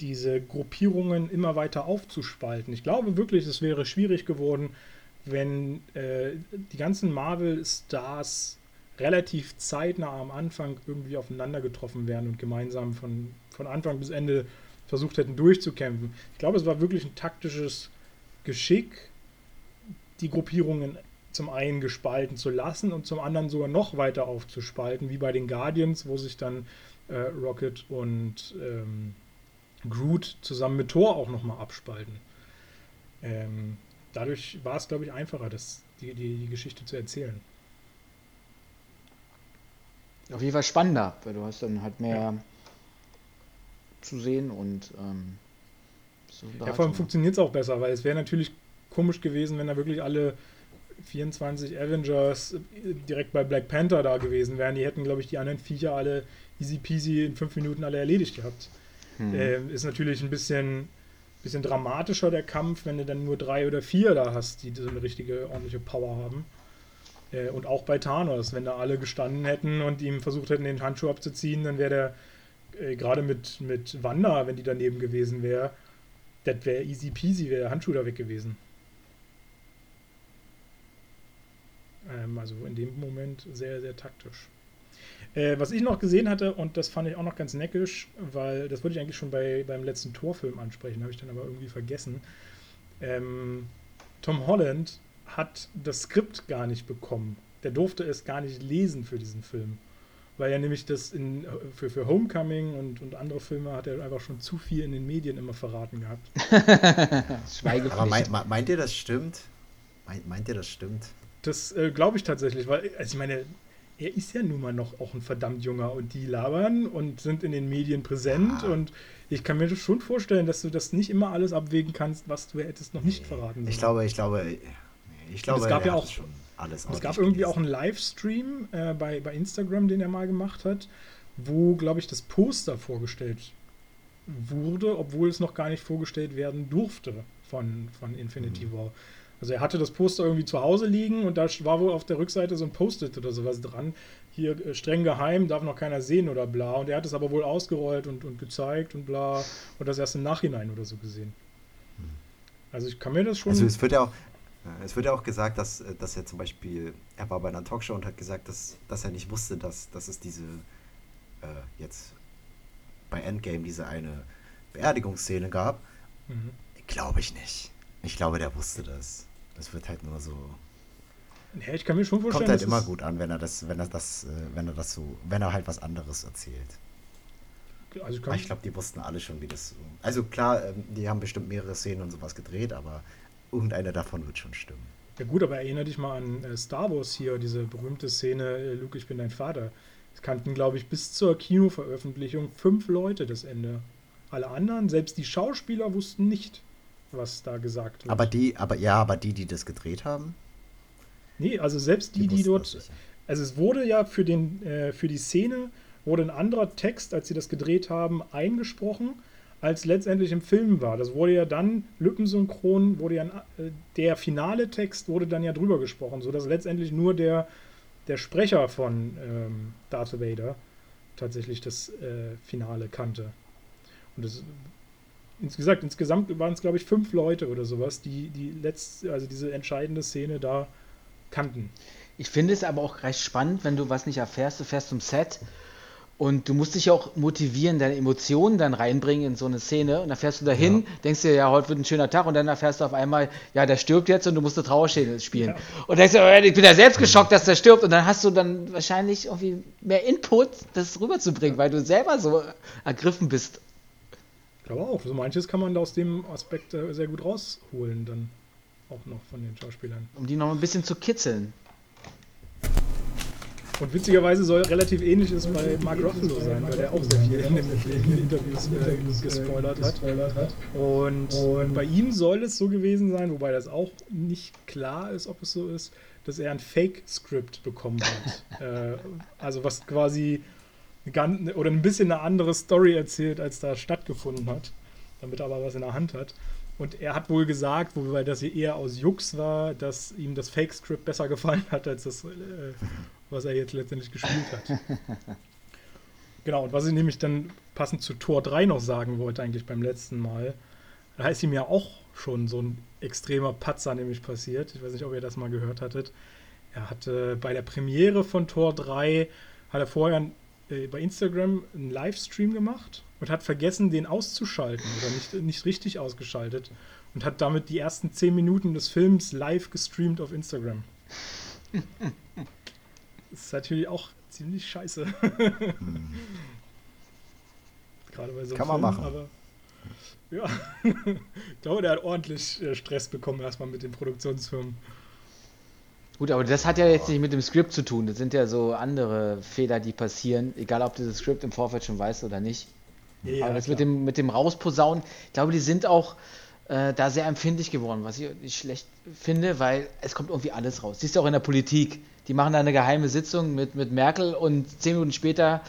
diese Gruppierungen immer weiter aufzuspalten. Ich glaube wirklich, es wäre schwierig geworden, wenn äh, die ganzen Marvel-Stars relativ zeitnah am Anfang irgendwie aufeinander getroffen wären und gemeinsam von, von Anfang bis Ende versucht hätten durchzukämpfen. Ich glaube, es war wirklich ein taktisches Geschick, die Gruppierungen zum einen gespalten zu lassen und zum anderen sogar noch weiter aufzuspalten, wie bei den Guardians, wo sich dann äh, Rocket und ähm, Groot zusammen mit Thor auch nochmal abspalten. Ähm, dadurch war es, glaube ich, einfacher, das, die, die, die Geschichte zu erzählen. Auf jeden Fall spannender, weil du hast dann halt mehr ja. zu sehen und ähm, so ja, vor allem funktioniert es auch besser, weil es wäre natürlich komisch gewesen, wenn da wirklich alle 24 Avengers direkt bei Black Panther da gewesen wären. Die hätten, glaube ich, die anderen Viecher alle easy peasy in fünf Minuten alle erledigt gehabt. Hm. Äh, ist natürlich ein bisschen, bisschen dramatischer der Kampf, wenn du dann nur drei oder vier da hast, die so eine richtige ordentliche Power haben. Äh, und auch bei Thanos, wenn da alle gestanden hätten und ihm versucht hätten, den Handschuh abzuziehen, dann wäre der äh, gerade mit, mit Wanda, wenn die daneben gewesen wäre, das wäre easy peasy, wäre der Handschuh da weg gewesen. Ähm, also in dem Moment sehr, sehr taktisch. Äh, was ich noch gesehen hatte, und das fand ich auch noch ganz neckisch, weil das wollte ich eigentlich schon bei, beim letzten Torfilm ansprechen, habe ich dann aber irgendwie vergessen. Ähm, Tom Holland hat das Skript gar nicht bekommen. Der durfte es gar nicht lesen für diesen Film. Weil er nämlich das in, für, für Homecoming und, und andere Filme hat er einfach schon zu viel in den Medien immer verraten gehabt. Aber meint, meint ihr, das stimmt? Meint, meint ihr, das stimmt? Das äh, glaube ich tatsächlich, weil, also ich meine, er ist ja nun mal noch auch ein verdammt junger und die labern und sind in den Medien präsent ah. und ich kann mir schon vorstellen, dass du das nicht immer alles abwägen kannst, was du hättest noch nicht verraten sollen. Ich glaube, ich glaube, ich glaube, es gab ja auch schon alles Es gab irgendwie auch einen Livestream äh, bei, bei Instagram, den er mal gemacht hat, wo, glaube ich, das Poster vorgestellt wurde, obwohl es noch gar nicht vorgestellt werden durfte von, von Infinity mhm. War. Also er hatte das Poster irgendwie zu Hause liegen und da war wohl auf der Rückseite so ein Post-it oder sowas dran. Hier äh, streng geheim, darf noch keiner sehen oder bla. Und er hat es aber wohl ausgerollt und, und gezeigt und bla. Und das erst im Nachhinein oder so gesehen. Also ich kann mir das schon. Also es wird ja auch, Es wird ja auch gesagt, dass, äh, dass er zum Beispiel, er war bei einer Talkshow und hat gesagt, dass, dass er nicht wusste, dass, dass es diese, äh, jetzt bei Endgame diese eine Beerdigungsszene gab. Mhm. Glaube ich nicht. Ich glaube, der wusste das. Das wird halt nur so. Ja, ich kann mir schon vorstellen. Kommt halt immer gut an, wenn er das, wenn er das, äh, wenn er das so, wenn er halt was anderes erzählt. Also ich, ich glaube, die wussten alle schon, wie das. Also klar, ähm, die haben bestimmt mehrere Szenen und sowas gedreht, aber irgendeine davon wird schon stimmen. Ja gut, aber erinnere dich mal an äh, Star Wars hier, diese berühmte Szene, äh, Luke, ich bin dein Vater. Es kannten, glaube ich, bis zur Kinoveröffentlichung fünf Leute das Ende. Alle anderen, selbst die Schauspieler, wussten nicht, was da gesagt wird. Aber die, aber ja, aber die, die das gedreht haben? Nee, also selbst die, die, die dort. Also es wurde ja für, den, äh, für die Szene wurde ein anderer Text, als sie das gedreht haben, eingesprochen, als letztendlich im Film war. Das wurde ja dann lückensynchron, wurde ja äh, der finale Text wurde dann ja drüber gesprochen, sodass letztendlich nur der, der Sprecher von ähm, Darth Vader tatsächlich das äh, Finale kannte. Und das, insgesamt, insgesamt waren es, glaube ich, fünf Leute oder sowas, die, die letzte, also diese entscheidende Szene da kannten. Ich finde es aber auch recht spannend, wenn du was nicht erfährst, du fährst zum Set und du musst dich auch motivieren, deine Emotionen dann reinbringen in so eine Szene. Und dann fährst du dahin, ja. denkst dir, ja, heute wird ein schöner Tag. Und dann erfährst du auf einmal, ja, der stirbt jetzt und du musst eine Trauerszene spielen. Ja. Und denkst dir, ich bin ja selbst geschockt, dass der stirbt. Und dann hast du dann wahrscheinlich irgendwie mehr Input, das rüberzubringen, weil du selber so ergriffen bist. Glaube auch. So manches kann man da aus dem Aspekt äh, sehr gut rausholen, dann auch noch von den Schauspielern. Um die noch ein bisschen zu kitzeln. Und witzigerweise soll relativ ähnliches bei Mark Ruffalo sein, weil der auch sehr viel in den, in den Interviews äh, gespoilert hat. Und, und bei ihm soll es so gewesen sein, wobei das auch nicht klar ist, ob es so ist, dass er ein Fake-Script bekommen hat. äh, also was quasi ganz, oder ein bisschen eine andere Story erzählt, als da stattgefunden hat, damit er aber was in der Hand hat. Und er hat wohl gesagt, wobei das hier eher aus Jux war, dass ihm das Fake-Script besser gefallen hat als das, äh, was er jetzt letztendlich gespielt hat. genau, und was ich nämlich dann passend zu Tor 3 noch sagen wollte, eigentlich beim letzten Mal, da ist ihm ja auch schon so ein extremer Patzer nämlich passiert. Ich weiß nicht, ob ihr das mal gehört hattet. Er hatte bei der Premiere von Tor 3, hat er vorher äh, bei Instagram einen Livestream gemacht und hat vergessen, den auszuschalten oder nicht, nicht richtig ausgeschaltet und hat damit die ersten zehn Minuten des Films live gestreamt auf Instagram. das ist natürlich auch ziemlich scheiße. Hm. Gerade bei so einem Kann man Film, machen. Aber ja, ich glaube, der hat ordentlich äh, Stress bekommen erstmal mit den Produktionsfirmen. Gut, aber das hat ja jetzt nicht mit dem Skript zu tun. Das sind ja so andere Fehler, die passieren, egal ob du das Skript im Vorfeld schon weißt oder nicht. Ja, aber das mit dem, mit dem Rausposaunen, ich glaube, die sind auch äh, da sehr empfindlich geworden, was ich nicht schlecht finde, weil es kommt irgendwie alles raus. Siehst du auch in der Politik. Die machen da eine geheime Sitzung mit, mit Merkel und zehn Minuten später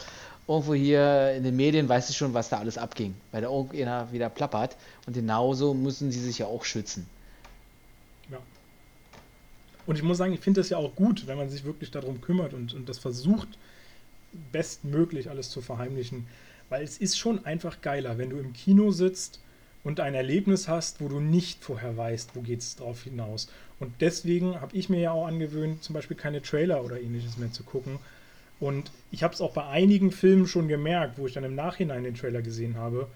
irgendwo hier in den Medien weißt du schon, was da alles abging, weil da irgendeiner wieder plappert. Und genauso müssen sie sich ja auch schützen. Und ich muss sagen, ich finde das ja auch gut, wenn man sich wirklich darum kümmert und, und das versucht, bestmöglich alles zu verheimlichen. Weil es ist schon einfach geiler, wenn du im Kino sitzt und ein Erlebnis hast, wo du nicht vorher weißt, wo geht es drauf hinaus. Und deswegen habe ich mir ja auch angewöhnt, zum Beispiel keine Trailer oder ähnliches mehr zu gucken. Und ich habe es auch bei einigen Filmen schon gemerkt, wo ich dann im Nachhinein den Trailer gesehen habe,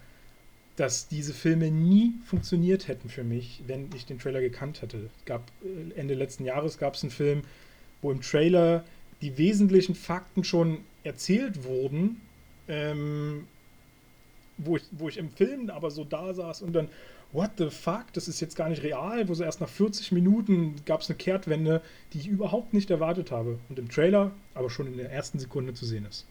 dass diese Filme nie funktioniert hätten für mich, wenn ich den Trailer gekannt hätte. Gab äh, Ende letzten Jahres gab es einen Film, wo im Trailer die wesentlichen Fakten schon erzählt wurden, ähm, wo, ich, wo ich im Film aber so da saß und dann, what the fuck, das ist jetzt gar nicht real, wo so erst nach 40 Minuten gab es eine Kehrtwende, die ich überhaupt nicht erwartet habe. Und im Trailer aber schon in der ersten Sekunde zu sehen ist.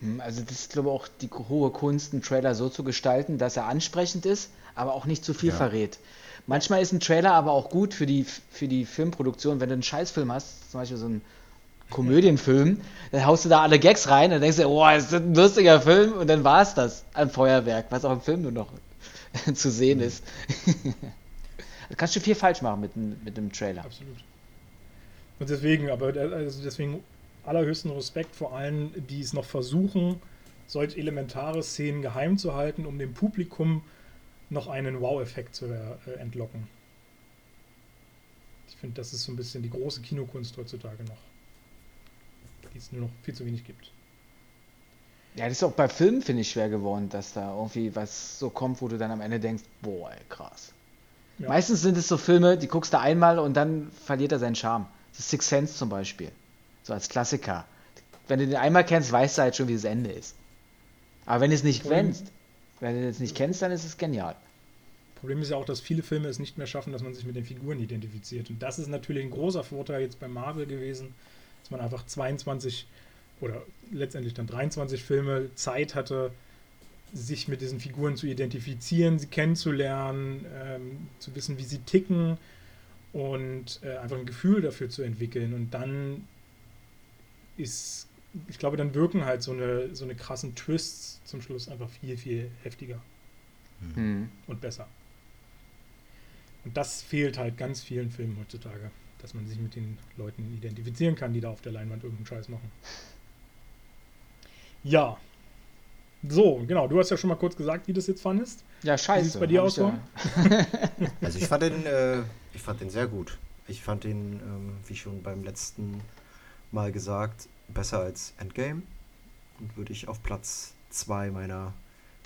Hm, also das ist, glaube ich, auch die hohe Kunst, einen Trailer so zu gestalten, dass er ansprechend ist, aber auch nicht zu viel ja. verrät. Manchmal ist ein Trailer aber auch gut für die, für die Filmproduktion, wenn du einen Scheißfilm hast, zum Beispiel so ein Komödienfilm, dann haust du da alle Gags rein und denkst dir, boah, ist das ein lustiger Film und dann war es das ein Feuerwerk, was auch im Film nur noch zu sehen ist. da kannst du viel falsch machen mit, mit dem Trailer. Absolut. Und deswegen, aber also deswegen allerhöchsten Respekt vor allen, die es noch versuchen, solch elementare Szenen geheim zu halten, um dem Publikum noch einen Wow-Effekt zu äh, entlocken. Ich finde, das ist so ein bisschen die große Kinokunst heutzutage noch. Die es nur noch viel zu wenig gibt. Ja, das ist auch bei Filmen, finde ich, schwer geworden, dass da irgendwie was so kommt, wo du dann am Ende denkst, boah, ey, krass. Ja. Meistens sind es so Filme, die guckst du einmal und dann verliert er seinen Charme. Das Six Sense zum Beispiel. So als Klassiker. Wenn du den einmal kennst, weißt du halt schon, wie das Ende ist. Aber wenn du es nicht Problem- kennst, wenn du es nicht kennst, dann ist es genial. Problem ist ja auch, dass viele Filme es nicht mehr schaffen, dass man sich mit den Figuren identifiziert. Und das ist natürlich ein großer Vorteil jetzt bei Marvel gewesen, dass man einfach 22 oder letztendlich dann 23 Filme Zeit hatte, sich mit diesen Figuren zu identifizieren, sie kennenzulernen, ähm, zu wissen, wie sie ticken und äh, einfach ein Gefühl dafür zu entwickeln. Und dann ist, ich glaube, dann wirken halt so eine, so eine krassen Twists zum Schluss einfach viel, viel heftiger Hm. und besser. Und das fehlt halt ganz vielen Filmen heutzutage, dass man sich mit den Leuten identifizieren kann, die da auf der Leinwand irgendeinen Scheiß machen. Ja. So, genau. Du hast ja schon mal kurz gesagt, wie du das jetzt fandest. Ja, scheiße. sieht's bei dir aus ja- Also ich fand den, äh, ich fand den sehr gut. Ich fand den, ähm, wie schon beim letzten Mal gesagt, besser als Endgame und würde ich auf Platz 2 meiner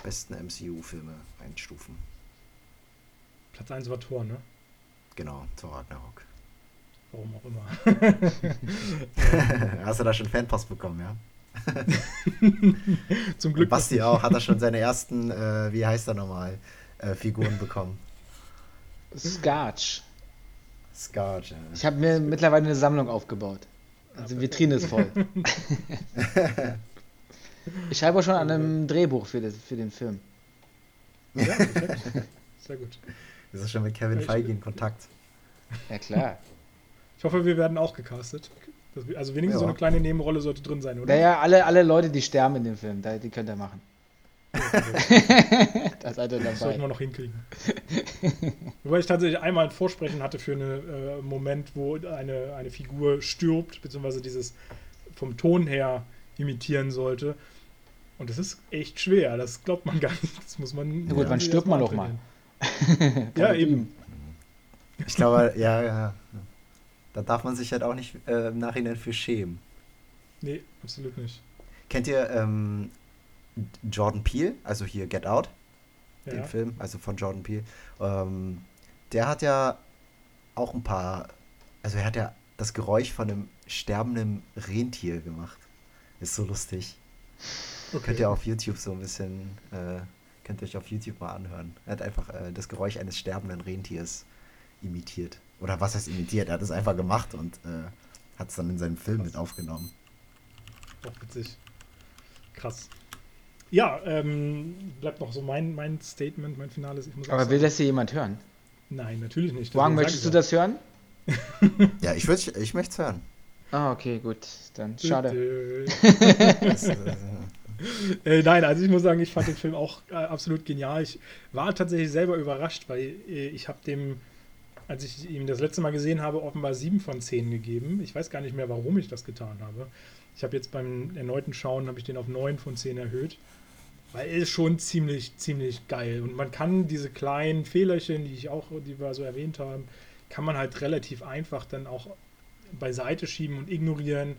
besten MCU-Filme einstufen. Platz 1 war Tor, ne? Genau, Thor Ragnarok. Warum auch immer. Hast du da schon Fanpost bekommen, ja? Zum Und Glück. Basti auch, hat er schon seine ersten, äh, wie heißt er nochmal, äh, Figuren bekommen. Scarch. Scarge. Ich habe mir mittlerweile eine Sammlung aufgebaut. Also die Vitrine ist voll. ich schreibe auch schon an einem Drehbuch für, das, für den Film. Ja, perfekt. Sehr gut. Ist er schon mit Kevin Feige in Kontakt? Ja klar. Ich hoffe, wir werden auch gecastet. Also wenigstens so Ja. eine kleine Nebenrolle sollte drin sein, oder? Naja, alle, alle Leute, die sterben in dem Film, die könnt ihr machen. da seid ihr Das sollten wir dabei. noch hinkriegen. Wobei ich tatsächlich einmal ein Vorsprechen hatte für einen äh, Moment, wo eine, eine Figur stirbt, beziehungsweise dieses vom Ton her imitieren sollte. Und das ist echt schwer, das glaubt man gar nicht. Das muss man. Na gut, wann stirbt man doch mal? ja, eben. Ich glaube, ja, ja. Da darf man sich halt auch nicht äh, im Nachhinein für schämen. Nee, absolut nicht. Kennt ihr ähm, Jordan Peele, also hier Get Out, den Ja. Film, also von Jordan Peele? Ähm, der hat ja auch ein paar, also er hat ja das Geräusch von einem sterbenden Rentier gemacht. Ist so lustig. Könnt ihr auf YouTube so ein bisschen, äh, könnt ihr euch auf YouTube mal anhören. Er hat einfach äh, das Geräusch eines sterbenden Rentiers imitiert. Oder was heißt imitiert? Er hat es einfach gemacht und äh, hat es dann in seinem Film mit aufgenommen. Auch witzig. Krass. Ja, ähm, bleibt noch so mein, mein Statement, mein finales. Ich muss auch Aber will das hier jemand hören? Nein, natürlich nicht. Deswegen möchtest du das hören? Ja, ich, würd, ich möchte es hören. Ah, okay, gut. Dann schade. Äh, nein, also ich muss sagen, ich fand den Film auch äh, absolut genial. Ich war tatsächlich selber überrascht, weil äh, ich habe dem, als ich ihn das letzte Mal gesehen habe, offenbar sieben von zehn gegeben. Ich weiß gar nicht mehr, warum ich das getan habe. Ich habe jetzt beim erneuten Schauen, habe ich den auf neun von zehn erhöht. Weil er ist schon ziemlich, ziemlich geil. Und man kann diese kleinen Fehlerchen, die ich auch, die wir so erwähnt haben, kann man halt relativ einfach dann auch beiseite schieben und ignorieren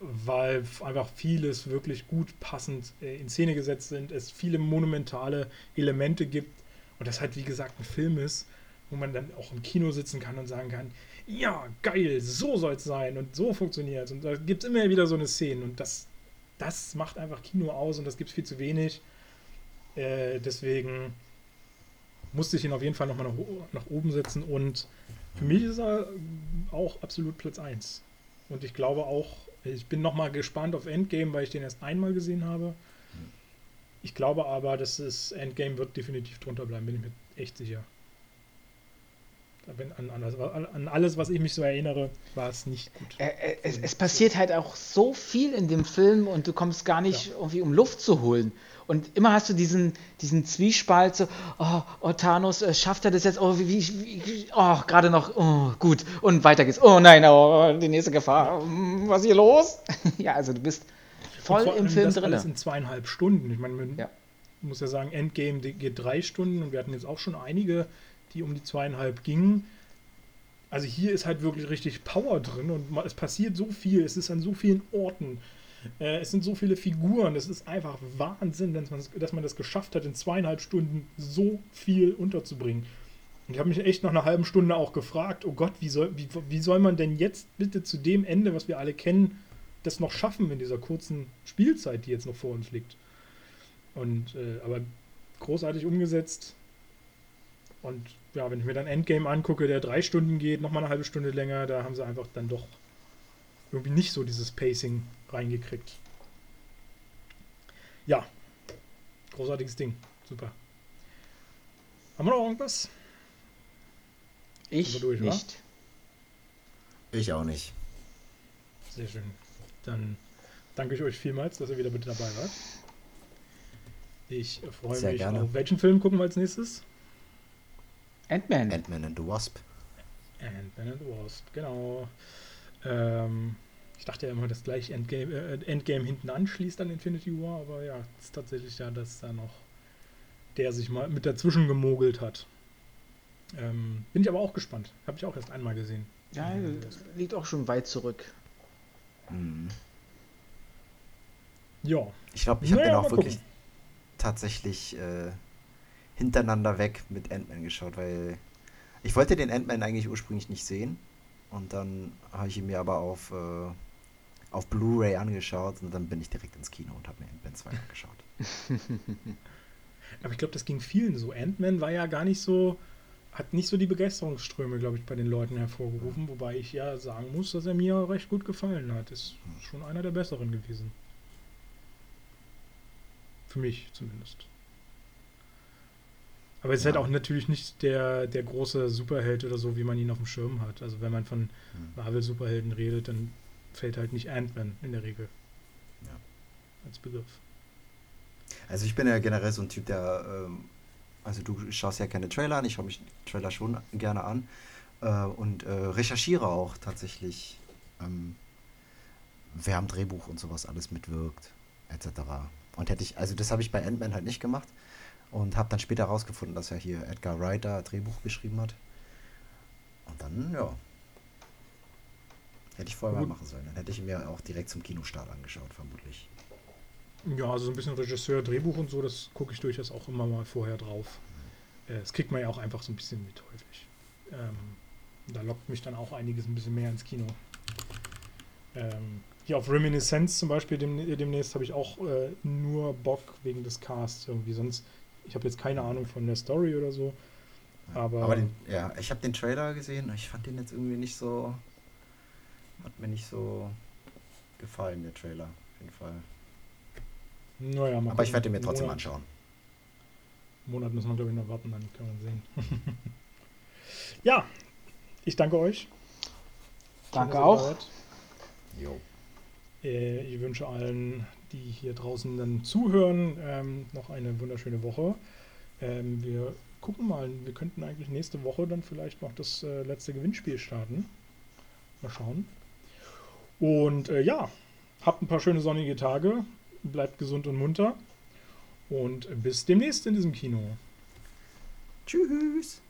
weil einfach vieles wirklich gut passend äh, in Szene gesetzt sind, es viele monumentale Elemente gibt und das halt wie gesagt ein Film ist, wo man dann auch im Kino sitzen kann und sagen kann, ja, geil, so soll es sein und so funktioniert es. Und da gibt es immer wieder so eine Szene und das, das macht einfach Kino aus und das gibt es viel zu wenig. Äh, deswegen musste ich ihn auf jeden Fall nochmal nach, nach oben setzen und für mich ist er auch absolut Platz 1. Und ich glaube auch, ich bin nochmal gespannt auf Endgame, weil ich den erst einmal gesehen habe. Ich glaube aber, dass es Endgame wird definitiv drunter bleiben, bin ich mir echt sicher. Wenn an, alles, an alles, was ich mich so erinnere, war es nicht gut. Äh, äh, Es, es passiert halt auch so viel in dem Film und du kommst gar nicht irgendwie um Luft zu holen. Und immer hast du diesen, diesen Zwiespalt, so, oh, oh Thanos, äh, schafft er das jetzt? Oh, wie, wie, oh, gerade noch, oh, gut. Und weiter geht's. Oh nein, oh, die nächste Gefahr. Hm, Was ist hier los? ja, also du bist voll im Film das drin. alles in zweieinhalb Stunden. Ich meine, man Ja. muss ja sagen, Endgame geht drei Stunden und wir hatten jetzt auch schon einige, die um die zweieinhalb gingen. Also hier ist halt wirklich richtig Power drin und es passiert so viel, es ist an so vielen Orten. Äh, es sind so viele Figuren, es ist einfach Wahnsinn, dass man, dass man das geschafft hat, in zweieinhalb Stunden so viel unterzubringen. Und ich habe mich echt nach einer halben Stunde auch gefragt, oh Gott, wie soll, wie, wie soll man denn jetzt bitte zu dem Ende, was wir alle kennen, das noch schaffen in dieser kurzen Spielzeit, die jetzt noch vor uns liegt. Und äh, aber großartig umgesetzt. Und ja, wenn ich mir dann Endgame angucke, der drei Stunden geht, nochmal eine halbe Stunde länger, da haben sie einfach dann doch irgendwie nicht so dieses Pacing reingekriegt. Ja, großartiges Ding. Super. Haben wir noch irgendwas? Ich durch, nicht. Wa? Ich auch nicht. Sehr schön. Dann danke ich euch vielmals, dass ihr wieder mit dabei wart. Ich freue Sehr mich gerne. auf welchen Film gucken wir als nächstes? Ant-Man. Ant-Man and the Wasp. Ant-Man and the Wasp, genau. Ähm, ich dachte ja immer, dass gleich Endgame, äh, Endgame hinten anschließt an Infinity War, aber ja, es ist tatsächlich ja, dass da noch der sich mal mit dazwischen gemogelt hat. Ähm, bin ich aber auch gespannt. Habe ich auch erst einmal gesehen. Ja, liegt auch schon weit zurück. Mhm. Ja. Ich glaube, ich habe naja, den auch wirklich gucken. tatsächlich äh, hintereinander weg mit Ant-Man geschaut, weil ich wollte den Ant-Man eigentlich ursprünglich nicht sehen. Und dann habe ich ihn mir aber auf, äh, auf Blu-ray angeschaut und dann bin ich direkt ins Kino und habe mir Ant-Man 2 angeschaut. aber ich glaube, das ging vielen so. Ant-Man war ja gar nicht so hat nicht so die Begeisterungsströme, glaube ich, bei den Leuten hervorgerufen, wobei ich ja sagen muss, dass er mir recht gut gefallen hat. Ist schon einer der besseren gewesen. Für mich zumindest. Aber es ist halt auch natürlich nicht der, der große Superheld oder so, wie man ihn auf dem Schirm hat. Also wenn man von hm. Marvel-Superhelden redet, dann fällt halt nicht Ant-Man in der Regel. Ja. Als Begriff. Also ich bin ja generell so ein Typ, der ähm, also du schaust ja keine Trailer an, ich schaue mich Trailer schon gerne an äh, und äh, recherchiere auch tatsächlich, ähm, wer am Drehbuch und sowas alles mitwirkt, etc. Und hätte ich, also das habe ich bei Ant-Man halt nicht gemacht und habe dann später herausgefunden, dass er hier Edgar Wright da Drehbuch geschrieben hat. Und dann, ja, hätte ich vorher mal machen sollen. Dann hätte ich mir auch direkt zum Kinostart angeschaut, vermutlich. Ja, also so ein bisschen Regisseur, Drehbuch und so, das gucke ich durchaus auch immer mal vorher drauf. Äh, das kriegt man ja auch einfach so ein bisschen mit häufig. Ähm, da lockt mich dann auch einiges ein bisschen mehr ins Kino. Ähm, hier auf Reminiscence zum Beispiel dem, demnächst habe ich auch äh, nur Bock wegen des Casts irgendwie. Sonst, ich habe jetzt keine Ahnung von der Story oder so. Aber, aber den, ja, ich habe den Trailer gesehen. Ich fand den jetzt irgendwie nicht so. Hat mir nicht so gefallen, der Trailer. Auf jeden Fall. Naja, Aber ich werde mir trotzdem Monat, anschauen. Monat müssen wir, glaube ich, noch warten, dann kann man sehen. ja, ich danke euch. Danke auch. Jo. Äh, ich wünsche allen, die hier draußen dann zuhören, ähm, noch eine wunderschöne Woche. Ähm, wir gucken mal, wir könnten eigentlich nächste Woche dann vielleicht noch das äh, letzte Gewinnspiel starten. Mal schauen. Und äh, ja, habt ein paar schöne sonnige Tage bleibt gesund und munter. Und bis demnächst in diesem Kino. Tschüss.